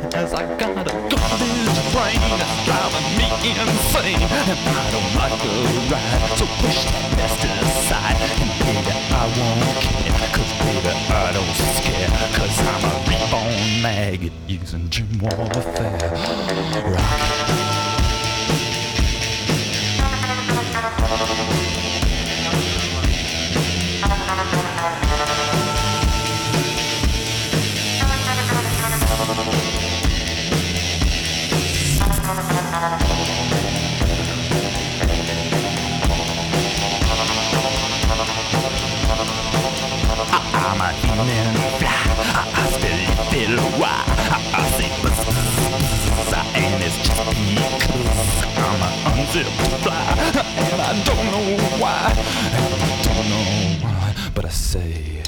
96 eyes. I got a garbage brain that's driving me insane, I don't know why. I don't know why, but I say.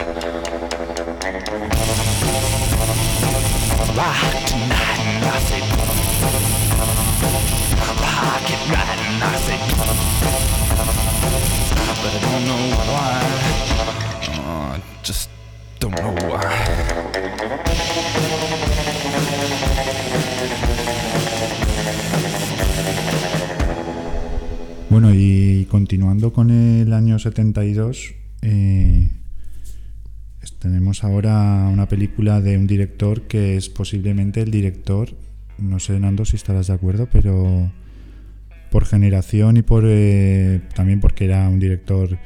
Bueno, y continuando con el año 72, eh, tenemos ahora una película de un director que es posiblemente el director, no sé Nando si estarás de acuerdo, pero por generación y por eh, también porque era un director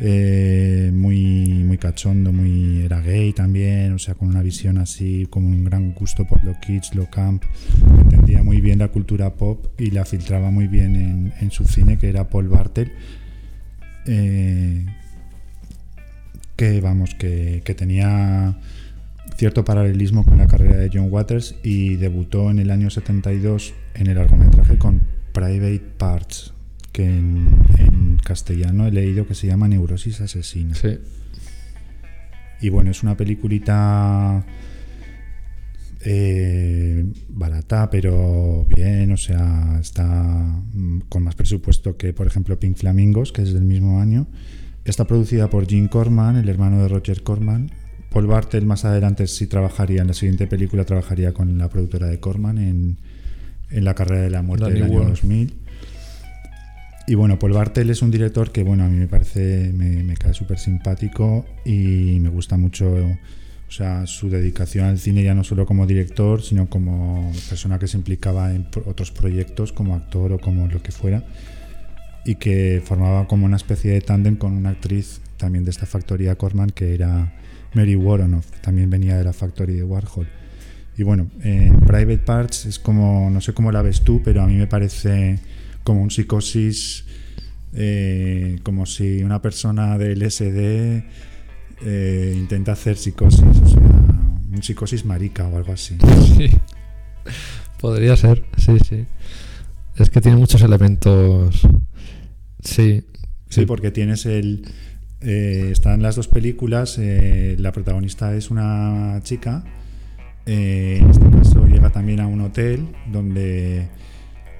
eh, muy, muy cachondo, muy era gay también, o sea, con una visión así, como un gran gusto por lo kitsch, lo camp, entendía muy bien la cultura pop y la filtraba muy bien en, en su cine, que era Paul Bartel, eh, que vamos, que, que tenía cierto paralelismo con la carrera de John Waters y debutó en el año 72 en el largometraje con Private Parts, que en, en castellano he leído que se llama Neurosis Asesina. Sí. Y bueno, es una peliculita eh, barata, pero bien, o sea, está mm, con más presupuesto que, por ejemplo, Pink Flamingos, que es del mismo año. Está producida por Jim Corman, el hermano de Roger Corman. Paul Bartel más adelante sí trabajaría, en la siguiente película trabajaría con la productora de Corman en, en La carrera de la muerte Danny del año Boyle. 2000. Y bueno, Paul Bartel es un director que, bueno, a mí me parece, me, me cae súper simpático y me gusta mucho, o sea, su dedicación al cine ya no solo como director, sino como persona que se implicaba en otros proyectos, como actor o como lo que fuera, y que formaba como una especie de tándem con una actriz también de esta factoría Corman, que era Mary Woronoff, también venía de la factoría de Warhol. Y bueno, en Private Parts es como, no sé cómo la ves tú, pero a mí me parece como un psicosis, eh, como si una persona del SD eh, intenta hacer psicosis, o sea, un psicosis marica o algo así. Sí. Podría ser, sí, sí. Es que tiene muchos elementos. Sí. Sí, porque tienes el. eh, están las dos películas. eh, la protagonista es una chica. eh, en este caso llega también a un hotel donde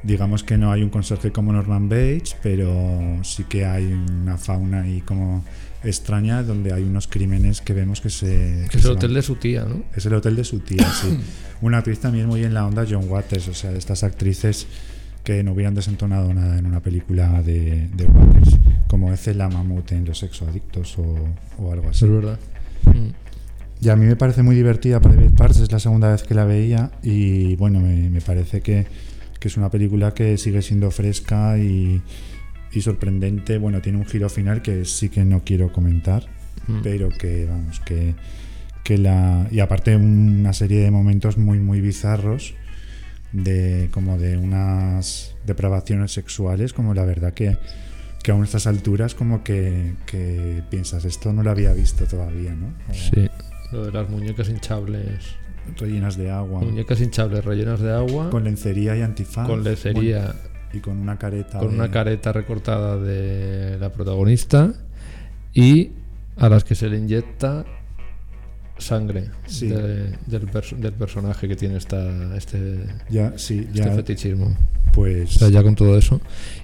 digamos que no hay un conserje como Norman Bates, pero sí que hay una fauna ahí como extraña donde hay unos crímenes que vemos que se... Que es el van- hotel de su tía, ¿no? Es el hotel de su tía, sí. Una actriz también muy en la onda John Waters, o sea, estas actrices que no hubieran desentonado nada en una película de, de Waters, como hace la mamut en Los sexoadictos o, o algo así. Es verdad. Mm. Y a mí me parece muy divertida Private Parts, es la segunda vez que la veía y bueno, me, me parece que, que es una película que sigue siendo fresca y, y sorprendente. Bueno, tiene un giro final que sí que no quiero comentar, Mm. pero que vamos, que, que la... Y aparte una serie de momentos muy, muy bizarros de como de unas depravaciones sexuales, como la verdad que, que aún a estas alturas como que, que piensas, esto no lo había visto todavía, ¿no? O Sí. Lo de las muñecas hinchables. rellenas de agua, Muñecas hinchables rellenas de agua. con lencería y antifaz. con lencería. Bueno, y con una careta. con de- una careta recortada de la protagonista y a las que se le inyecta sangre Sí. de- del, perso- del personaje que tiene esta, este, Ya, sí, este ya. fetichismo. Pues. O sea, ya con todo eso.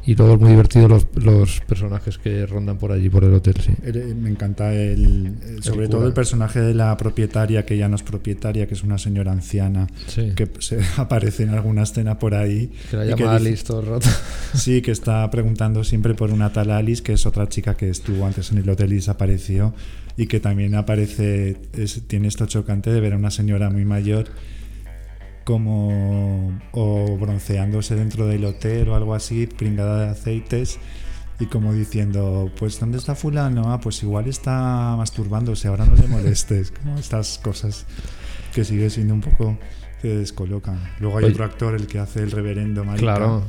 Y luego es muy divertido los, los personajes que rondan por allí, por el hotel, sí. eh, Me encanta el, el- sobre todo el personaje de la propietaria, que ya no es propietaria, que es una señora anciana, Sí. que se aparece en alguna escena por ahí. Que la llama Alice todo el rato. Sí, que está preguntando siempre por una tal Alice, que es otra chica que estuvo antes en el hotel y desapareció, y que también aparece, es- tiene esto chocante de ver a una señora muy mayor como o bronceándose dentro del hotel o algo así, pringada de aceites, y como diciendo, pues ¿dónde está fulano? Ah, pues igual está masturbándose, ahora no le molestes, como estas cosas que sigue siendo un poco que descolocan. Luego hay Oye. otro actor, el que hace el reverendo marica. Claro,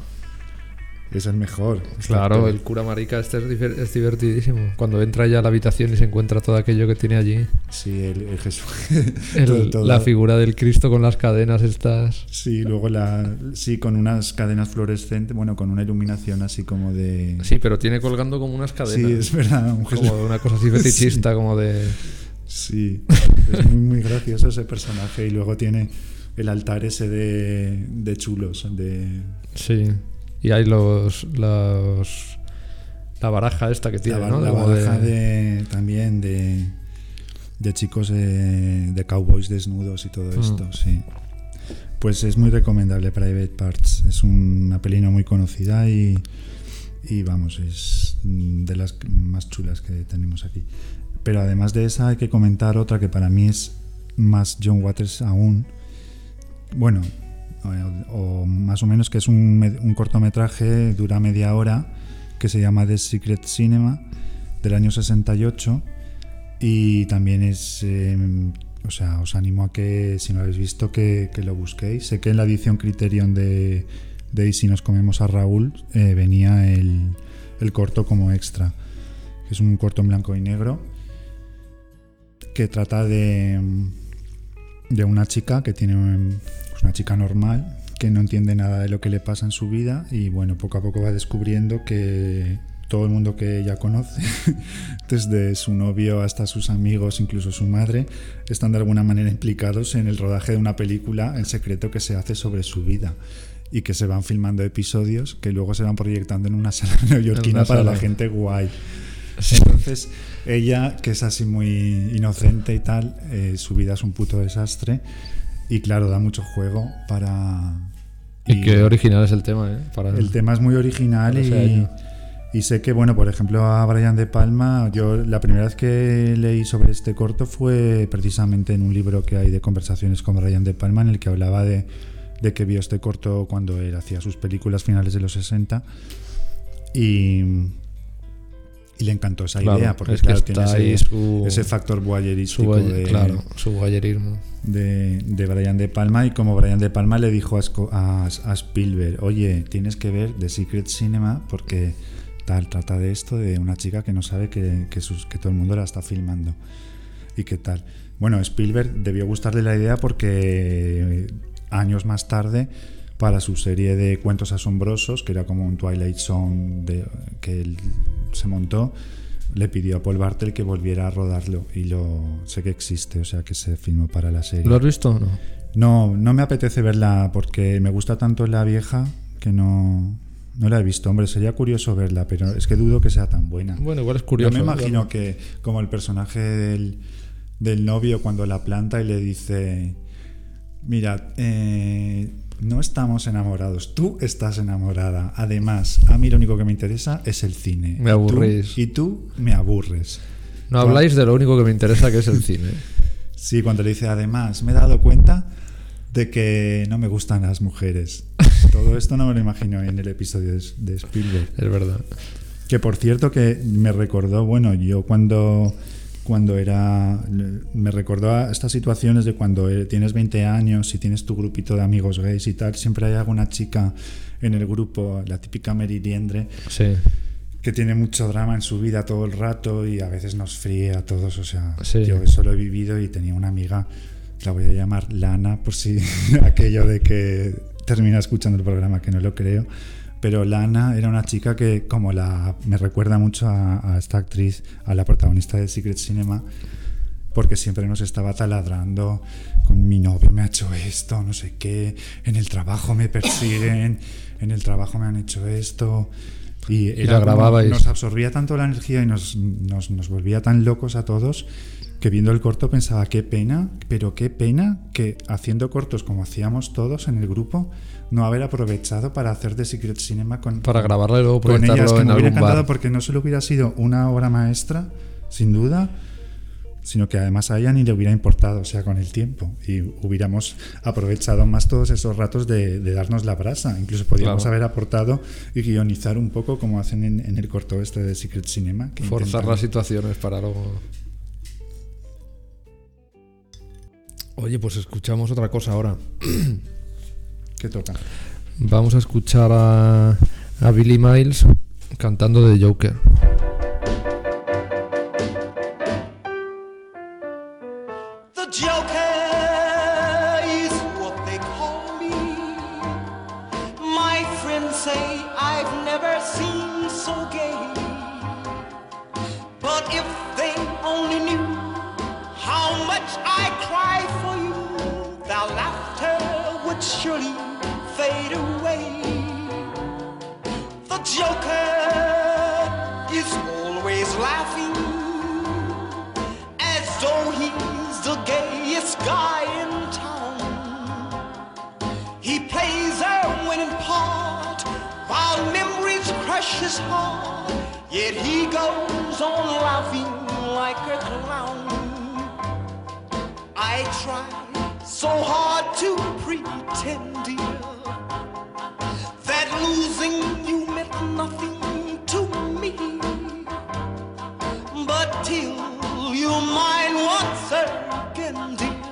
Es el mejor. claro, el cura marica este es, diver- es divertidísimo. Cuando entra ya a la habitación y se encuentra todo aquello que tiene allí. Sí, el, el Jesús. El- Todo- todo- La figura del Cristo con las cadenas estas. Sí, luego la. Sí, con unas cadenas fluorescentes, bueno, con una iluminación así como de. Sí, pero tiene colgando como unas cadenas. Sí, es verdad. Un Jesús. Como una cosa así fetichista, como de... Sí, es muy, muy gracioso ese personaje. Y luego tiene el altar ese de, de chulos. De, Sí. Y hay los... los la baraja esta que tiene, la, ¿no? la baraja de- de, también de, de chicos de, de cowboys desnudos y todo Mm. esto, sí. Pues es muy recomendable Private Parts. Es una pelina muy conocida y, y vamos, es de las más chulas que tenemos aquí. Pero además de esa hay que comentar otra que para mí es más John Waters aún. Bueno, o, más o menos que es un, un cortometraje, dura media hora, que se llama The Secret Cinema, del año 68 y también es, eh, o sea, os animo a que si no lo habéis visto que, lo busquéis. Sé que en la edición Criterion de, de Y si nos comemos a Raúl eh, venía el, el corto como extra, es un corto en blanco y negro que trata de, de una chica que tiene una chica normal que no entiende nada de lo que le pasa en su vida y bueno, poco a poco va descubriendo que todo el mundo que ella conoce, desde su novio hasta sus amigos, incluso su madre, están de alguna manera implicados en el rodaje de una película en secreto que se hace sobre su vida y que se van filmando episodios que luego se van proyectando en una sala neoyorquina una para la gente guay. Entonces, ella, que es así muy inocente y tal, eh, su vida es un puto desastre. Y claro, da mucho juego para. Y qué original es el tema, ¿eh? Para, El tema es muy original y, y sé que, bueno, por ejemplo, a Brian De Palma, yo la primera vez que leí sobre este corto fue precisamente en un libro que hay de conversaciones con Brian De Palma en el que hablaba de, de que vio este corto cuando él hacía sus películas finales de los 60 y, y le encantó esa Claro, idea porque es que claro, tiene ese, su- ese factor su, voyerístico guay- de, claro, su guayerismo. de, de Brian De Palma y como Brian De Palma le dijo a, a- a Spielberg, oye, tienes que ver The Secret Cinema porque tal, trata de esto, de una chica que no sabe que, que sus- que todo el mundo la está filmando y qué tal. Bueno, Spielberg debió gustarle la idea porque años más tarde, para su serie de cuentos asombrosos, que era como un Twilight Zone de, que él se montó, le pidió a Paul Bartel que volviera a rodarlo y lo sé que existe, o sea que se filmó para la serie. ¿Lo has visto o no? No, no me apetece verla porque me gusta tanto la vieja que no, no la he visto. Hombre, sería curioso verla, pero es que dudo que sea tan buena. Bueno, igual es curioso. Yo me imagino que como el personaje del, del novio cuando la planta y le dice, mira, eh, no estamos enamorados, tú estás enamorada. Además, a mí lo único que me interesa es el cine. Me Y tú- aburrís. Y tú, me aburres. No habláis de lo único que me interesa, que es el cine. Sí, cuando le dice, además, me he dado cuenta de que no me gustan las mujeres. Todo esto no me lo imagino en el episodio de, de Spielberg. Es verdad. Que por cierto que me recordó, bueno, yo cuando, cuando era, me recordó a estas situaciones de cuando tienes 20 años y tienes tu grupito de amigos gays y tal, siempre hay alguna chica en el grupo, la típica Mary Liendre, Sí. que tiene mucho drama en su vida todo el rato y a veces nos fríe a todos. O sea, Sí. yo eso lo he vivido y tenía una amiga, la voy a llamar Lana, por si aquello de que termina escuchando el programa, que no lo creo. Pero Lana era una chica que, como la. me recuerda mucho a, a esta actriz, a la protagonista de Secret Cinema, porque siempre nos estaba taladrando con mi novio me ha hecho esto, no sé qué, en el trabajo me persiguen, en el trabajo me han hecho esto. Y, Y la como- grababais. Nos absorbía tanto la energía y nos, nos, nos volvía tan locos a todos que viendo el corto pensaba, qué pena, pero qué pena que haciendo cortos como hacíamos todos en el grupo, no haber aprovechado para hacer The Secret Cinema con, Para grabarla y luego con ellas, proyectarlo que en me hubiera algún encantado bar. porque no solo hubiera sido una obra maestra, sin duda, sino que además a ella ni le hubiera importado, o sea, con el tiempo. Y hubiéramos aprovechado más todos esos ratos de, de darnos la brasa. Incluso podríamos Claro. haber aportado y guionizar un poco como hacen en, en el corto este de Secret Cinema. Que Forzar intentan- las situaciones para luego. Oye, pues escuchamos otra cosa ahora. ¿Qué toca? Vamos a escuchar a, a Billy Miles cantando de Joker. precious heart, yet he goes on laughing like a clown. I try so hard to pretend, dear, that losing you meant nothing to me. But till you're mine once again, dear,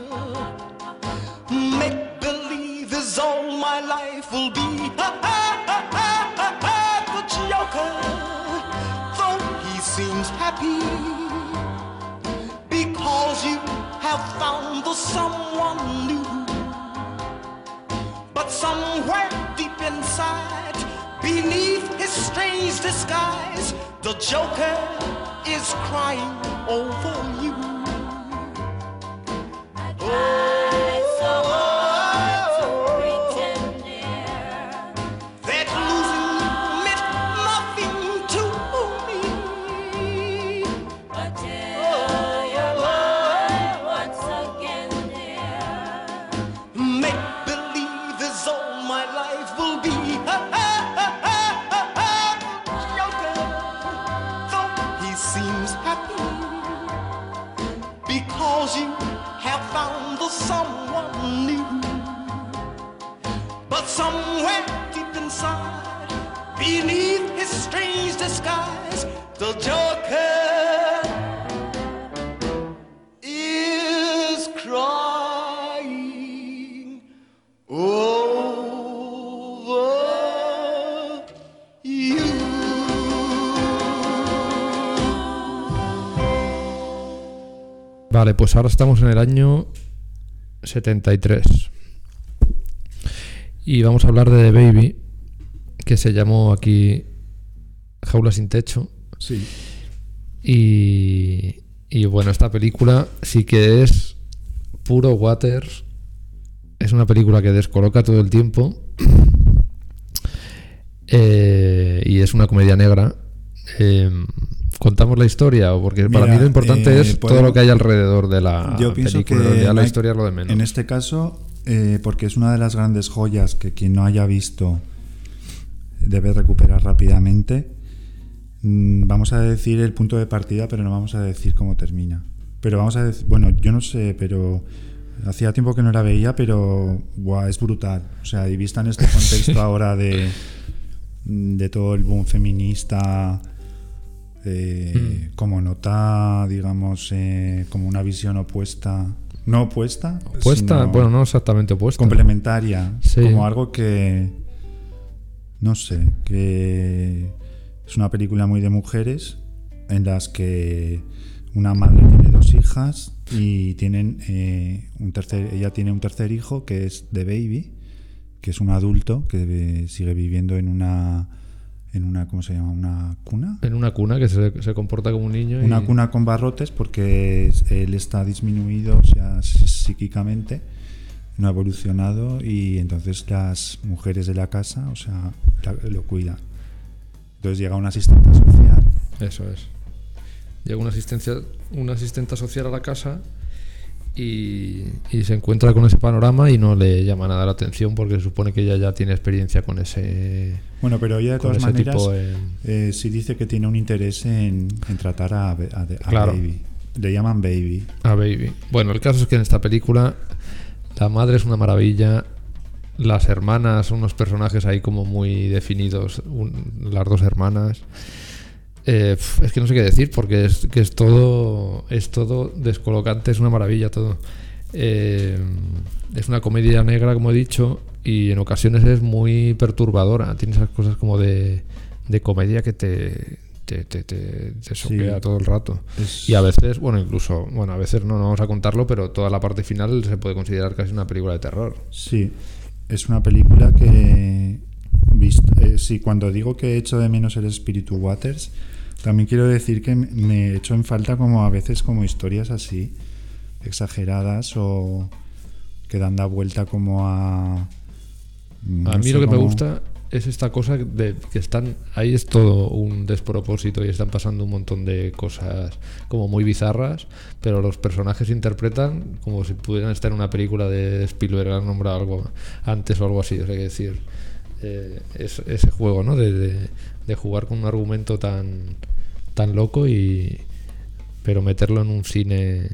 make believe is all my life will be. happy, because you have found the someone new. But somewhere deep inside, beneath his strange disguise, the Joker is crying over you. Vale, pues ahora estamos en el año 73. Y vamos a hablar de The Baby, que se llamó aquí Jaula sin techo. Sí. Y, y bueno, esta película sí que es puro Waters. Es una película que descoloca todo el tiempo. Eh, y es una comedia negra. Eh, ¿Contamos la historia? o Porque para mí lo importante eh, es todo lo que hay alrededor de la Yo pienso película. que la hay- historia es lo de menos. En este caso, eh, porque es una de las grandes joyas que quien no haya visto debe recuperar rápidamente. mm, Vamos a decir el punto de partida, pero no vamos a decir cómo termina. Pero vamos a decir, bueno, yo no sé, pero hacía tiempo que no la veía, pero guau, es brutal. O sea, y vista en este contexto ahora de, de todo el boom feminista, eh, Mm. como nota, digamos, eh, como una visión opuesta, no opuesta, Opuesta, bueno, no exactamente opuesta. complementaria, Sí. como algo que, no sé, que es una película muy de mujeres en las que una madre tiene dos hijas y tienen eh, un tercer, ella tiene un tercer hijo que es The Baby, que es un adulto que sigue viviendo en una en una ¿cómo se llama? una cuna En una cuna que se, se comporta como un niño. y- una cuna con barrotes porque es- él está disminuido, o sea, psí- psíquicamente, no ha evolucionado y entonces las mujeres de la casa, o sea, la- lo cuidan. Entonces llega una asistente social. Eso es. Llega una asistencia, una asistenta social a la casa y, y se encuentra con ese panorama y no le llama nada la atención porque se supone que ella ya tiene experiencia con ese. Bueno, pero ella de todas maneras tipo eh, sí dice que tiene un interés en, en tratar a, Claro. Baby. Le llaman Baby. a Baby. Bueno, el caso es que en esta película la madre es una maravilla. Las hermanas son unos personajes ahí como muy definidos. un- las dos hermanas. Eh, es que no sé qué decir porque es que es todo es todo descolocante, es una maravilla todo. Eh, es una comedia negra, como he dicho, y en ocasiones es muy perturbadora. Tiene esas cosas como de, de comedia que te, te, te, te, te soquea todo el rato. Es- Y a veces, bueno, incluso, bueno, a veces no, no vamos a contarlo, pero toda la parte final se puede considerar casi una película de terror. Sí, es una película que, vist- eh, sí, cuando digo que echo de menos el espíritu Waters, también quiero decir que me- me echo en falta como a veces como historias así exageradas o que dan la vuelta como a... no a mí lo que me gusta es esta cosa de que están ahí es todo un despropósito y están pasando un montón de cosas como muy bizarras, pero los personajes interpretan como si pudieran estar en una película de Spielberg, han nombrado algo antes o algo así, o sea, que decir, eh, es- ese juego, ¿no? De, de- de jugar con un argumento tan, tan loco y pero meterlo en un cine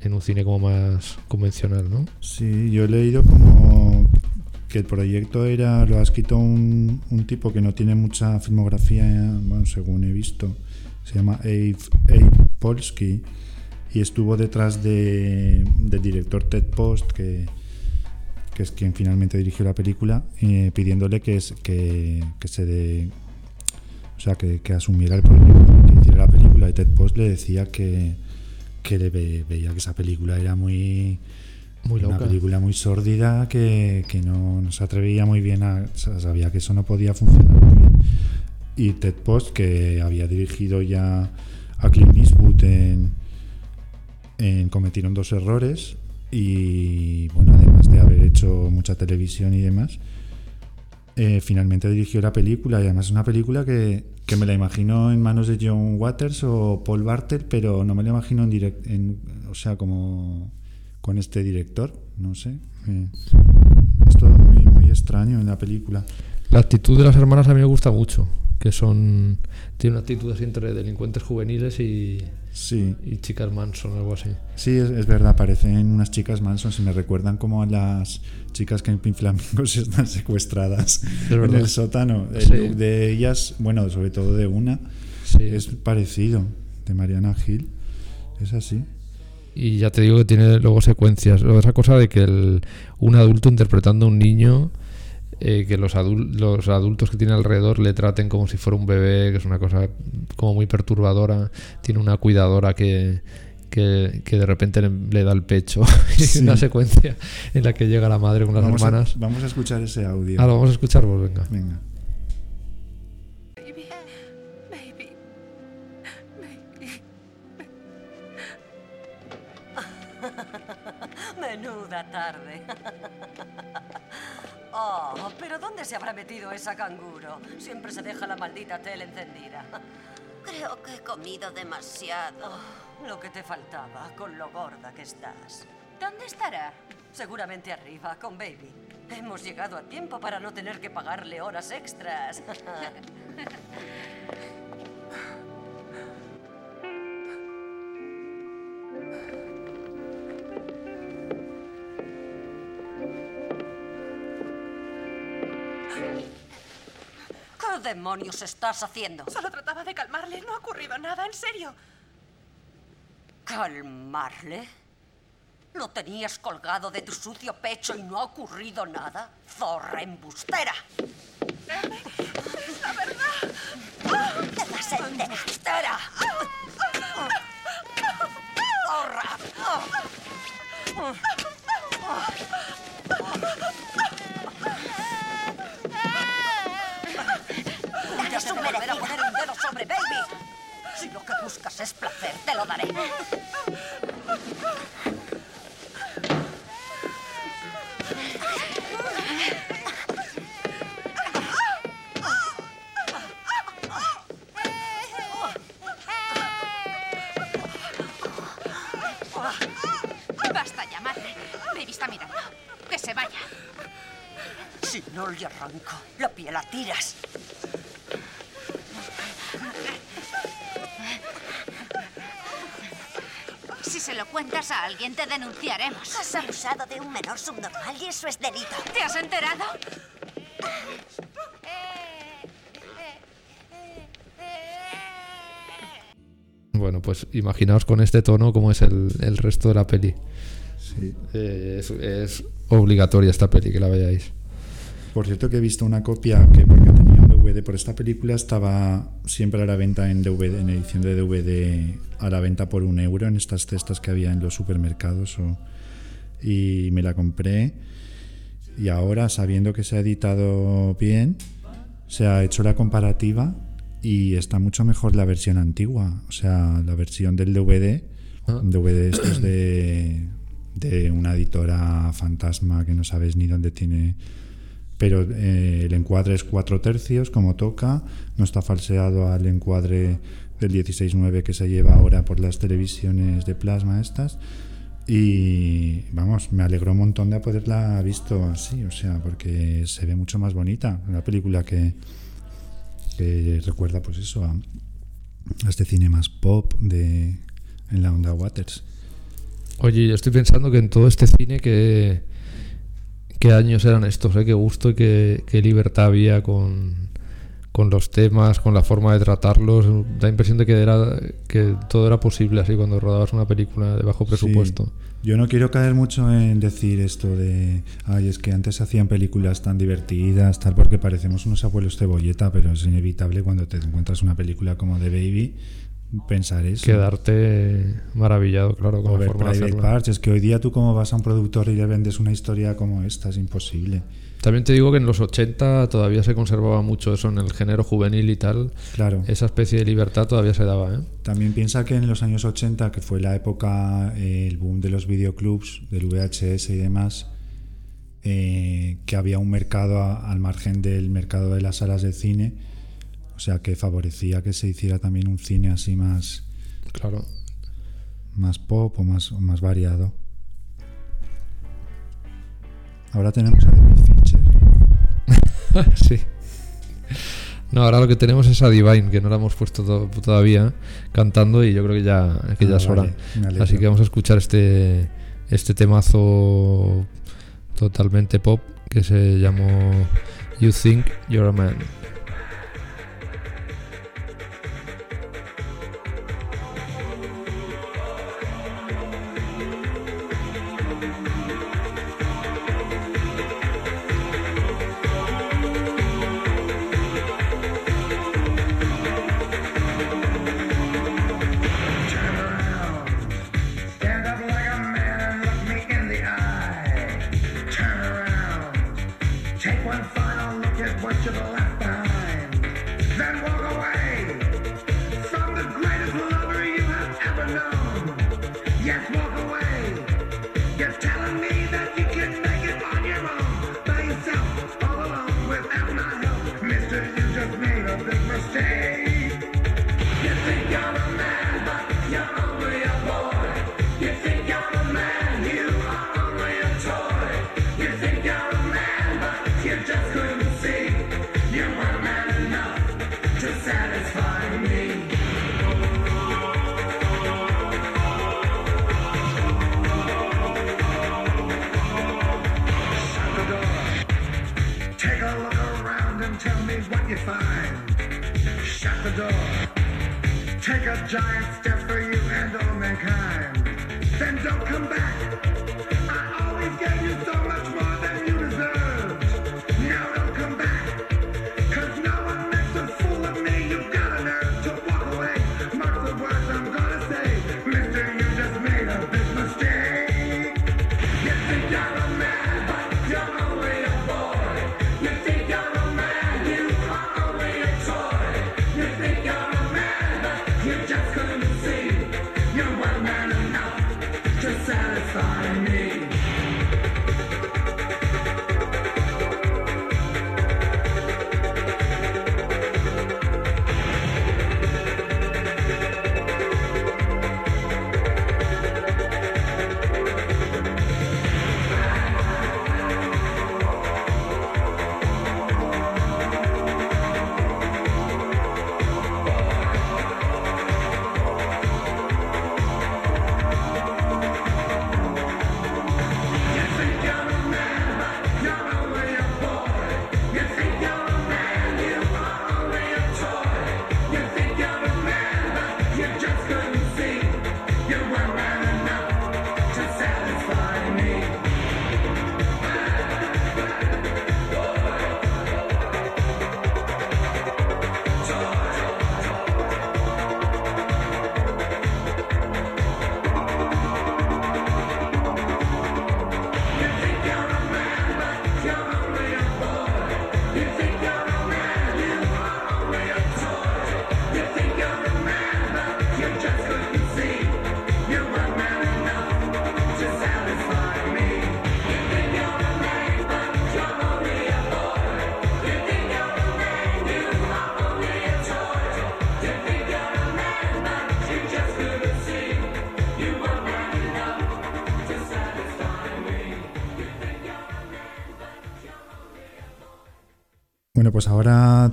en un cine como más convencional, ¿no? Sí, yo he leído como que el proyecto era lo ha escrito un, un tipo que no tiene mucha filmografía, bueno, según he visto, se llama Abe, Abe Polsky y estuvo detrás de, del director Ted Post que, que es quien finalmente dirigió la película, eh, pidiéndole que, es- que, que se de, o sea, que, que asumiera el proyecto, que hiciera la película. Y Ted Post le decía que, que le ve- veía que esa película era muy, Muy una película muy sórdida, que, que no, no se atrevía muy bien a, o sea, sabía que eso no podía funcionar muy bien. Y Ted Post, que había dirigido ya a Clint Eastwood en, en Cometieron dos errores y bueno, además de haber hecho mucha televisión y demás, eh, finalmente dirigió la película y además es una película que, que me la imagino en manos de John Waters o Paul Bartel, pero no me la imagino en direct, en, o sea, como con este director, no sé. eh, es todo muy, muy extraño en la película. La actitud de las hermanas a mí me gusta mucho, que son tiene una actitud así entre delincuentes juveniles y, Sí. y chicas Manson o algo así. Sí, es, es verdad, parecen unas chicas Manson, se me recuerdan como a las chicas que en Pin Flamingos están secuestradas en verdad. el sótano. El look de ellas, bueno, sobre todo de una, Sí. es parecido, de Mariana Gil, es así. Y ya te digo que tiene luego secuencias. Esa cosa de que el- un adulto interpretando a un niño, eh, que los, adul- los adultos que tiene alrededor le traten como si fuera un bebé, que es una cosa como muy perturbadora. Tiene una cuidadora que, que, que de repente le, le da el pecho. Y Sí. una secuencia en la que llega la madre con las vamos, a, hermanas. vamos a escuchar ese audio. Ah, lo vamos a escuchar, pues venga. Venga. Se habrá metido esa canguro? Siempre se deja la maldita tele encendida. Creo que he comido demasiado. Oh, lo que te faltaba, con lo gorda que estás. ¿Dónde estará? Seguramente arriba, con Baby. Hemos llegado a tiempo para no tener que pagarle horas extras. demonios estás haciendo? Solo trataba de calmarle. No ha ocurrido nada, en serio. ¿Calmarle? ¿Lo tenías colgado de tu sucio pecho y no ha ocurrido nada? ¡Zorra embustera! Es la verdad. ¡Te vas a enterar! ¡Embustera! ¡Zorra! Si lo que buscas es placer, te lo daré. Basta madre. Baby está mirando. Que se vaya. Si no le arranco, la piel la tiras. Se lo cuentas a alguien, te denunciaremos. Has abusado de un menor subnormal y eso es delito. ¿Te has enterado? Bueno, pues imaginaos con este tono cómo es el, el resto de la peli. Sí. Eh, es, es obligatoria esta peli, que la veáis. Por cierto que he visto una copia que porque DVD por esta película estaba siempre a la venta en DVD, en edición de DVD a la venta por un euro en estas cestas que había en los supermercados o- y me la compré y ahora sabiendo que se ha editado bien se ha hecho la comparativa y está mucho mejor la versión antigua, o sea la versión del DVD, Ah. un DVD estos de de una editora fantasma que no sabes ni dónde tiene pero eh, el encuadre es 4 tercios como toca, no está falseado al encuadre del 16.9 que se lleva ahora por las televisiones de plasma estas y vamos, me alegró un montón de poderla visto así, o sea, porque se ve mucho más bonita, una película que, que recuerda pues eso a, a este cine más pop de en la onda Waters. Oye, yo estoy pensando que en todo este cine que qué años eran estos, ¿eh? qué gusto y qué, qué libertad había con, con los temas, con la forma de tratarlos. Da la impresión de que, era, que todo era posible así cuando rodabas una película de bajo presupuesto. Sí. Yo no quiero caer mucho en decir esto de, ay, es que antes hacían películas tan divertidas, tal, porque parecemos unos abuelos cebolleta, pero es inevitable cuando te encuentras una película como The Baby pensar eso. Quedarte maravillado, claro, con O la forma de. Parts. Es que hoy día tú como vas a un productor y le vendes una historia como esta, es imposible. También te digo que en los 80 todavía se conservaba mucho eso en el género juvenil y tal. Claro. Esa especie de libertad todavía se daba, ¿eh? También piensa que en los años 80, que fue la época, eh, el boom de los videoclubs, del VHS y demás, eh, que había un mercado a- al margen del mercado de las salas de cine, o sea que favorecía que se hiciera también un cine así más, Claro. más pop o más, o más variado. Ahora tenemos a David Fincher. sí. No, ahora lo que tenemos es a Divine, que no la hemos puesto to- todavía, cantando y yo creo que ya, que ya Ah, es hora. vale, alegro. Así que vamos a escuchar este, este temazo totalmente pop que se llamó You Think You're a Man. giant steps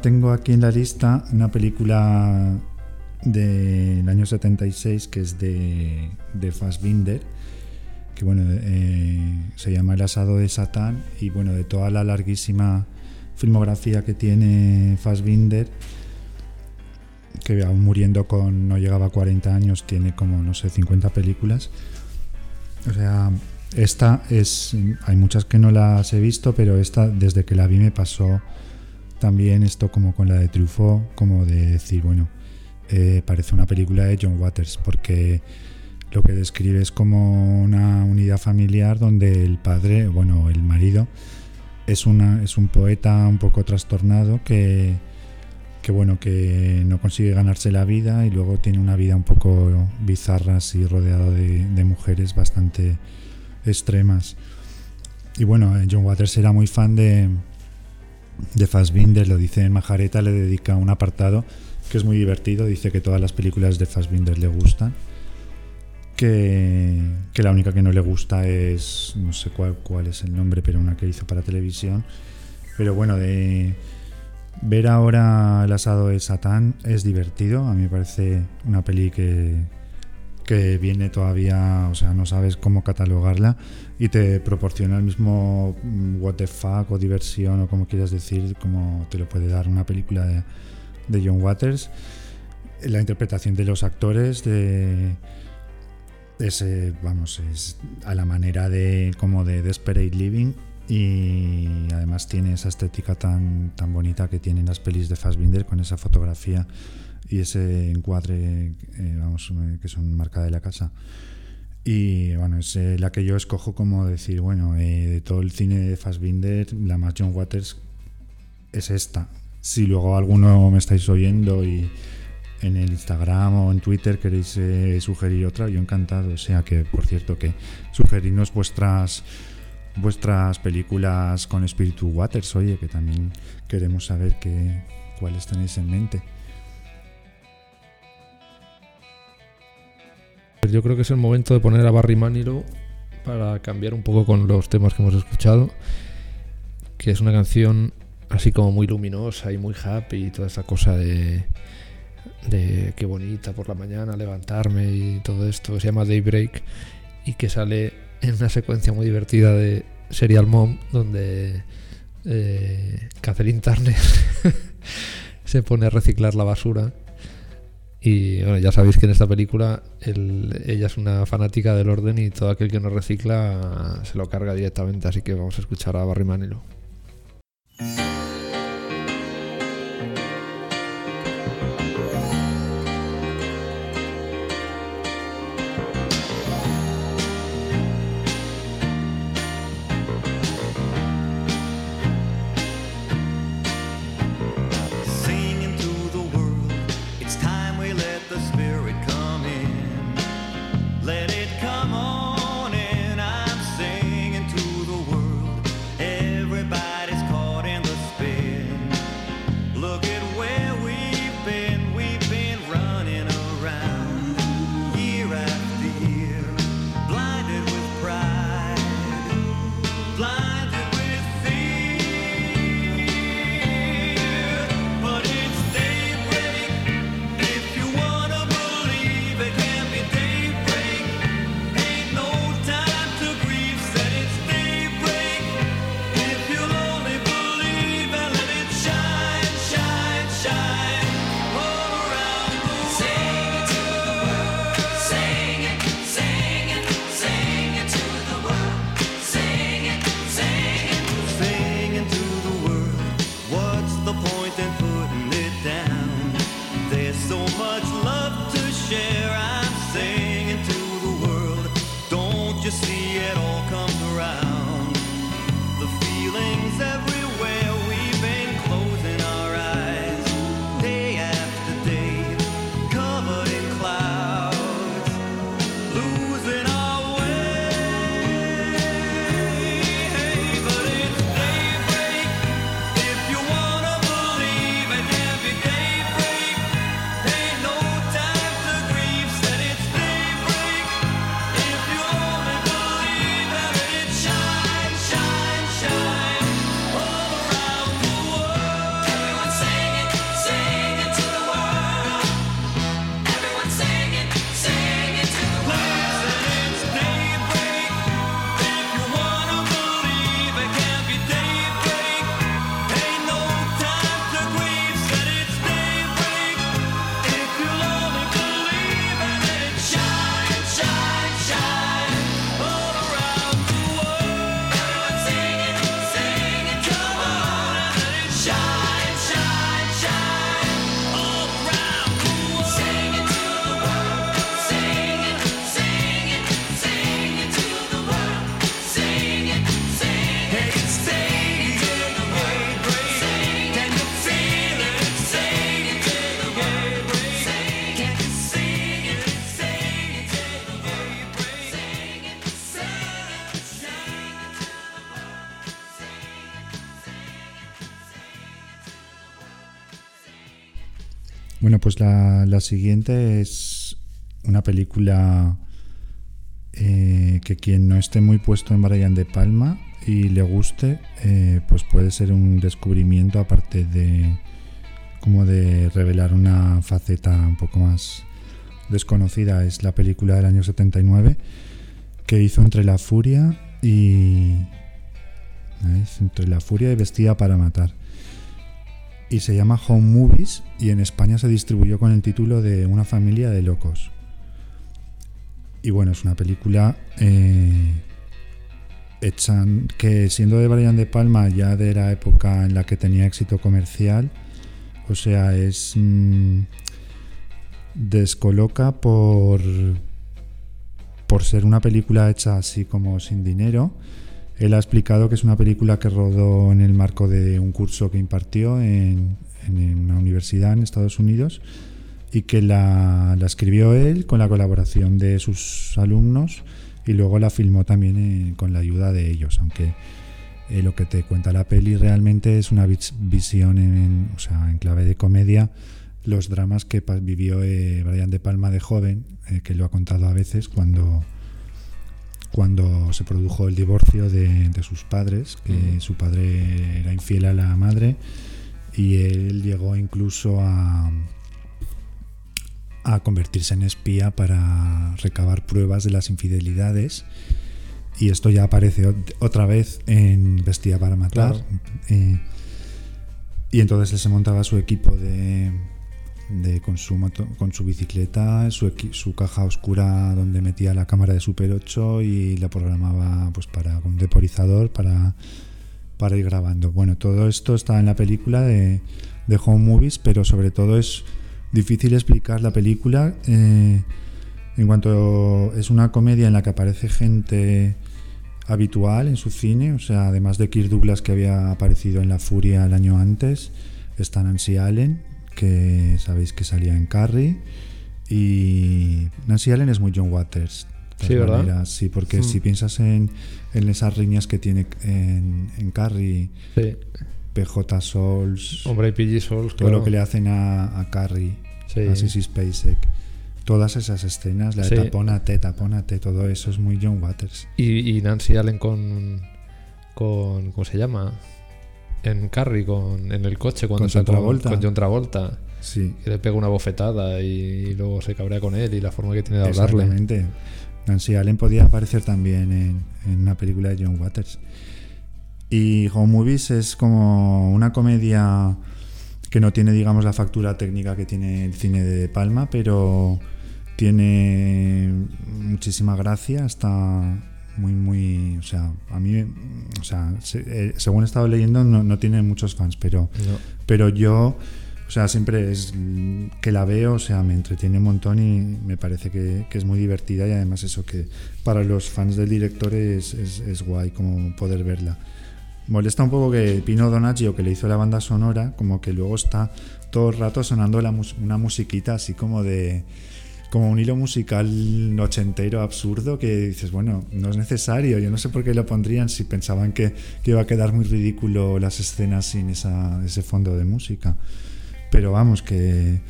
tengo aquí en la lista una película del año 76 que es de, de Fassbinder, que bueno, eh, se llama El asado de Satán y bueno, de toda la larguísima filmografía que tiene Fassbinder, que aún muriendo con no llegaba a 40 años, tiene como, no sé, 50 películas. O sea, esta es. Hay muchas que no las he visto, pero esta, desde que la vi, me pasó también esto como con la de Truffaut, como de decir, bueno, eh, parece una película de John Waters, porque lo que describe es como una unidad familiar donde el padre, bueno, el marido, es, una, es un poeta un poco trastornado que, que, bueno, que no consigue ganarse la vida y luego tiene una vida un poco bizarra, así rodeado de, de mujeres bastante extremas. Y bueno, eh, John Waters era muy fan de, de Fassbinder, lo dice en Majareta, le dedica un apartado que es muy divertido, dice que todas las películas de Fassbinder le gustan, que, que la única que no le gusta es, no sé cuál, cuál es el nombre, pero una que hizo para televisión. Pero bueno, de ver ahora El asado de Satán es divertido, a mí me parece una peli que, que viene todavía, o sea, no sabes cómo catalogarla y te proporciona el mismo mm, what the fuck o diversión o como quieras decir, como te lo puede dar una película de, de John Waters. La interpretación de los actores, de ese, vamos, es a la manera de como de Desperate Living y además tiene esa estética tan, tan bonita que tienen las pelis de Fassbinder con esa fotografía y ese encuadre, eh, vamos, eh, que son marca de la casa. Y bueno, es eh, la que yo escojo como decir, bueno, de todo el cine de Fassbinder, la más John Waters es esta. Si luego alguno me estáis oyendo y en el Instagram o en Twitter queréis sugerir otra, yo encantado. O sea que, por cierto, que sugerirnos vuestras vuestras películas con espíritu Waters, oye, que también queremos saber qué, cuáles tenéis en mente. Yo creo que es el momento de poner a Barry Manilow para cambiar un poco con los temas que hemos escuchado, que es una canción así como muy luminosa y muy happy y toda esa cosa de, de qué bonita por la mañana levantarme y todo esto, se llama Daybreak y que sale en una secuencia muy divertida de Serial Mom donde eh, Catherine Turner se pone a reciclar la basura y bueno, ya sabéis que en esta película el- ella es una fanática del orden y todo aquel que no recicla se lo carga directamente. Así que vamos a escuchar a Barry Manilow. La, siguiente es una película eh, que quien no esté muy puesto en Brian De Palma y le guste, eh, pues puede ser un descubrimiento aparte de como de revelar una faceta un poco más desconocida. Es la película del año 79 que hizo Entre la Furia y... Entre la Furia y Vestida para Matar. Y se llama Home Movies y en España se distribuyó con el título de Una familia de locos. Y bueno, es una película eh, hecha que siendo de Brian De Palma ya de la época en la que tenía éxito comercial, o sea, es mm, descoloca por por ser una película hecha así como sin dinero. Él ha explicado que es una película que rodó en el marco de un curso que impartió en, en una universidad en Estados Unidos y que la, la escribió él con la colaboración de sus alumnos y luego la filmó también eh, con la ayuda de ellos, aunque eh, lo que te cuenta la peli realmente es una vis- visión en, o sea, en clave de comedia, los dramas que vivió eh, Brian De Palma de joven, eh, que lo ha contado a veces cuando, cuando se produjo el divorcio de, de sus padres, que su padre era infiel a la madre y él llegó incluso a a convertirse en espía para recabar pruebas de las infidelidades. Y esto ya aparece ot- otra vez en Vestida para Matar. Claro. Eh, y entonces él se montaba su equipo de, de con, su con su bicicleta, su, su caja oscura donde metía la cámara de Super 8 y la programaba pues para un temporizador para, para ir grabando. Bueno, todo esto está en la película de, de Home Movies, pero sobre todo es difícil explicar la película eh, en cuanto es una comedia en la que aparece gente habitual en su cine, o sea, además de Kirk Douglas que había aparecido en La Furia el año antes, está Nancy Allen, que sabéis que salía en Carrie, y Nancy Allen es muy John Waters. de Sí, ¿verdad? Sí, porque Mm. si piensas en, en esas riñas que tiene en, en Carrie, Sí. PJ Souls, Hombre, y PG Souls, todo claro. lo que le hacen a, a Carrie, Sí. a Sissy Spacek, todas esas escenas, la de Sí. tapónate, tapónate, todo eso es muy John Waters. Y, y Nancy Allen con, con. ¿Cómo se llama? En Carrie, con, en el coche, cuando Con está John Travolta. con John Travolta. Sí. Que le pega una bofetada y, y luego se cabrea con él y la forma que tiene de hablarle. Exactamente. Nancy Allen podía aparecer también en, en una película de John Waters. Y Home Movies es como una comedia que no tiene, digamos, la factura técnica que tiene el cine de Palma, pero tiene muchísima gracia, está muy, muy, o sea, a mí, o sea, se- eh, según he estado leyendo, no, no tiene muchos fans, pero, No. pero yo, o sea, siempre es que la veo, o sea, me entretiene un montón y me parece que, que es muy divertida y además eso que para los fans del director es, es, es guay como poder verla. Molesta un poco que Pino Donaggio, que le hizo la banda sonora, como que luego está todo el rato sonando la mus- una musiquita así como de como un hilo musical ochentero absurdo que dices, bueno, no es necesario, yo no sé por qué lo pondrían si pensaban que, que iba a quedar muy ridículo las escenas sin esa, ese fondo de música. Pero vamos, que,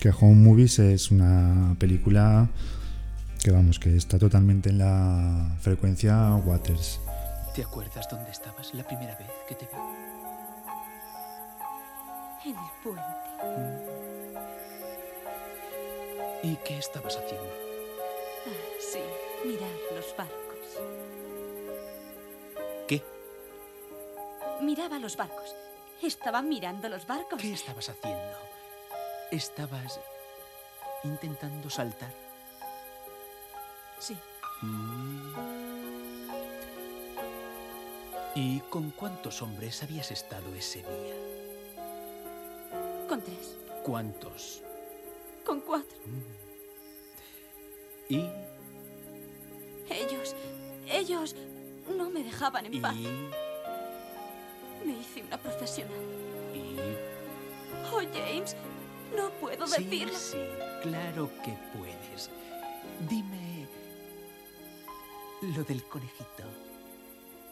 que Home Movies es una película que vamos, que está totalmente en la frecuencia Waters. ¿Te acuerdas dónde estabas la primera vez que te vi? En el puente. ¿Y qué estabas haciendo? Ah, sí, mirar los barcos. ¿Qué? Miraba los barcos. Estaba mirando los barcos. ¿Qué estabas haciendo? ¿Estabas intentando saltar? Sí. Mm. ¿Y con cuántos hombres habías estado ese día? Con tres. ¿Cuántos? Con cuatro. ¿Y? Ellos. Ellos no me dejaban en paz. ¿Y? Me hice una profesional. ¿Y? Oh, James, no puedo Sí, decirlo. sí, claro que puedes. Dime lo del conejito.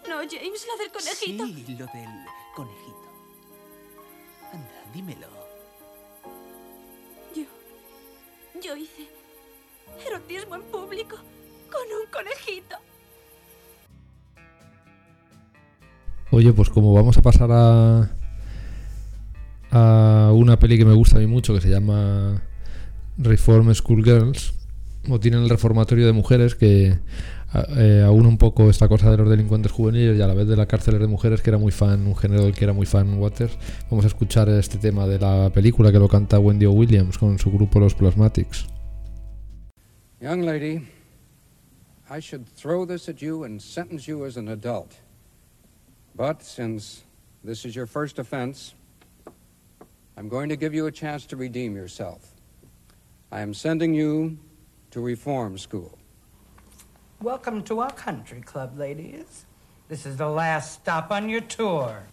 No, James, lo del conejito. Sí, lo del conejito. Anda, dímelo. Yo hice erotismo en público con un conejito. Oye, pues como vamos a pasar a, a una peli que me gusta a mí mucho, que se llama Reform School Girls, o tienen el reformatorio de mujeres que eh, aúna un poco esta cosa de los delincuentes juveniles y a la vez de la cárcel de mujeres, que era muy fan, un género del que era muy fan Waters. Vamos a escuchar este tema de la película que lo canta Wendy O. Williams con su grupo Los Plasmatics. Young lady, I should throw this at you and sentence you as an adult. But since this is your first offense, I'm going to give you a chance to redeem yourself. I am sending you to reform school. Welcome to our country club, ladies. This is the last stop on your tour.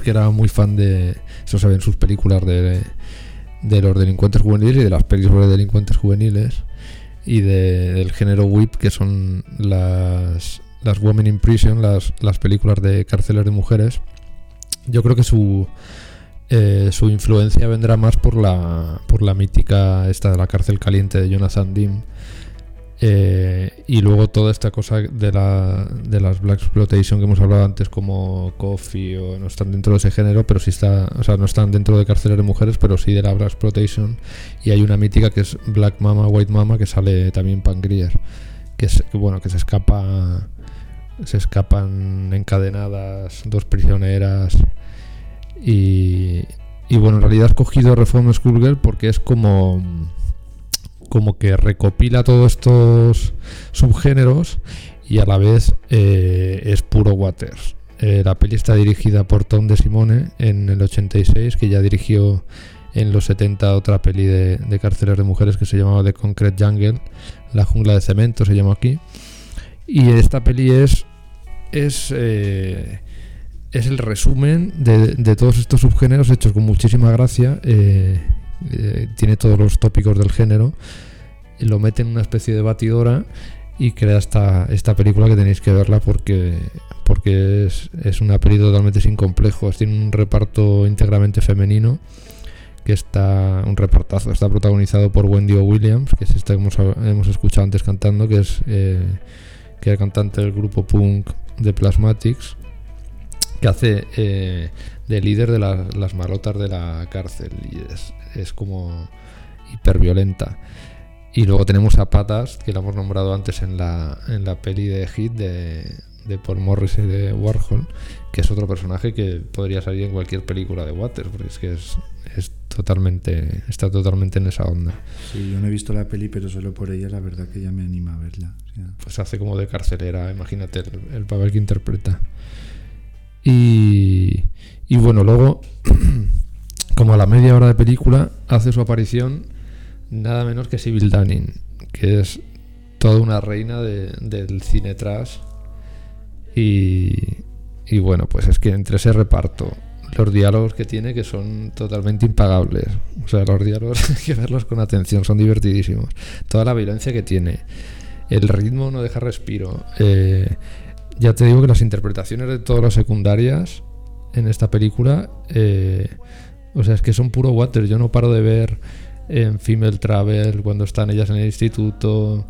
Que era muy fan de, eso se ve sus películas de, de los delincuentes juveniles y de las pelis sobre delincuentes juveniles y de- del género whip que son las, las Women in Prison, las, las películas de cárceles de mujeres. Yo creo que su, eh, su influencia vendrá más por la, por la mítica esta de la cárcel caliente de Jonathan Dean. Eh, y luego toda esta cosa de, la, de las Black Exploitation que hemos hablado antes, como Coffee, o no están dentro de ese género, pero sí está, o sea, no están dentro de cárceles de mujeres, pero sí de la Black Exploitation. Y hay una mítica que es Black Mama, White Mama, que sale también Pangrier, que es, bueno, que se escapa, se escapan encadenadas dos prisioneras y, y bueno, en realidad he escogido Reform Schoolgirl porque es como como que recopila todos estos subgéneros y a la vez eh, es puro Waters. Eh, la peli está dirigida por Tom De Simone en el 86, que ya dirigió en los 70 otra peli de, de cárceles de mujeres que se llamaba The Concrete Jungle, La jungla de cemento se llama aquí. Y esta peli es es eh, es el resumen de, de todos estos subgéneros hechos con muchísima gracia. Eh, tiene todos los tópicos del género. Lo mete en una especie de batidora y crea esta, esta película que tenéis que verla porque, porque es, es una peli totalmente sin complejos. Tiene un reparto íntegramente femenino que está un repartazo. Está protagonizado por Wendy O. Williams, que es esta que hemos, hemos escuchado antes cantando, que es eh, que era cantante del grupo punk de Plasmatics, que hace eh, de líder de la- las malotas de la cárcel y es, es como hiperviolenta. Y luego tenemos a Patas, que la hemos nombrado antes en la, en la peli de Hit de, de Paul Morris y de Warhol, que es otro personaje que podría salir en cualquier película de Waters, porque es que es, es totalmente, está totalmente en esa onda. Sí, yo no he visto la peli, pero solo por ella la verdad que ya me anima a verla. O sea, Pues hace como de carcelera, imagínate el, el papel que interpreta. Y, y bueno, luego, como a la media hora de película, hace su aparición nada menos que Sybil Dunning, que es toda una reina de- del cine trash. Y, y bueno, pues es que entre ese reparto, los diálogos que tiene que son totalmente impagables. O sea, los diálogos hay que verlos con atención, son divertidísimos. Toda la violencia que tiene. El ritmo no deja respiro. Eh, ya te digo que las interpretaciones de todas las secundarias en esta película, eh, o sea, es que son puro water. Yo no paro de ver en Female Travel cuando están ellas en el instituto.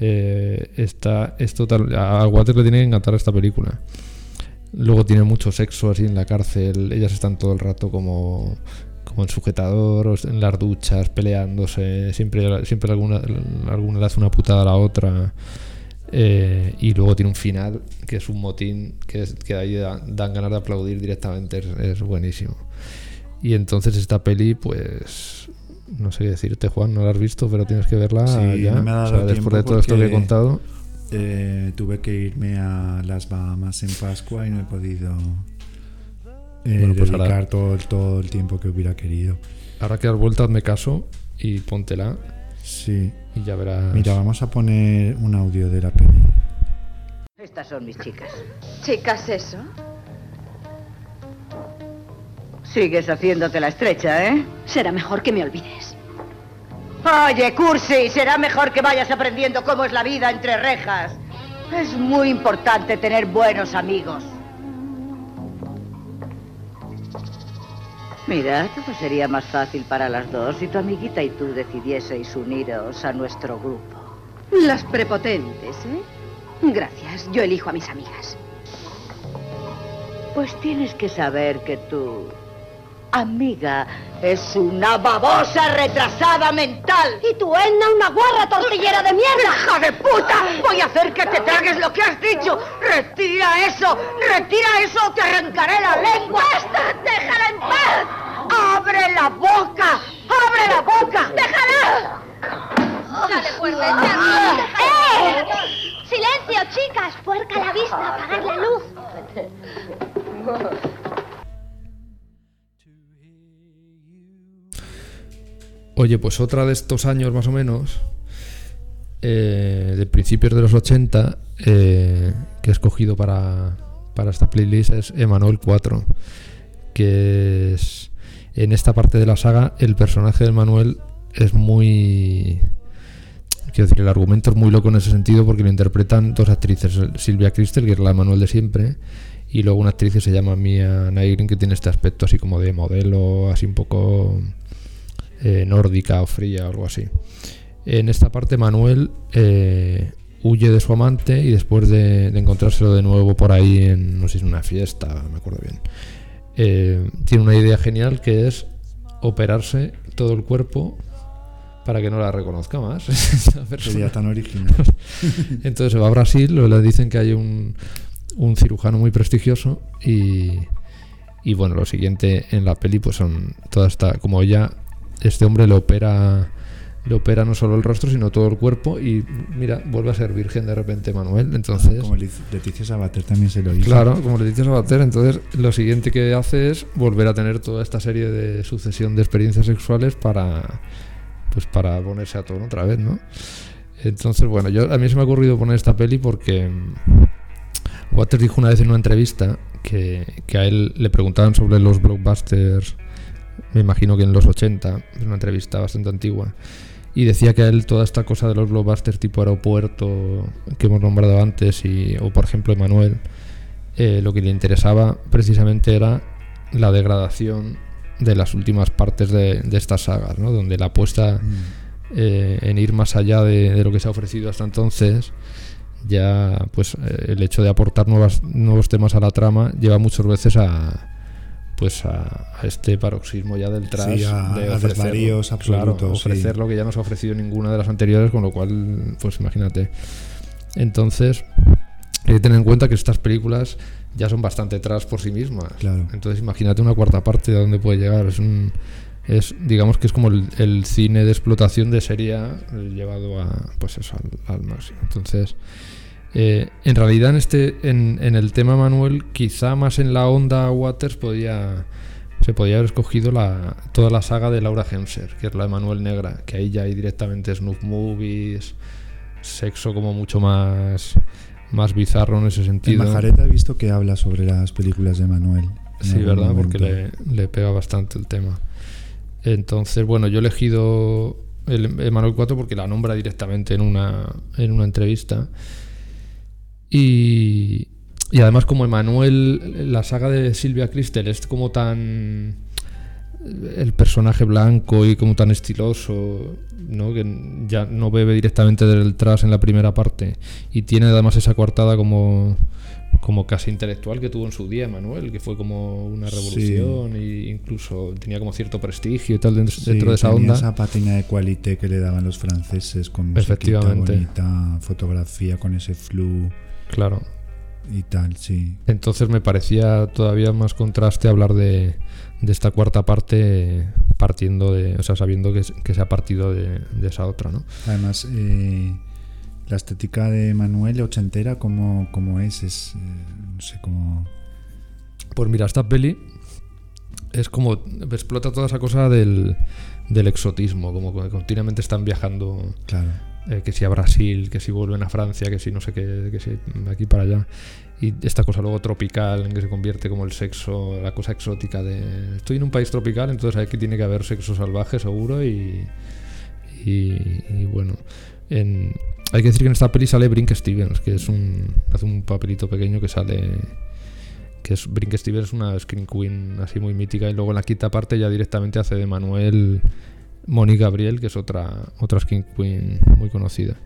eh, está, es total, a Water le tiene que encantar esta película. Luego tiene mucho sexo así en la cárcel. Ellas están todo el rato como, como en sujetador, en las duchas, peleándose. Siempre, siempre alguna, alguna le hace una putada a la otra. Eh, y luego tiene un final que es un motín que, es- que ahí da- dan ganas de aplaudir directamente. Es, es buenísimo. Y entonces esta peli, pues. No sé qué decirte, Juan, no la has visto, pero tienes que verla Sí, ya. no me ha O dado sea, después de todo esto que he contado. eh, tuve que irme a las Bahamas en Pascua y no he podido eh, Bueno, pues dedicar ahora- todo, el- todo el tiempo que hubiera querido. Ahora que has vuelto, hazme caso y póntela. Sí. Y ya verás. Mira, vamos a poner un audio de la peli. Estas son mis chicas. Chicas, eso. Sigues haciéndote la estrecha, ¿eh? Será mejor que me olvides. Oye, Cursi, será mejor que vayas aprendiendo cómo es la vida entre rejas. Es muy importante tener buenos amigos. Mira, todo sería más fácil para las dos si tu amiguita y tú decidieseis uniros a nuestro grupo. Las prepotentes, ¿eh? Gracias, yo elijo a mis amigas. Pues tienes que saber que tu amiga es una babosa retrasada mental. Y tu Edna una guarra tortillera de mierda. ¡Hija de puta! Voy a hacer que te tragues lo que has dicho. ¡Retira eso! ¡Retira eso o te arrancaré la lengua! ¡Basta! ¡Déjala en paz! ¡Abre la boca! ¡Abre la boca! ¡Déjala! Dale fuerte, ¡Eh! ¡Silencio, chicas! ¡Puerca la vista! ¡Apagad la luz! Oye, pues otra de estos años más o menos, eh, de principios de los 80, eh, que he escogido para, para esta playlist es Emanuel 4, que es en esta parte de la saga el personaje de Manuel es muy... Quiero decir, el argumento es muy loco en ese sentido porque lo interpretan dos actrices, Silvia Cristel, que es la Manuel de siempre, y luego una actriz que se llama Mia Nairin, que tiene este aspecto así como de modelo, así un poco eh, nórdica o fría o algo así. En esta parte Manuel eh, huye de su amante y después de, de encontrárselo de nuevo por ahí en, no sé si una fiesta, me acuerdo bien, eh, tiene una idea genial que es operarse todo el cuerpo para que no la reconozca más. esa. Sería tan original. Entonces se va a Brasil, le dicen que hay un, un cirujano muy prestigioso y, y bueno, lo siguiente en la peli pues son toda esta, como ya este hombre le opera le opera no solo el rostro sino todo el cuerpo y mira, vuelve a ser virgen de repente Manuel, entonces Como Leticia Sabater también se lo hizo. Claro, como le dices a Bater, entonces lo siguiente que hace es volver a tener toda esta serie de sucesión de experiencias sexuales para pues para ponerse a tono otra vez, ¿no? Entonces, bueno, yo a mí se me ha ocurrido poner esta peli porque mm, Waters dijo una vez en una entrevista que, que a él le preguntaban sobre los blockbusters, me imagino que en los 80, es una entrevista bastante antigua, y decía que a él toda esta cosa de los blockbusters tipo aeropuerto que hemos nombrado antes, y, o por ejemplo Emanuel, eh, lo que le interesaba precisamente era la degradación de las últimas partes de, de estas sagas, ¿no? donde la apuesta eh, en ir más allá de, de lo que se ha ofrecido hasta entonces, ya pues eh, el hecho de aportar nuevas, nuevos temas a la trama lleva muchas veces a pues a, a este paroxismo ya del trash Sí, a- de a ofrecer- claro, sí. ofrecer lo que ya no se ha ofrecido ninguna de las anteriores con lo cual pues imagínate. Entonces hay que tener en cuenta que estas películas ya son bastante trash por sí mismas. Claro. entonces imagínate una cuarta parte de dónde puede llegar. Es un es digamos que es como el, el cine de explotación de serie A, eh, llevado a pues eso al, al máximo. Entonces eh, en realidad en este en, en el tema Manuel quizá más en la onda Waters podía se podía haber escogido la, toda la saga de Laura Hemser que es la de Manuel Negra que ahí ya hay directamente snuff movies sexo como mucho más más bizarro en ese En sentido Majareta he visto que habla sobre las películas de Manuel. Sí, ¿verdad? Porque le, le pega bastante el tema. Entonces, bueno, yo he elegido el Emanuel 4 porque la nombra directamente en una, en una entrevista. Y, y además, como Emanuel, la saga de Silvia Cristel es como tan. El personaje blanco y como tan estiloso, ¿no? que ya no bebe directamente del tras en la primera parte. Y tiene además esa coartada como, como casi intelectual que tuvo en su día Emanuel, que fue como una revolución e incluso tenía como cierto prestigio y tal dentro, Sí, dentro de esa tenía onda. esa patina de qualité que le daban los franceses con musiquita Efectivamente. bonita, fotografía con ese flu. Claro. Y tal, sí. Entonces me parecía todavía más contraste hablar de, de esta cuarta parte partiendo de, o sea, sabiendo que, se ha partido de, de esa otra, ¿no? Además, eh, la estética de Manuel ochentera, como, como es, es, eh, no sé, como... Pues mira, esta peli es como explota toda esa cosa del, del exotismo, como que continuamente están viajando, Claro. Eh, que si a Brasil, que si vuelven a Francia, que si no sé qué, que si de aquí para allá. Y esta cosa luego tropical, en que se convierte como el sexo, la cosa exótica de... Estoy en un país tropical, entonces aquí tiene que haber sexo salvaje seguro y... Y, bueno, en- hay que decir que en esta peli sale Brink Stevens, que es un, hace un papelito pequeño que sale que es Brink Stevens una screen queen así muy mítica y luego en la quinta parte ya directamente hace de Manuel Moni Gabriel que es otra otra screen queen muy conocida.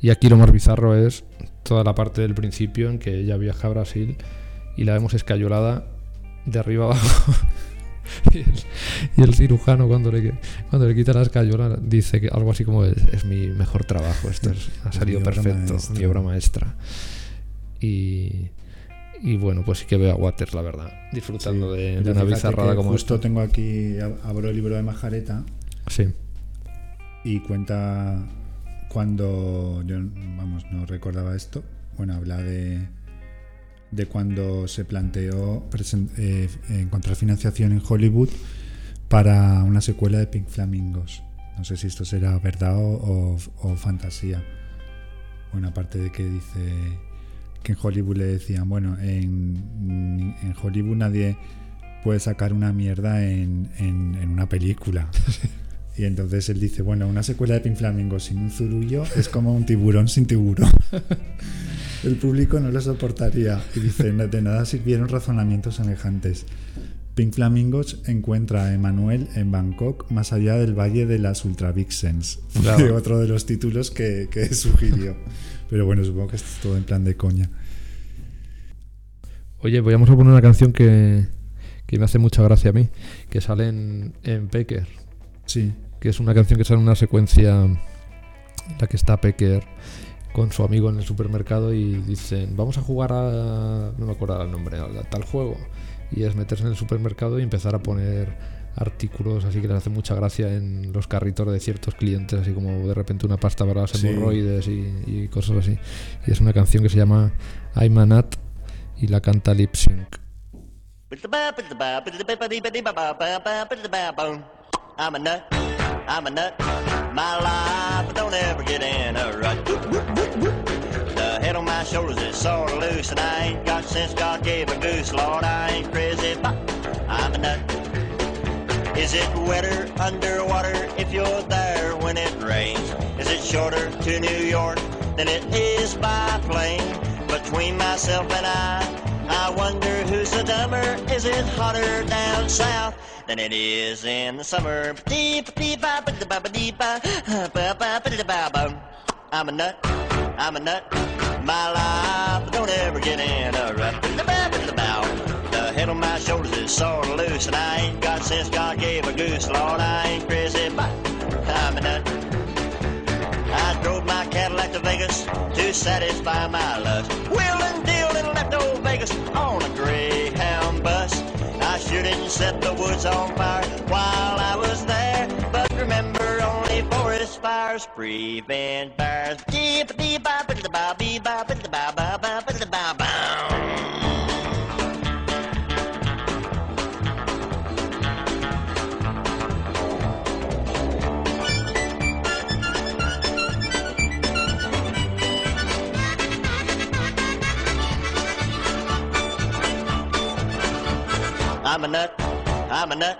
Y aquí lo más bizarro es toda la parte del principio en que ella viaja a Brasil y la vemos escayolada de arriba abajo. Y, el, y el cirujano cuando le, cuando le quita la escayola dice que algo así como es, es mi mejor trabajo esto es- ha salido mi obra perfecto maestra". mi obra maestra y, y bueno, pues sí que veo a Waters, la verdad, disfrutando de, una bizarrada como Justo esta. tengo aquí, ab- abro el libro de Majareta Sí. y cuenta cuando, yo vamos, no recordaba esto, bueno, habla de, de cuando se planteó eh, encontrar financiación en Hollywood para una secuela de Pink Flamingos. No sé si esto será verdad o, o- o fantasía. Bueno, aparte de que dice que en Hollywood le decían, bueno, en, en Hollywood nadie puede sacar una mierda en, en- en una película. Y entonces él dice, bueno, una secuela de Pink Flamingo sin un zurullo es como un tiburón sin tiburón. El público no lo soportaría. Y dice, "No- de nada sirvieron razonamientos semejantes. Pink Flamingos encuentra a Emanuel en Bangkok, más allá del Valle de las Ultra Vixens. Fue otro de los títulos que, que sugirió. Pero bueno, supongo que esto es todo en plan de coña. Oye, pues vamos a poner una canción que, que me hace mucha gracia a mí, que sale en, en Pecker. Sí. Que es una canción que sale en una secuencia en la que está Pecker con su amigo en el supermercado y dicen, vamos a jugar a... no me acuerdo el nombre, a tal juego. Y es meterse en el supermercado y empezar a poner artículos así que les hace mucha gracia en los carritos de ciertos clientes, así como de repente una pasta para las Sí. hemorroides y, y cosas así. Y es una canción que se llama I'm a Nut y la canta Lip Sync. I'm a nut, I'm a nut. My life don't ever get in a rut. The head on my shoulders is sort of loose, and I ain't got since God gave a goose. Lord, I ain't crazy, but I'm a nut. Is it wetter underwater if you're there when it rains? Is it shorter to New York than it is by plane? Between myself and I, I wonder who's the dumber. Is it hotter down south than it is in the summer? I'm a nut, I'm a nut. My life don't ever get in a rut. The head on my shoulders is sort of loose, and I ain't got since God gave a goose. Lord, I ain't crazy, but I'm a nut. I drove my Cadillac to Vegas to satisfy my lust. Wheeling, dealing, left old Vegas on a Greyhound bus. Didn't set the woods on fire while I was there. But remember, only forest fires prevent fires. Deep, deep, ba, ba, da, ba, bee, ba, ba, da, ba, ba, ba, ba, da, ba, ba. I'm a nut, I'm a nut.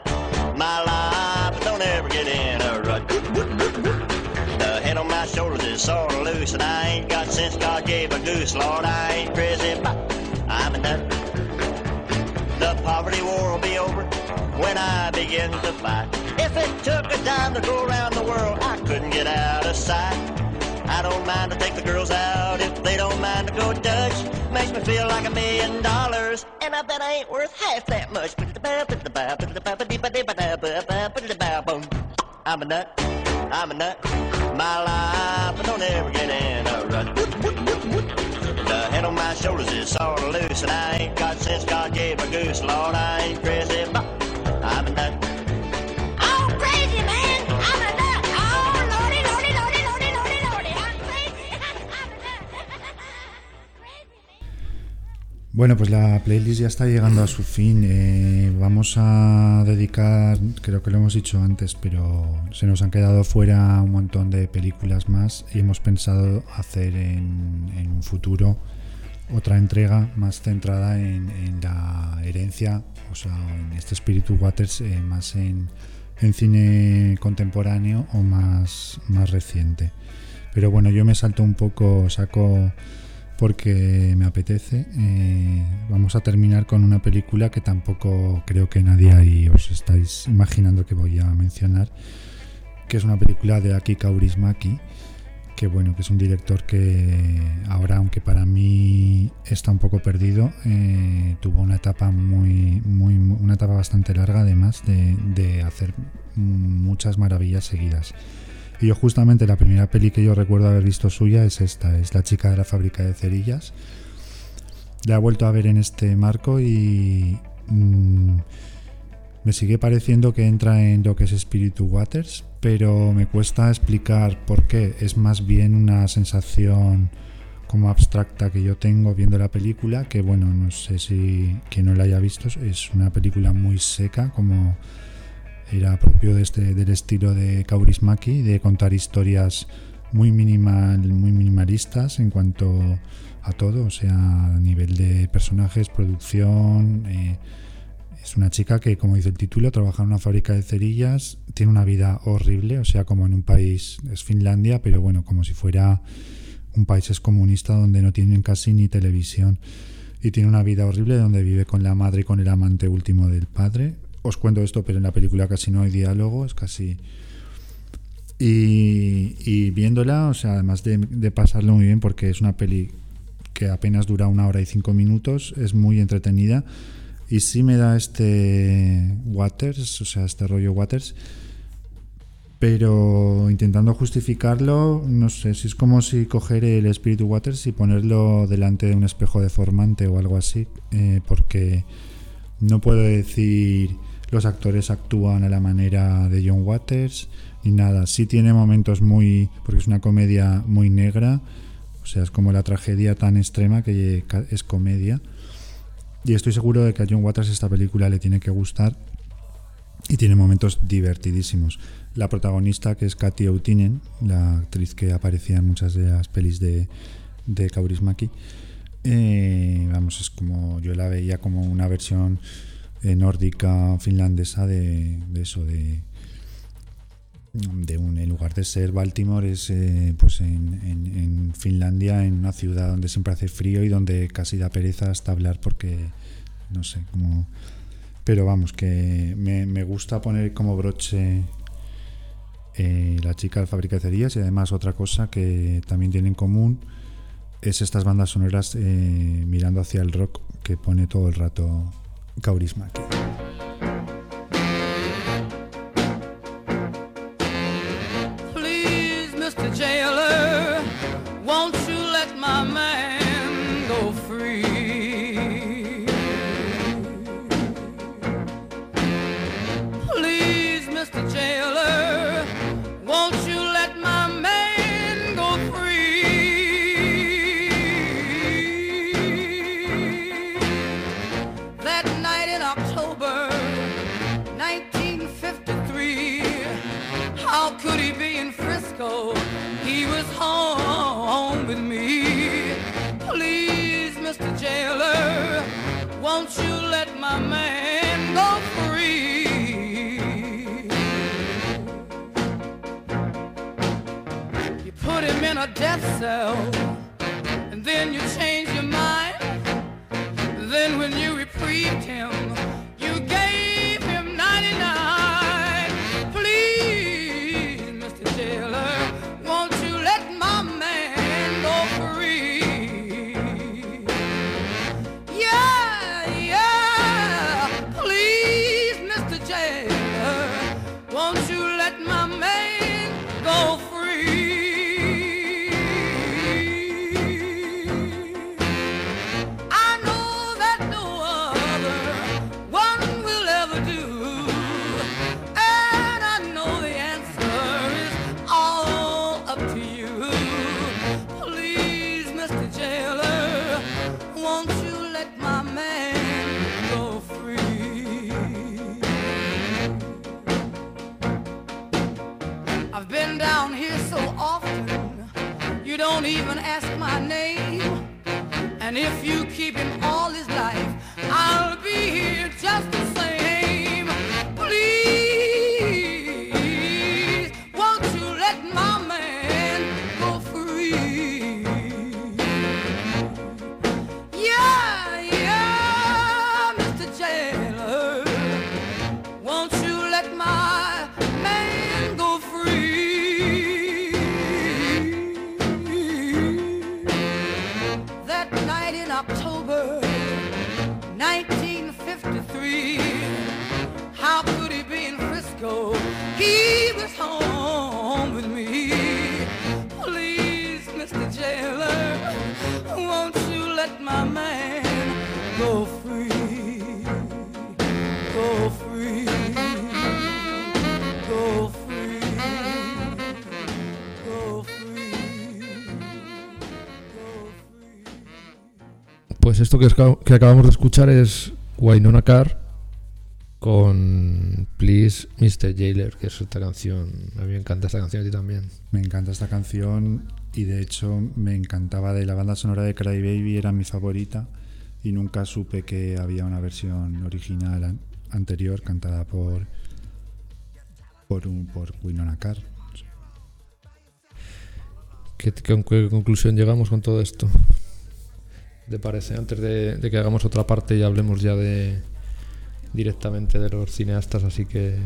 My life, but don't ever get in a rut. The head on my shoulders is sort of loose, and I ain't got sense God gave a goose. Lord, I ain't crazy, but I'm a nut. The poverty war will be over when I begin to fight. If it took a dime to go around the world, I couldn't get out of sight. I don't mind to take the girls out if they don't mind to go Dutch. Makes me feel like a million dollars, and I bet I ain't worth half that much. I'm a nut, I'm a nut. My life, but don't ever get in a rut. The head on my shoulders is sort of loose, and I ain't got sense God gave a goose. Lord, I ain't Bueno, pues la playlist ya está llegando a su fin. Eh, vamos a dedicar, creo que lo hemos dicho antes, pero se nos han quedado fuera un montón de películas más y hemos pensado hacer en, un futuro otra entrega más centrada en, la herencia, o sea, en este Spiritu Waters, eh, más en, en cine contemporáneo o más, más reciente. Pero bueno, yo me salto un poco, saco porque me apetece. Eh, vamos a terminar con una película que tampoco creo que nadie ahí os estáis imaginando que voy a mencionar, que es una película de Aki Kaurismäki, que bueno, que es un director que ahora, aunque para mí está un poco perdido, eh, tuvo una etapa muy, muy, una etapa bastante larga además de, de hacer muchas maravillas seguidas. Y yo justamente la primera peli que yo recuerdo haber visto suya es esta, es La chica de la fábrica de cerillas. La he vuelto a ver en este marco y mm, me sigue pareciendo que entra en lo que es Spiritu Waters, pero me cuesta explicar por qué. Es más bien una sensación como abstracta que yo tengo viendo la película, que bueno, no sé si quien no la haya visto, es una película muy seca, como era propio de este, del estilo de Kaurismäki, de contar historias muy minimal, muy minimalistas en cuanto a todo, o sea, a nivel de personajes, producción. eh, es una chica que, como dice el título, trabaja en una fábrica de cerillas, tiene una vida horrible, o sea, como en un país, es Finlandia, pero bueno, como si fuera un país es comunista donde no tienen casi ni televisión y tiene una vida horrible donde vive con la madre y con el amante último del padre. Os cuento esto, pero en la película casi no hay diálogo, es casi... Y, y viéndola, o sea, además de, pasarlo muy bien, porque es una peli que apenas dura una hora y cinco minutos, es muy entretenida y sí me da este Waters, o sea, este rollo Waters, pero intentando justificarlo, no sé, si es como si coger el espíritu Waters y ponerlo delante de un espejo deformante o algo así, eh, porque no puedo decir los actores actúan a la manera de John Waters ni nada. Sí tiene momentos muy, porque es una comedia muy negra, o sea, es como la tragedia tan extrema que es comedia. Y estoy seguro de que a John Waters esta película le tiene que gustar y tiene momentos divertidísimos. La protagonista, que es Katy Outinen, la actriz que aparecía en muchas de las pelis de, de Kaurismäki, eh, vamos, es como yo la veía como una versión nórdica finlandesa de, eso, de, de un, en lugar de ser Baltimore, es eh, pues en, Finlandia, en una ciudad donde siempre hace frío y donde casi da pereza hasta hablar porque, no sé, como... Pero vamos, que me, gusta poner como broche eh, la chica de fábrica de cerillas y además otra cosa que también tiene en común es estas bandas sonoras eh, mirando hacia el rock que pone todo el rato Kaurismäki. Please, Mr. Jailer, won't you let my man Frisco? He was home with me. Please, Mr. Jailer, won't you let my man go free. You put him in a death cell, and then you change your mind. Then when you reprieved him, And if you keep him esto que, que acabamos de escuchar es Wynonna Carr con Please Mr. Jailer, que es esta canción. A mí me encanta esta canción a ti también. Me encanta esta canción y de hecho me encantaba de la banda sonora de Cry Baby, era mi favorita y nunca supe que había una versión original an- anterior cantada por por un por Winona Carr. ¿Qué, qué- qué conclusión llegamos con todo esto? ¿Te parece? Antes de, que hagamos otra parte y hablemos ya de directamente de los cineastas así que,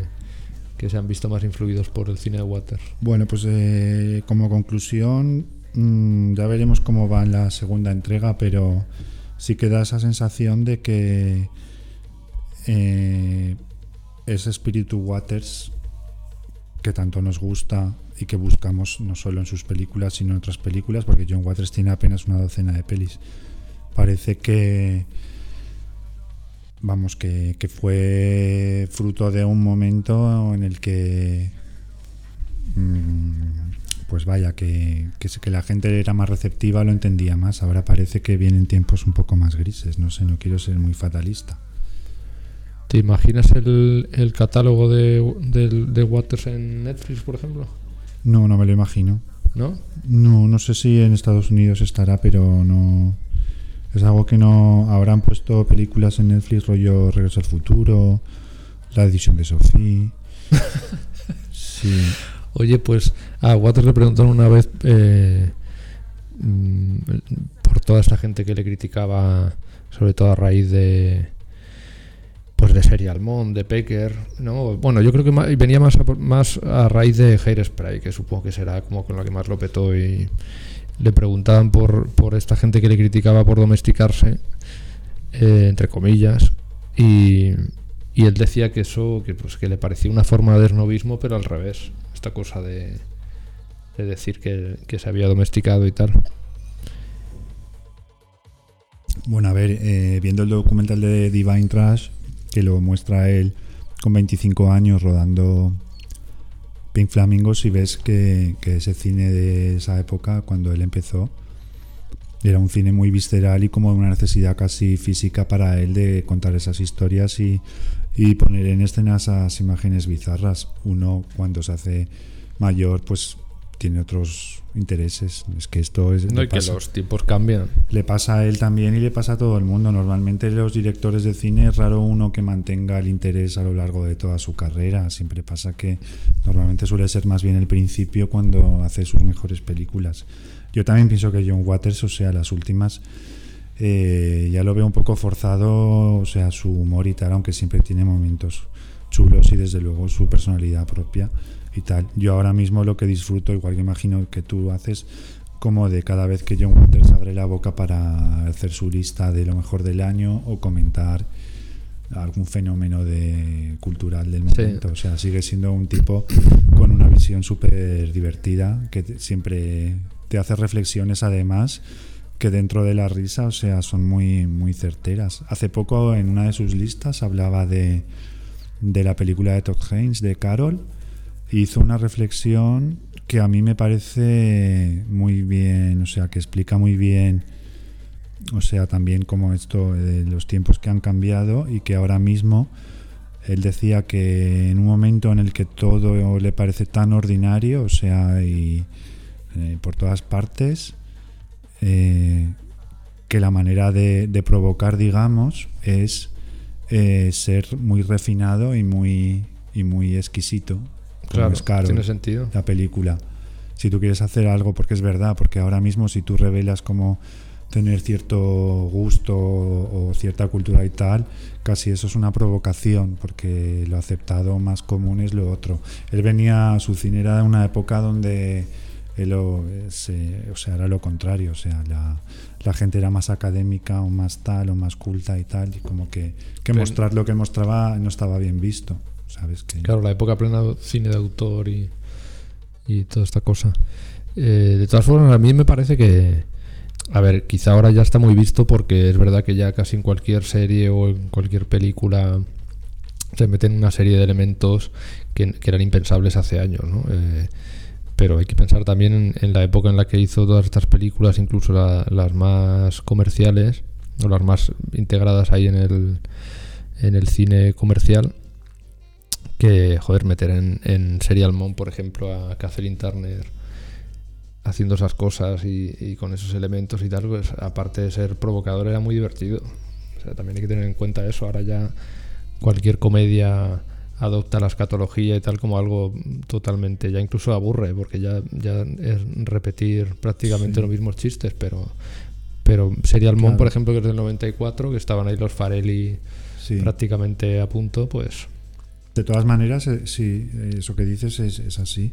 que se han visto más influidos por el cine de Water. Bueno, pues eh, como conclusión, mm, ya veremos cómo va la segunda entrega, pero sí que da esa sensación de que eh, ese espíritu Waters que tanto nos gusta y que buscamos no solo en sus películas, sino en otras películas, porque John Waters tiene apenas una docena de pelis. Parece que vamos, que, que fue fruto de un momento en el que mm, pues vaya, que, que, que la gente era más receptiva, lo entendía más. Ahora parece que vienen tiempos un poco más grises, no sé, no quiero ser muy fatalista. ¿Te imaginas el, el catálogo de, de Waters en Netflix, por ejemplo? No, no me lo imagino. ¿No? No, no sé si en Estados Unidos estará, pero no. Es algo que no. Han puesto películas en Netflix, rollo Regreso al Futuro, la edición de Sophie. sí. Oye, pues a Waters le preguntaron una vez eh, mm, por toda esta gente que le criticaba, sobre todo a raíz de pues de Serial Mom, de Pecker, ¿no? Bueno, yo creo que venía más a, más a raíz de Hairspray, que supongo que será como con la que más lo petó y le preguntaban por, por esta gente que le criticaba por domesticarse, eh, entre comillas, y, y él decía que eso, que pues que le parecía una forma de esnovismo, pero al revés, esta cosa de, de decir que, que se había domesticado y tal. Bueno, a ver, eh, viendo el documental de Divine Trash, que lo muestra él con 25 años rodando Pink Flamingos, y ves que, que ese cine de esa época, cuando él empezó, era un cine muy visceral y como una necesidad casi física para él de contar esas historias y, y poner en escena esas imágenes bizarras. Uno, cuando se hace mayor, pues tiene otros intereses. Es que esto es. No, y que pasa- los tiempos cambian. Le pasa a él también y le pasa a todo el mundo. Normalmente los directores de cine es raro uno que mantenga el interés a lo largo de toda su carrera. Siempre pasa que normalmente suele ser más bien el principio cuando hace sus mejores películas. Yo también pienso que John Waters, o sea, las últimas, eh, ya lo veo un poco forzado, o sea, su humor y tal, aunque siempre tiene momentos chulos y desde luego su personalidad propia y tal. Yo ahora mismo lo que disfruto, igual que imagino que tú haces, como de cada vez que John Waters abre la boca para hacer su lista de lo mejor del año o comentar algún fenómeno de cultural del Sí. momento. O sea, sigue siendo un tipo con una visión súper divertida que te- siempre te hace reflexiones además que dentro de la risa, o sea, son muy, muy certeras. Hace poco en una de sus listas hablaba de, de la película de Todd Haynes, de Carol, hizo una reflexión que a mí me parece muy bien, o sea, que explica muy bien, o sea, también como esto de los tiempos que han cambiado y que ahora mismo él decía que en un momento en el que todo le parece tan ordinario, o sea, y eh, por todas partes, eh, que la manera de, provocar, digamos, es eh, ser muy refinado y muy, y muy exquisito. Claro, es Carol, tiene sentido. La película. Si tú quieres hacer algo, porque es verdad, porque ahora mismo si tú revelas como tener cierto gusto o, cierta cultura y tal, casi eso es una provocación, porque lo aceptado más común es lo otro. Él venía, su cine era de una época donde él se- o sea, era lo contrario, o sea, la, la gente era más académica o más tal o más culta y tal, y como que, que Pero- mostrar lo que mostraba no estaba bien visto, Claro, la época plena cine de autor y, y toda esta cosa. Eh, de todas formas, a mí me parece que, a ver, quizá ahora ya está muy visto porque es verdad que ya casi en cualquier serie o en cualquier película se meten una serie de elementos que, eran impensables hace años, ¿no? Eh, pero hay que pensar también en, la época en la que hizo todas estas películas, incluso la- las más comerciales o las más integradas ahí en el, en el cine comercial que, joder, meter en, en Serial Mom, por ejemplo, a Kathleen Turner haciendo esas cosas y, y con esos elementos y tal, pues aparte de ser provocador, era muy divertido. O sea, también hay que tener en cuenta eso. Ahora ya cualquier comedia adopta la escatología y tal como algo totalmente, ya incluso aburre, porque ya, ya es repetir prácticamente Sí. los mismos chistes, pero pero Serial Mom, Claro. por ejemplo, que es del 94, que estaban ahí los Farelli Sí. prácticamente a punto, pues De todas maneras, eh, sí, eso que dices es, así.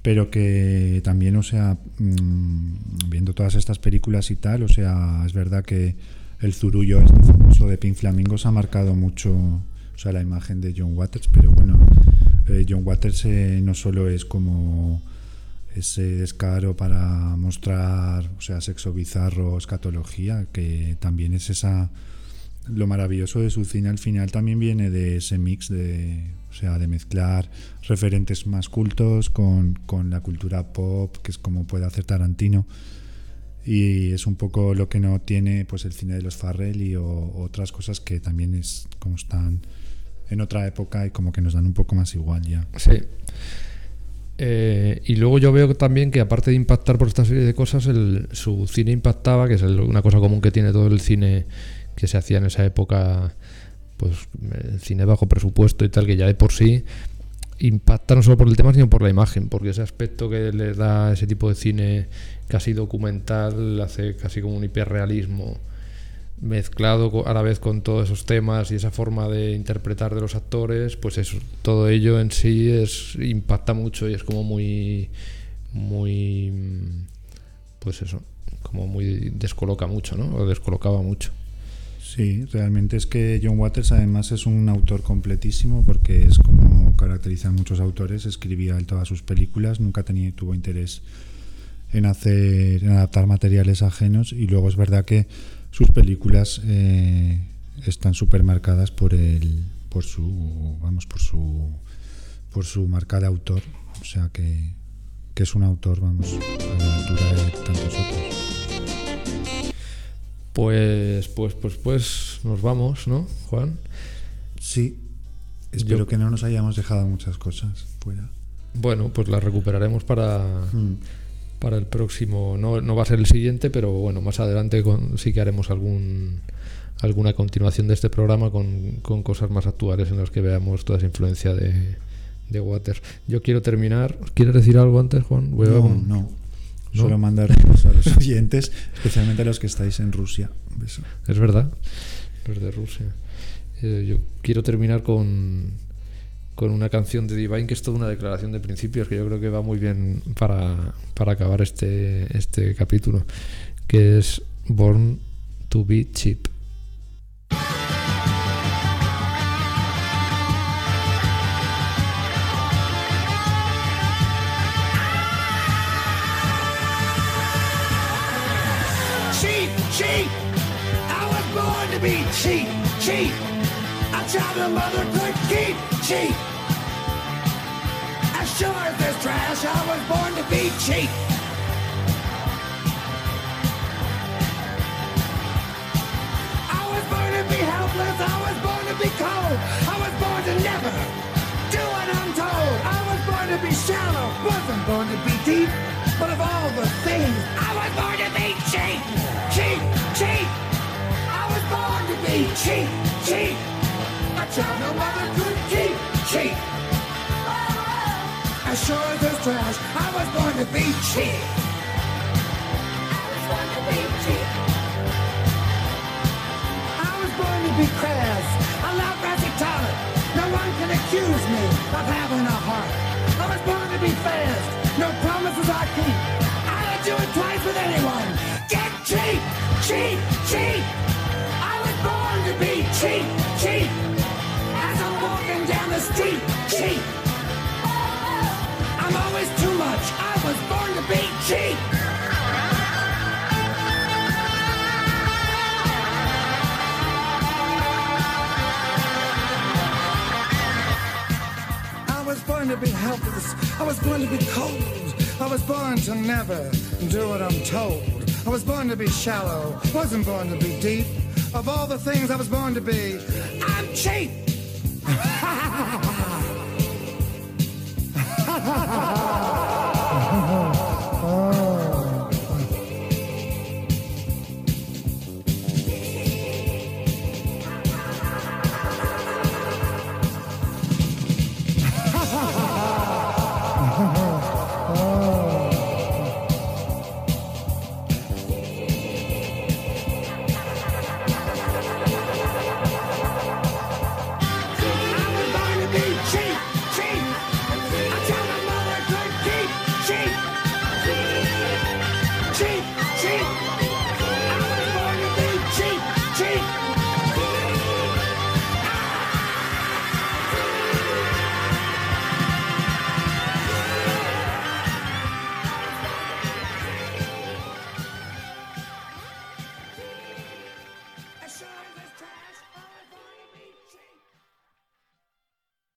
Pero que también, o sea, mm, viendo todas estas películas y tal, o sea, es verdad que el zurullo este famoso de Pink Flamingos ha marcado mucho, o sea, la imagen de John Waters, pero bueno, eh, John Waters eh, no solo es como ese descaro para mostrar, o sea, sexo bizarro, escatología, que también es esa lo maravilloso de su cine al final también viene de ese mix de, o sea, de mezclar referentes más cultos con, con la cultura pop, que es como puede hacer Tarantino. Y es un poco lo que no tiene pues el cine de los Farrelly o otras cosas que también es como están en otra época y como que nos dan un poco más igual ya. Sí. Eh, y luego yo veo también que aparte de impactar por esta serie de cosas, el, su cine impactaba, que es una cosa común que tiene todo el cine que se hacía en esa época, pues el cine bajo presupuesto y tal, que ya de por sí impacta no solo por el tema, sino por la imagen, porque ese aspecto que le da ese tipo de cine casi documental, hace casi como un hiperrealismo mezclado a la vez con todos esos temas y esa forma de interpretar de los actores, pues eso, todo ello en sí es impacta mucho y es como muy muy pues eso, como muy descoloca mucho, ¿no? O descolocaba mucho. Sí, realmente es que John Waters además es un autor completísimo porque es como caracterizan muchos autores, escribía él todas sus películas, nunca tenía, tuvo interés en hacer, en adaptar materiales ajenos y luego es verdad que sus películas eh, están súper marcadas por el, por su, vamos, por su, por su marca de autor, o sea que, que es un autor, vamos, a la altura de tantos otros. Pues pues pues pues nos vamos, ¿no, Juan? Sí. Espero Yo- que no nos hayamos dejado muchas cosas fuera. Bueno, pues la recuperaremos para, Mm. para el próximo. No, no va a ser el siguiente, pero bueno, más adelante con- sí que haremos algún alguna continuación de este programa con, con cosas más actuales en las que veamos toda esa influencia de, de Waters. Yo quiero terminar. ¿Quieres decir algo antes, Juan? Voy a- No, no. Solo mandar a los oyentes, especialmente a los que estáis en Rusia. Un beso. Es verdad, los de Rusia. Eh, yo quiero terminar con, con una canción de Divine que es toda una declaración de principios que yo creo que va muy bien para, para acabar este, este capítulo, que es Born to be. Cheap, to be cheap, cheap. A child a mother could keep, cheap. As sure as there's trash, I was born to be cheap. I was born to be helpless, I was born to be cold. I was born to never do what I'm told. I was born to be shallow, wasn't born to be deep. Cheap, cheap. A child no mother could keep, cheap. As sure as there's trash, I was born to be cheap. I was born to be cheap. I was born to be crass, a loud talent. No one can accuse me of having a heart. I was born to be fast, no promises I keep. I don't do it twice with anyone. Get cheap, cheap, cheap. To be cheap, cheap. As I'm walking down the street, cheap. I'm always too much. I was born to be cheap. I was born to be helpless. I was born to be cold. I was born to never do what I'm told. I was born to be shallow. Wasn't born to be deep of all the things I was born to be. I'm cheap! Ha ha ha!